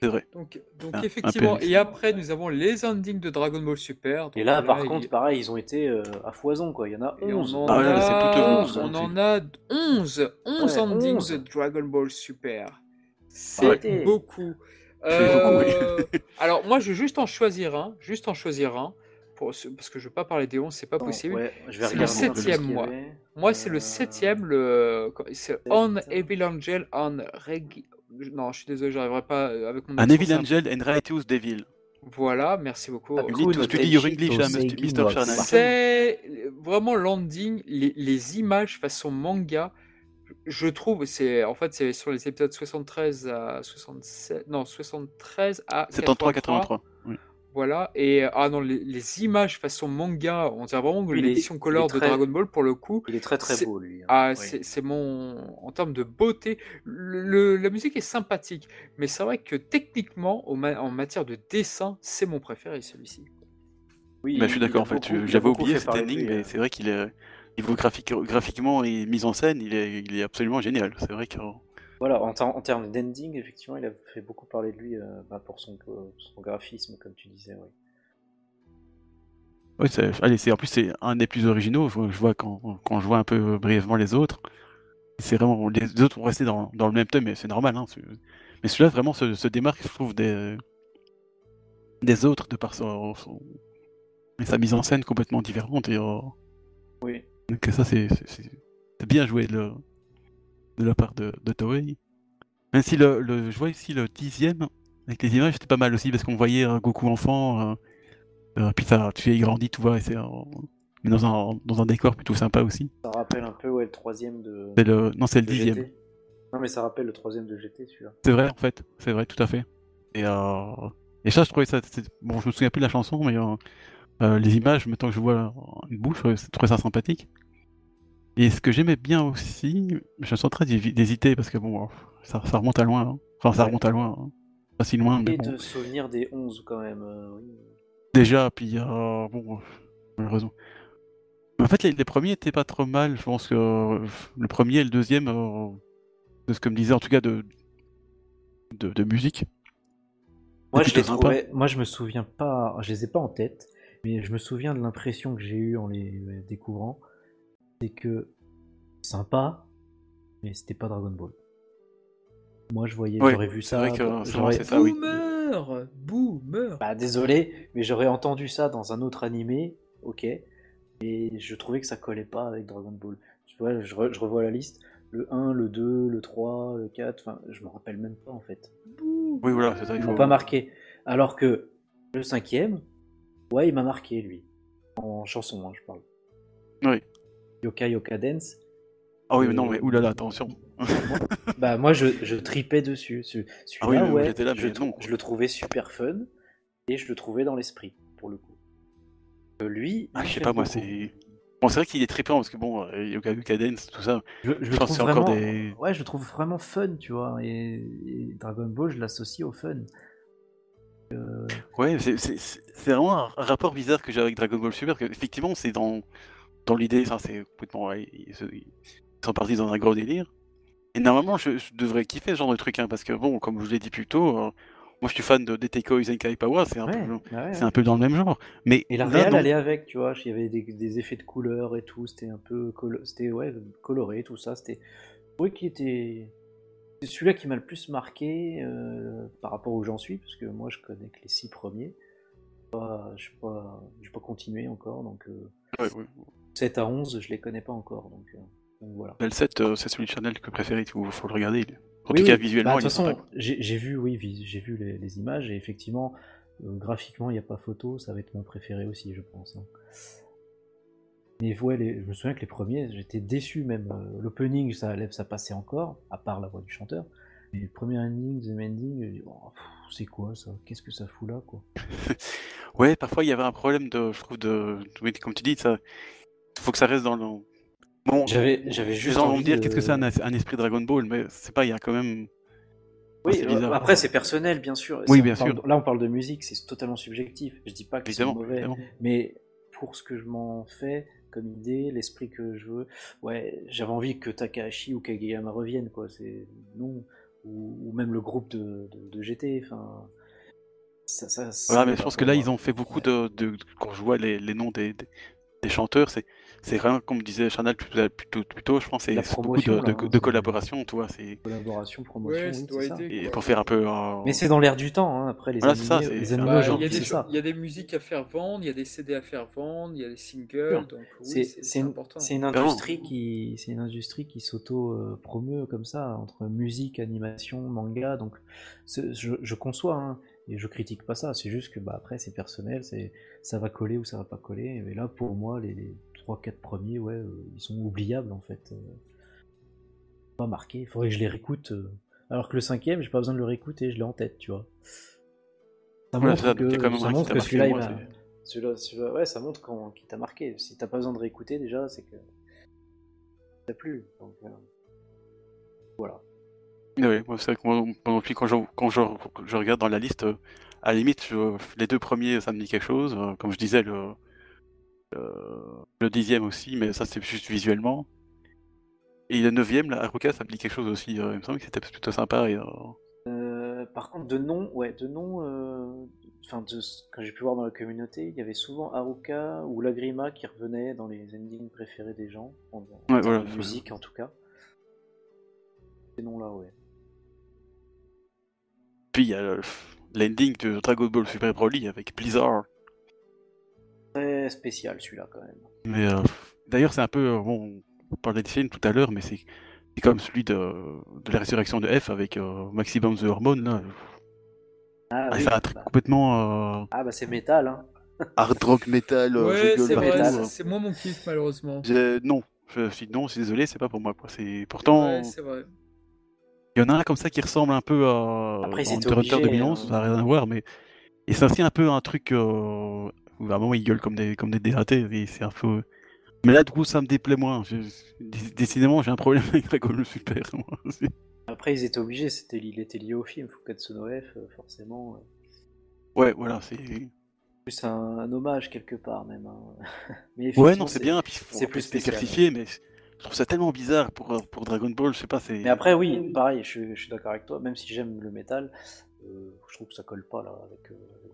C'est vrai. Donc, donc un effectivement, et après nous avons les endings de Dragon Ball Super. Et là, par il- contre, pareil, ils ont été euh, à foison quoi. Il y en a et on 11. en, Ah ouais, là, a, c'est plutôt onze, on là, en a 11, 11 Ouais, endings 11. de Dragon Ball Super. C'est Arrêtez. beaucoup. Euh, alors moi je vais juste en choisir un, juste en choisir un, pour, ce- parce que je veux pas parler des 11, c'est pas Non, possible. ouais, je vais C'est le septième, moi. Moi c'est Euh, le septième, le c'est On. Evil Angel on Regi... Non, je suis désolé, j'arriverai pas euh, avec mon An Evil Angel and Righteous Devil. Voilà, merci beaucoup. Ah, You need to study your English, hein, Mr. C'est vraiment landing, les, les images façon manga, je trouve, c'est en fait c'est sur les épisodes 73 à 67, non 73 à 73, 83, 83. Voilà. Et ah non, les, les images façon manga, on dirait vraiment que l'édition color de très- Dragon Ball pour le coup. Il est très très beau lui. hein. Ah, Oui. c'est mon. En termes de beauté, le, le- la musique est sympathique, mais c'est vrai que techniquement, au ma- en matière de dessin, c'est mon préféré celui-ci. Oui, Bah, je suis d'accord, en fait, j'avais oublié fait cet parler de ending, mais euh. c'est vrai qu'il est. Niveau graphique, graphiquement et mise en scène, il est, il est absolument génial. C'est vrai que. Voilà, en, ter- en termes d'ending, effectivement, il a fait beaucoup parler de lui euh, bah, pour son, son graphisme, comme tu disais. Oui. C'est- allez, c'est en plus c'est un des plus originaux. Je, vois- je vois quand, quand je vois un peu brièvement les autres, c'est vraiment les autres vont rester dans, dans le même thème, mais c'est normal. Hein, mais celui-là vraiment se, se démarque, je trouve, des des autres de par son, son- et sa mise en scène complètement différente. Et euh, Oui. donc ça c'est bien joué de la part de, de Toei. Même si le, le je vois ici le dixième avec les images, c'était pas mal aussi parce qu'on voyait Goku enfant. euh, puis ça, tu sais, il grandit, tu vois, et c'est mais dans un, dans un décor plutôt sympa aussi. Ça rappelle un peu ouais, le troisième de, C'est le, non, c'est le dixième. GT. Non, mais ça rappelle le troisième de GT, celui-là. C'est vrai, en fait, c'est vrai, tout à fait. Et, euh, et ça, je trouvais ça, c'est- bon, je me souviens plus de la chanson, mais euh, euh, les images, maintenant que je vois une bouche, je trouvais ça sympathique. Et ce que j'aimais bien aussi, je en train d'hési- d'hésiter parce que bon, ça, ça remonte à loin. hein. Enfin, ça Ouais. remonte à loin, hein. pas si loin, mais Et bon. de souvenir des 11 quand même. euh, oui. Déjà, puis euh, bon, malheureusement. En fait, les, les premiers étaient pas trop mal. Je pense que euh, le premier et le deuxième, euh, de ce que me disait en tout cas de, de, de musique. Moi, je les trouvais. Moi, je me souviens pas. Je les ai pas en tête, mais je me souviens de l'impression que j'ai eue en les découvrant. C'est que sympa, mais c'était pas Dragon Ball. Moi, je voyais, Ouais, j'aurais vu c'est ça. vrai que, c'est j'aurais- ça, oui. Boomer Boomer Bah, désolé, mais j'aurais entendu ça dans un autre animé, ok. Et je trouvais que ça collait pas avec Dragon Ball. Tu vois, je, re- je revois la liste. Le 1, le 2, le 3, le 4, enfin, je me rappelle même pas en fait. Oui, voilà, c'est ça. Il Ils m'ont pas marqué. Alors que le cinquième, ouais, il m'a marqué lui. En chanson, hein, je parle. Oui. Yoka Yoka Dance. Ah oui, mais non, mais oulala, attention. Bah moi je, je tripais dessus. Ce- Ah oui, ouais, là, je, non. je le trouvais super fun et je le trouvais dans l'esprit pour le coup. Euh, lui, Ah, je sais pas, moi, c'est. Bon, c'est vrai qu'il est trippant parce que bon, euh, Yoga Yoga Dance, tout ça. Je, je le pense trouve encore vraiment, des- ouais, je le trouve vraiment fun, tu vois. Et, et Dragon Ball, je l'associe au fun. Ouais, c'est vraiment un un rapport bizarre que j'ai avec Dragon Ball Super, que effectivement, c'est dans, dans l'idée, ça, c'est complètement. ouais, ils, sont partis dans un gros délire. Et normalement, je, je devrais kiffer ce genre de truc, hein, parce que bon, comme je l'ai dit plus tôt, euh, moi je suis fan de Deteko Izenkai Power, c'est un, Ouais, peu, bah ouais, c'est ouais. un peu dans le même genre. Mais Et la non. allait avec, tu vois. Il y avait des, des effets de couleurs et tout. C'était un peu colo- c'était ouais, coloré, tout ça. C'était. Oui, qui était. C'est celui-là qui m'a le plus marqué euh, par rapport où j'en suis, parce que moi je connais que les six premiers. Pas- Je n'ai pas, j'ai pas continué encore, donc euh, Ouais, ouais. 7 à 11, je les connais pas encore. Donc, euh, donc voilà. Le 7, euh, c'est celui de Chanel que préféré, il faut, le regarder, est tout Oui, cas, oui. visuellement, Bah, de toute façon, j'ai vu, oui, j'ai vu les, les images et effectivement, euh, graphiquement, il n'y a pas photo, ça va être mon préféré aussi, je pense. hein. Mais ouais, les- je me souviens que les premiers, j'étais déçu même. euh, L'opening, ça, ça passait encore, à part la voix du chanteur. Mais le premier ending, deuxième ending, oh, c'est quoi ça? Qu'est-ce que ça fout là, quoi? Ouais, parfois il y avait un problème de, je trouve, de, comme tu dis, ça, faut que ça reste dans le. Bon, J'avais, j'avais les juste gens vont envie me dire de- qu'est-ce que c'est un, un esprit Dragon Ball, mais c'est pas, il y a quand même. Oui, c'est euh, après c'est personnel, bien sûr. Oui, bien parle- sûr. Là, on parle de musique, c'est totalement subjectif. Je dis pas que c'est mauvais, évidemment. mais pour ce que je m'en fais comme idée, l'esprit que je veux, ouais, j'avais envie que Takahashi ou Kageyama reviennent, quoi. C'est non, ou, ou même le groupe de, de, de GT. Enfin, ça, ça, ça Voilà, mais je pense que là, moi. ils ont fait beaucoup de, de- quand je vois les, les noms des, des, des chanteurs, c'est, c'est vraiment, comme disait Chanel plus, plus tôt, plus tôt, je pense, c'est beaucoup de, là, hein, de collaboration, tu vois, c'est, collaboration, promotion, Ouais, oui, ça c'est ça. et pour faire un peu. euh, Mais c'est dans l'air du temps, hein. après les Voilà, ça, animés, les animés Bah, il y, des, ça. il y a des musiques à faire vendre, il y a des CD à faire vendre, il y a des singles, Sûr. donc oui, C'est c'est c'est c'est une, important. c'est une industrie qui c'est une industrie qui s'auto euh, promeut comme ça entre musique, animation, manga. Donc je, je conçois hein, et je critique pas ça. C'est juste que bah après c'est personnel, c'est ça va coller ou ça va pas coller. Mais là pour moi les, les 3-4 premiers ouais euh, ils sont oubliables en fait. Euh, pas marqués. Il faudrait que je les réécoute. euh. Alors que le cinquième j'ai pas besoin de le réécouter, je l'ai en tête, tu vois. Ça montre ça, que, quand même ça montre que celui-là il m'a- celui-là, celui-là, ouais, ça montre quand, qu'il t'a marqué. Si t'as pas besoin de réécouter déjà, c'est que ça t'a plu. Donc, euh, voilà. Oui, moi, c'est vrai que moi, moi non plus, quand je, quand je, je regarde dans la liste, à la limite, je- les deux premiers, ça me dit quelque chose. Comme je disais, le, le, le dixième aussi, mais ça, c'est juste visuellement. Et le neuvième, là, Haruka, ça me dit quelque chose aussi. euh, il me semble que c'était plutôt sympa. Et, euh, Euh, par contre, de nom, ouais, de nom, euh, enfin, de ce- quand j'ai pu voir dans la communauté, il y avait souvent Haruka ou Lagrima qui revenaient dans les endings préférés des gens, en, en Ouais, termes voilà, de musique en tout cas. Ces noms-là, ouais. Puis il y a le- l'ending de Dragon Ball Super Broly avec Blizzard. Très spécial celui-là quand même. Mais euh, d'ailleurs, c'est un peu. euh, bon, on parlait des films tout à l'heure, mais c'est c'est comme celui de, de la résurrection de F avec euh, Maximum the Hormone. Là. Ah, Ah, oui, c'est un truc bah, complètement euh, ah, bah c'est métal, hein. hard rock metal. euh, Ouais, c'est vrai, métal. c'est- c'est moi mon kiff malheureusement. Je- Non, je suis non, je suis désolé, c'est pas pour moi. Quoi. C'est pourtant, Ouais, c'est vrai. il y en a un comme ça qui ressemble un peu à Après, Hunter x Hunter obligé, 2011, hein. ça n'a rien à voir, mais et c'est aussi un peu un truc euh, moment ils gueulent comme des comme des dératés, c'est un peu. Mais là, du coup, ça me déplaît moins. Je- Décidément, j'ai un problème avec Dragon Ball Super. moi. Après, ils étaient obligés, c'était, il était lié au film, Fukatsu no F, euh, forcément. Ouais, voilà, c'est. plus un, un hommage quelque part même. hein. Mais Ouais, non, c'est bien, puis c'est plus diversifié, mais je trouve ça tellement bizarre pour, euh, pour Dragon Ball, je sais pas. Mais après, oui, pareil, je, suis- je suis d'accord avec toi, même si j'aime le métal, euh, je trouve que ça colle pas là avec. euh, avec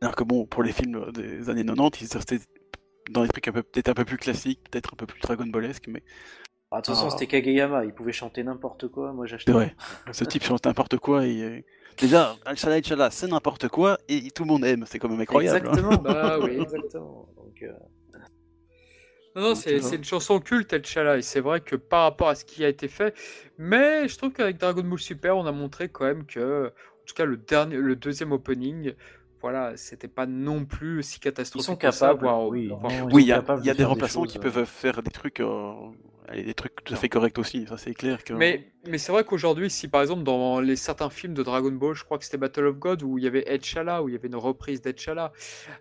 Alors que bon, pour les films des années 90, ils restaient dans des trucs peut-être un peu plus classiques, peut-être un peu plus Dragon Ballesques, mais Ah, de toute façon, Ah. c'était Kageyama, il pouvait chanter n'importe quoi, moi j'achetais. c'est vrai. Ce type chante n'importe quoi et. euh, Déjà, Al-Shala Al-Shala, c'est n'importe quoi et tout le monde aime, c'est quand même incroyable. hein. Exactement, Bah oui. exactement. Donc, euh, Non, non, c'est une chanson culte, El Chala, et c'est vrai que par rapport à ce qui a été fait, mais je trouve qu'avec Dragon Ball Super, on a montré quand même que, en tout cas, le dernier, le deuxième opening, voilà, c'était pas non plus si catastrophique. Ils sont que ça, capables, voire- oui. voire- Oui, il y a, capables il y a de des remplaçants choses, qui euh. peuvent faire des trucs, euh, allez, des trucs tout à fait corrects aussi, ça c'est clair que. Mais, mais c'est vrai qu'aujourd'hui, si par exemple dans les certains films de Dragon Ball, je crois que c'était Battle of God, où il y avait Ed Shala, où il y avait une reprise d'Ed Shala.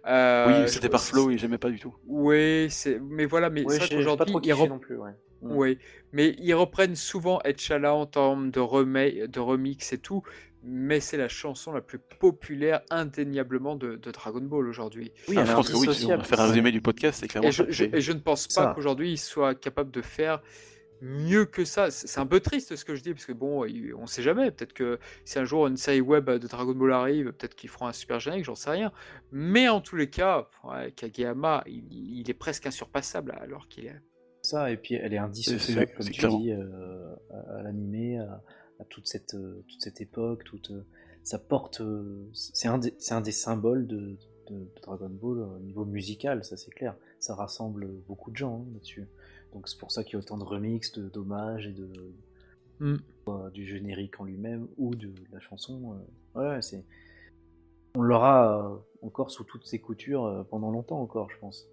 euh, oui, c'était par flow et j'aimais pas du tout. Oui, c'est, mais voilà, mais ouais, c'est vrai qu'aujourd'hui, ils kiffé rep- non plus, ouais. Oui, mais ils reprennent souvent Etchala en termes de, remake, de remix et tout, mais c'est la chanson la plus populaire indéniablement de, de Dragon Ball aujourd'hui. Oui, Ah, je pense que oui, si on va faire un résumé du podcast, c'est clairement Et je, ça. je- c'est- et je ne pense pas qu'aujourd'hui ils soient capables de faire mieux que ça. C'est un peu triste ce que je dis, parce que bon, il- on sait jamais. Peut-être que si un jour une série web de Dragon Ball arrive, peut-être qu'ils feront un super générique, j'en sais rien. Mais en tous les cas, ouais, Kageyama, il, il est presque insurpassable alors qu'il est. ça, et puis elle est indissociable, comme tu clairement. dis, euh, à, à l'animé, à, à toute, cette, euh, toute cette époque, toute, euh, ça porte, euh, c'est un, des- c'est un des symboles de, de- de Dragon Ball au niveau musical, ça c'est clair. Ça rassemble beaucoup de gens hein, là-dessus. Donc c'est pour ça qu'il y a autant de remix, de dommages et de Mm. euh, du générique en lui-même ou de la chanson. euh, ouais, c'est on l'aura euh, encore sous toutes ses coutures pendant longtemps encore, je pense.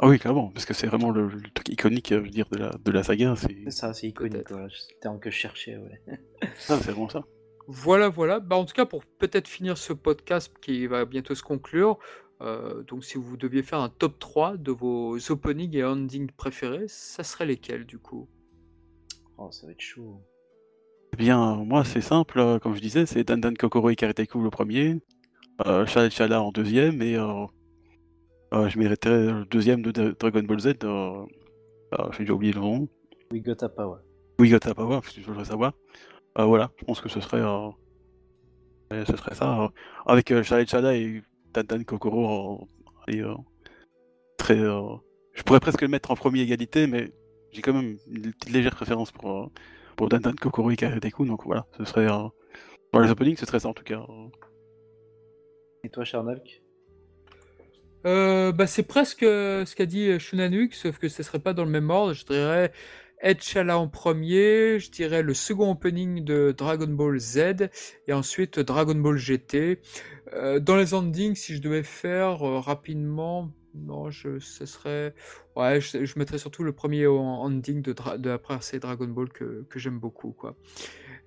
Ah oui, clairement, parce que c'est vraiment le, le truc iconique, euh, je veux dire, de la, de la saga. C'est ça, c'est iconique. C'est le terme que je cherchais. Ouais. ça, c'est vraiment ça. Voilà, voilà. Bah, en tout cas, pour peut-être finir ce podcast qui va bientôt se conclure, euh, donc si vous deviez faire un top 3 de vos openings et endings préférés, ça serait lesquels du coup? Oh, ça va être chaud. Eh bien, moi, c'est simple, euh, comme je disais, c'est Dan Dan Kokoro et Kareteku le premier, euh, Chala Chala en deuxième, et euh, euh, je mériterais le deuxième de Dra- Dragon Ball Z, euh, euh, j'ai déjà oublié le nom, We got a power. Oui, Gota Power, si je voudrais savoir. Euh, voilà, je pense que ce serait, euh, ouais, ce serait ça, euh, avec euh, Chala Chala et Dan Kokoro, euh, et, euh, très, euh, je pourrais presque le mettre en premier égalité, mais j'ai quand même une petite légère préférence pour, euh, pour Dan Dan Kokoro et Kareteku, donc voilà, ce serait... euh, Dans les openings, ce serait ça en tout cas. Et toi, Charnalk? Euh, bah, c'est presque euh, ce qu'a dit euh, Shunanuk, sauf que ce serait pas dans le même ordre. Je dirais Etchala en premier, je dirais le second opening de Dragon Ball Z, et ensuite Dragon Ball GT. Euh, dans les endings, si je devais faire rapidement, non, je, ce serait. Ouais, je, je mettrais surtout le premier en- ending de, Dra- de c'est Dragon Ball que, que j'aime beaucoup, quoi.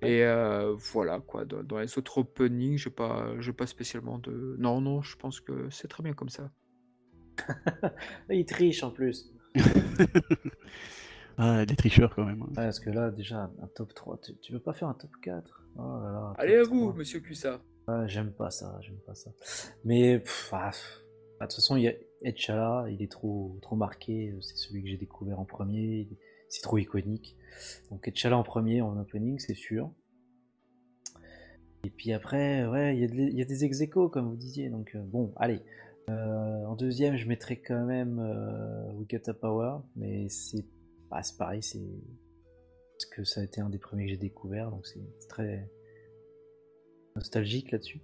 Et euh, voilà, quoi. Dans, dans les autres openings, j'ai pas, pas spécialement de. Non, non, je pense que c'est très bien comme ça. Il triche en plus. ah, les tricheurs quand même. Ouais, parce que là, déjà, un top 3. Tu, tu veux pas faire un top 4 Oh là là, un Allez à vous, 3. monsieur Cussa. Ah, j'aime pas ça, j'aime pas ça. Mais pff, ah, pff. Ah, de toute façon, il y a Etchala, il est trop, trop marqué. C'est celui que j'ai découvert en premier. C'est trop iconique. Donc Etchala en premier en opening, c'est sûr. Et puis après, ouais, il y, a y des ex comme vous disiez. Donc euh, bon, allez. Euh, en deuxième, je mettrais quand même euh, Power, mais c'est bah, pareil, c'est parce que ça a été un des premiers que j'ai découvert, donc c'est très nostalgique là-dessus.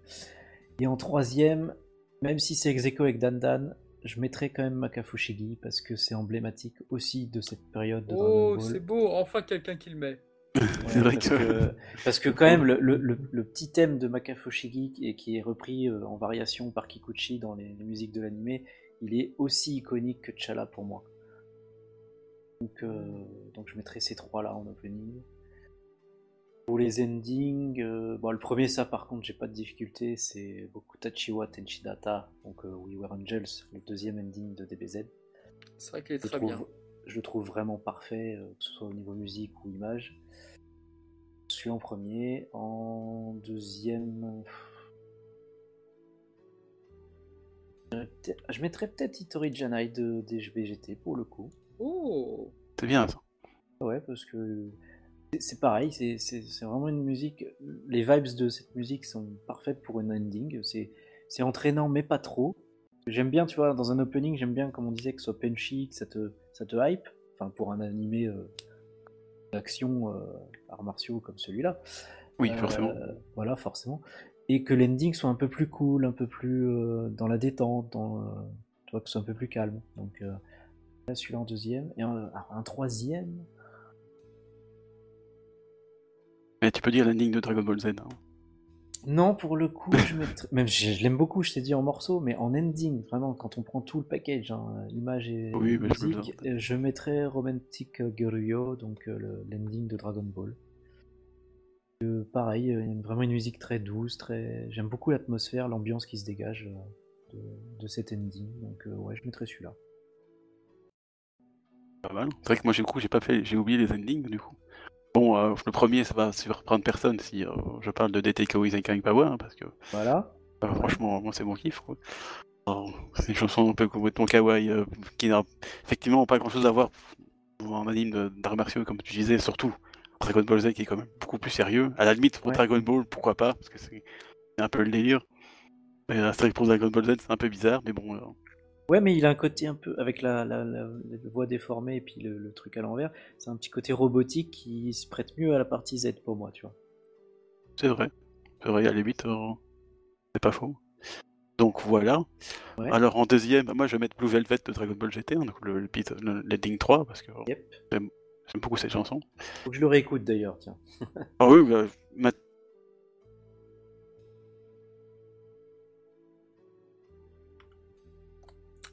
Et en troisième, même si c'est ex aequo avec Dan Dan, je mettrais quand même Makafushigi parce que c'est emblématique aussi de cette période de Dragon Oh, c'est beau, enfin quelqu'un qui le met. C'est vrai parce que- parce que quand même le, le- le- le petit thème de Makafushigi qui est, qui est repris euh, en variation par Kikuchi dans les, les musiques de l'animé, il est aussi iconique que Chala pour moi. Donc, euh, donc je mettrai ces trois là en opening. Pour les endings, euh, bon, le premier ça par contre j'ai pas de difficulté, c'est Bokutachi wa Tenshidata, donc euh, We Were Angels, le deuxième ending de DBZ. C'est vrai qu'il est Je très trouve, bien. Je le trouve vraiment parfait, euh, que ce soit au niveau musique ou image. Je suis en premier. En deuxième. Je mettrais peut-être Hitori Janai de DGBGT pour le coup. Oh, C'est bien ça. Ouais, parce que c'est- pareil, c'est c'est- c'est vraiment une musique. Les vibes de cette musique sont parfaites pour une ending. C'est c'est entraînant, mais pas trop. J'aime bien, tu vois, dans un opening, j'aime bien, comme on disait, que ce soit punchy, que ça te, ça te hype. Enfin, pour un animé euh, d'action, euh, arts martiaux comme celui-là. Oui, Euh, forcément. Voilà, forcément. Et que l'ending soit un peu plus cool, un peu plus dans la détente, dans, tu vois, que ce soit un peu plus calme. Donc, là, celui-là en deuxième. Et un, alors, un troisième. Mais tu peux dire l'ending de Dragon Ball Z. hein. Non, pour le coup, je même je, je l'aime beaucoup, je t'ai dit en morceaux, mais en ending, vraiment, quand on prend tout le package, hein, image et Oui, mais je musique, euh, je mettrais Romantic Guryo, donc euh, le- l'ending de Dragon Ball. Euh, pareil, euh, vraiment une musique très douce, très. J'aime beaucoup l'atmosphère, l'ambiance qui se dégage euh, de, de cet ending, donc ouais, je mettrais celui-là. Pas mal. C'est vrai que moi, j'ai, du coup, j'ai pas fait, j'ai oublié les endings du coup. Bon, euh, le premier, ça va surprendre personne si euh, je parle de DTKO Zenkai Power, hein, parce que Voilà. euh, franchement, moi, c'est mon kiff. Quoi. C'est une chanson un peu complètement kawaii, qui n'a effectivement pas grand chose à voir en anime de- d'arts martiaux, comme tu disais, surtout Dragon Ball Z qui est quand même beaucoup plus sérieux. À la limite, pour Ouais. Dragon Ball, pourquoi pas, parce que c'est un peu le délire. C'est vrai que pour Dragon Ball Z, c'est un peu bizarre, mais bon. Ouais, mais il a un côté un peu, avec la, la, la- la voix déformée et puis le, le truc à l'envers, c'est un petit côté robotique qui se prête mieux à la partie Z pour moi, tu vois. C'est vrai. C'est vrai, à la limite, euh, c'est pas faux. Donc voilà. Ouais. Alors en deuxième, moi je vais mettre Blue Velvet de Dragon Ball GT, hein, donc le, le, beat- le l'ending 3, parce que Yep. j'aime j'aime beaucoup cette chanson. Faut que je le réécoute d'ailleurs, tiens. Ah oui, bah,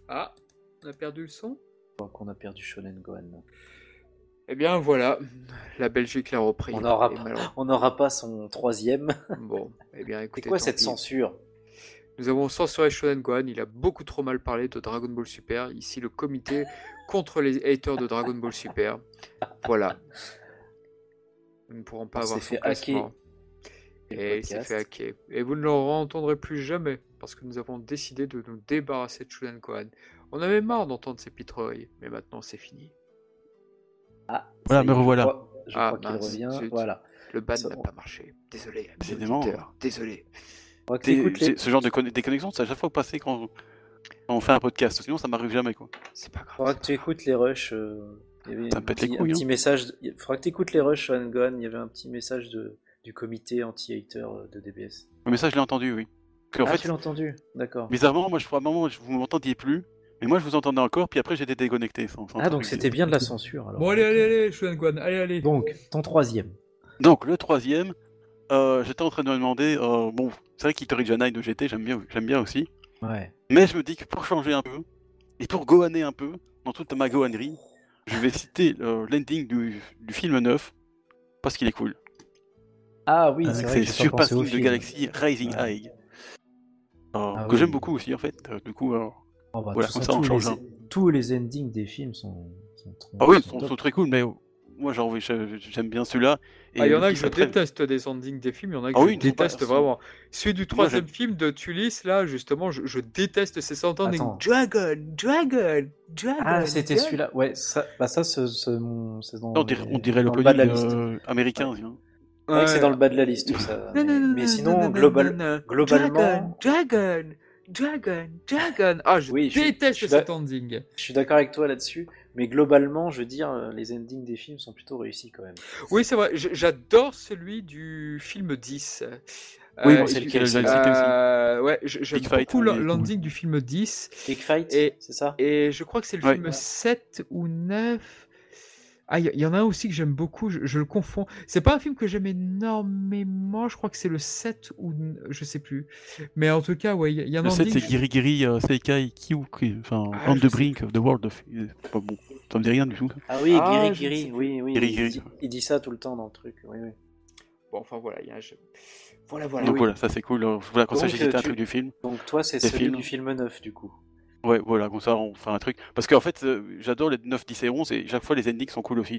Ah, on a perdu le son? Donc on a perdu Shonen Gohan. Eh bien voilà, la Belgique l'a repris. On n'aura pas, son troisième. Bon, eh bien C'est écoutez. quoi tant cette pis. censure? Nous avons censuré Shonen Gohan, il a beaucoup trop mal parlé de Dragon Ball Super. Ici, le comité contre les haters de Dragon Ball Super. Voilà. Nous ne pourrons pas On avoir son fait classement. Et il s'est fait hacker. Et vous ne le entendrez plus jamais, parce que nous avons décidé de nous débarrasser de Shonen Gohan. On avait marre d'entendre ces pitreries, mais maintenant c'est fini. Ah, Voilà, me je revoilà. crois- Je Ah, crois qu'il revient. zut. Voilà. Le ban Ça n'a pas marché. Désolé, Décidément. Désolé. Les- Ce genre de conne- déconnexion, c'est à chaque fois passé quand, quand on fait un podcast, sinon ça m'arrive jamais quoi. C'est pas grave. faudra que tu écoutes les rushs. euh, il y avait Ça un me pète les petit, un petit hein. message. de- faudra que tu écoutes les rushs. Il y avait un petit message de, du comité anti-hater euh, de DBS. Mais ça je l'ai entendu, oui. Parce qu'en ah, fait, tu l'as entendu D'accord. bizarrement, moi je crois à un moment, je- vous m'entendiez plus, mais moi je vous entendais encore, puis après j'étais déconnecté. Sans, sans Ah, donc c'était bien de la censure alors. Bon, allez, allez, allez, Shonen Gohan, allez, allez. Donc, ton troisième. Donc le troisième, euh, j'étais en train de me demander, euh, bon, c'est vrai qu'Itori Janai de GT, j'aime bien, j'aime bien aussi, Ouais. mais je me dis que pour changer un peu, et pour gohaner un peu, dans toute ma gohanerie, je vais citer euh, l'ending du, du film 9, parce qu'il est cool. Ah oui, c'est vrai que pensé au surpassing de. Galaxy Rising Ouais. High. Euh, Ah que oui. j'aime beaucoup aussi en fait, euh, du coup. euh, Oh, bah, Voilà, comme ça, on tous, change les, tous les endings des films sont, sont trop. Ah oui, ils sont sont, très cool, mais euh, moi j'aime bien celui-là. et Ah, il y en a que je très- déteste des endings des films, il y en a que Ah je oui, pas- vraiment. Celui du troisième film de Tulis, là, justement, je, je déteste ces endings. Dragon, Dragon, Dragon. Ah, c'était celui-là. Ouais, ça, bah ça, ce- ce- mon- c'est dans, On dirait, on dirait dans le le bas de la planning liste. euh, américain. C'est que c'est Ouais. dans le bas de la liste, tout ça. Mais, non, mais non, sinon, non, non, global, non, non. globalement- Dragon, Dragon, Dragon. Ah, je Oui, déteste je cet ending. je suis d'accord avec toi là-dessus. Mais globalement, je veux dire, euh, les endings des films sont plutôt réussis quand même. Oui, c'est vrai, j'adore celui du film 10. Oui, Euh, bon, c'est lequel, euh, ouais, j'aime beaucoup hein, l'ending du film 10. Big Fight, Et- c'est ça? Et je crois que c'est le Ouais. film 7 ou 9. Ah, il y, y en a un aussi que j'aime beaucoup, je, je le confonds. C'est pas un film que j'aime énormément, je crois que c'est le 7 ou je sais plus. Mais en tout cas, ouais, il y, y a un Le 7, ending. c'est je- Giri Giri euh, Seikai Kyuki, enfin, Ah, On je the sais Brink of the World of. euh, pas bon, ça me dit rien du tout. Ah oui, Ah, Giri je Giri, oui, oui. Giri il, Giri. dit, il dit ça tout le temps dans le truc. Oui, oui. Bon, enfin voilà, il y a un jeu. Voilà, voilà. Donc oui. voilà, ça c'est cool. ça Donc, j'ai cité euh, un truc du film. Donc toi, c'est celui films. du film 9, du coup. Ouais, voilà, comme ça on fait un truc. Parce qu'en fait, euh, j'adore les 9, 10 et 11 et chaque fois les endings sont cool aussi.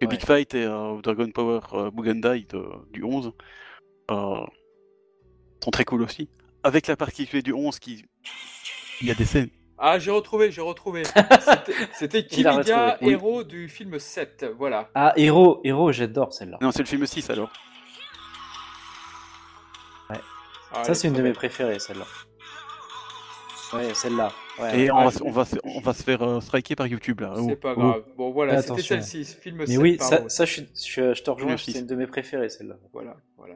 Et Ouais. Big Fight et euh, Dragon Power euh, Bugandai du 11 euh, sont très cool aussi. Avec la particularité du 11 qui. Il y a des scènes. Ah, j'ai retrouvé, j'ai retrouvé. C'était- Kimiga, retrouvé, oui. héros du film 7. Voilà. Ah, Héros, Héros, j'adore celle-là. Non, c'est le film 6 alors. Ah, Ça, c'est une de mes préférées, celle-là. Ouais, celle-là. Ouais. Et on, Ah, va, se- on, va on va se faire euh, striker par YouTube là. C'est pas grave. Bon, voilà, c'était attention. celle-ci, ce film Mais 7. oui, ça, ça je, je, je te rejoins, c'est une de mes préférées, celle-là. Voilà, voilà.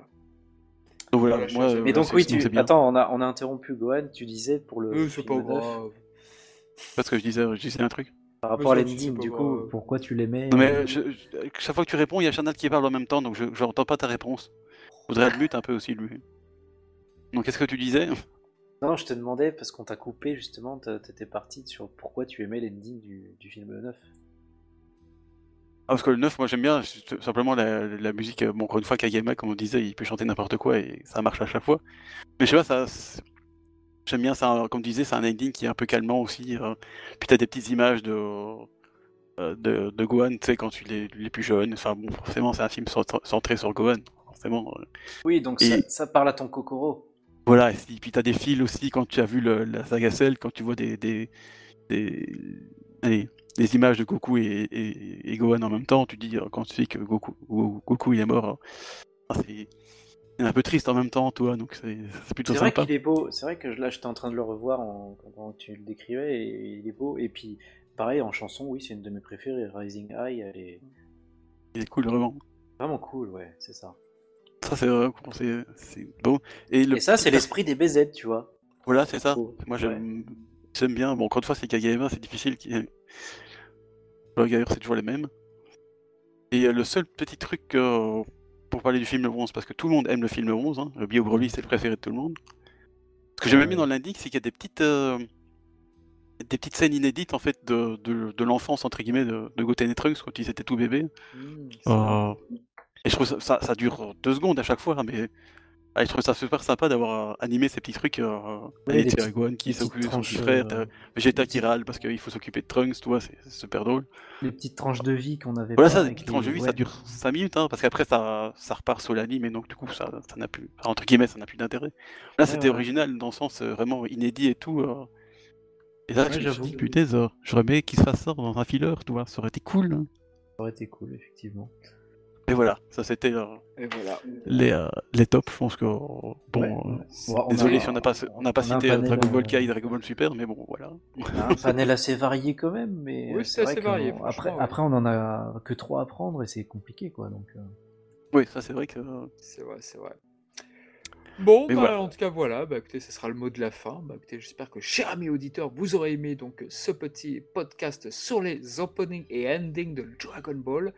Donc voilà, Voilà, je moi. euh, Mais donc oui, tu... attends, on a, on a interrompu Gohan, tu disais pour le Euh, c'est pas film 9, grave. Parce que je disais, je disais un truc. par rapport à Mais c'est l'ending, du grave. coup, pourquoi tu l'aimais Non, mais euh, je- je- chaque fois que tu réponds, il y a Chanel qui parle en même temps, donc je n'entends pas ta réponse. Je voudrais le mute un peu aussi, lui. Donc qu'est-ce que tu disais? Non, je te demandais, parce qu'on t'a coupé justement, t'étais parti sur pourquoi tu aimais l'ending du, du film 9. Ah, parce que le 9, moi j'aime bien simplement la, la musique. euh, Bon, encore une fois, Kagema, comme on disait, il peut chanter n'importe quoi et ça marche à chaque fois. Mais je sais pas, ça. J'aime bien ça, comme tu disais, c'est un ending qui est un peu calmant aussi. euh. Puis t'as des petites images de, euh, de, de Gohan, tu sais, quand tu es, il est plus jeune. Enfin bon, forcément, c'est un film centr- centré sur Gohan, forcément. euh. Oui, donc Et- ça, ça parle à ton Kokoro. Voilà, et puis- puis t'as des fils aussi quand tu as vu le- la saga Cell, quand tu vois des, des, des, allez, des images de Goku et, et, et Gohan en même temps, tu dis, euh, quand tu sais que Goku, Go- Goku il est mort, ah, c'est un peu triste en même temps, toi, donc c'est plutôt C'est vrai sympa. qu'il est beau, c'est vrai que là j'étais en train de le revoir en, pendant que tu le décrivais et il est beau. Et puis pareil en chanson, oui, c'est une de mes préférées. Rising High, elle est Il est cool, vraiment. vraiment cool, ouais, c'est ça. Ça, c'est vraiment- c'est c'est beau. Et, le Et ça, c'est l'esprit des BZ, tu vois. Voilà, c'est ça. Moi, ouais. j'aime j'aime bien. Bon, encore une fois, c'est Kagayama, c'est difficile. Gagnants, c'est toujours les mêmes. Et euh, le seul petit truc euh, pour parler du film Le 11, parce que tout le monde aime le film Le 11, hein, le Bio Broly, c'est le préféré de tout le monde. Ce que j'ai même mis dans l'indice, c'est qu'il y a des petites, euh, des petites scènes inédites en fait de, de, de l'enfance entre guillemets de, de Goten et Trunks quand ils étaient tout bébés. Mmh. Euh, et je trouve ça, ça, ça dure deux secondes à chaque fois, mais ah, je trouve ça super sympa d'avoir euh, animé ces petits trucs. Euh, Ouais, les Gohan qui petites s'occupe de son tranches, petit frère, euh, t'as Vegeta qui petites- râle parce qu'il faut s'occuper de Trunks, tu vois, c'est super drôle. Les petites tranches de vie qu'on avait. Voilà, pas ça, les- tranche de vie, ça dure 5 minutes, hein, parce qu'après ça, ça repart sur l'anime, et donc du coup, ça ça n'a plus, enfin, entre guillemets, ça n'a plus d'intérêt. Là, Ouais, c'était original, dans le sens euh, vraiment inédit et tout. euh. Et là, je me suis dit, putain, j'aurais aimé qu'il se fasse ça dans un filler, tu vois, ça aurait été cool. hein. Ça aurait été cool, effectivement. Et voilà, ça c'était euh, voilà. les, euh, les tops, je pense que. Bon, Ouais. euh, désolé a- si on n'a pas, on n'a pas on cité panel, Dragon Ball Kai et Dragon Ball Super, mais bon, voilà. On a un panel assez varié quand même, mais Oui, c'est vrai assez varié, Après, ouais. après, on en a que trois à prendre et c'est compliqué, quoi. Donc, euh, Oui, ça c'est vrai que. C'est vrai, c'est vrai. Bon, bah, voilà. en tout cas, voilà. Bah, écoutez, ce sera le mot de la fin. Bah, écoutez, j'espère que, chers amis auditeurs, vous aurez aimé donc ce petit podcast sur les openings et endings de Dragon Ball.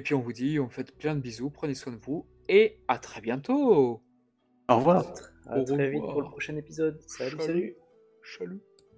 Et puis, on vous dit, on vous fait plein de bisous, prenez soin de vous et à très bientôt. Au revoir. à Au très vite revoir. pour le prochain épisode. Salut, Salut. salut. Salut.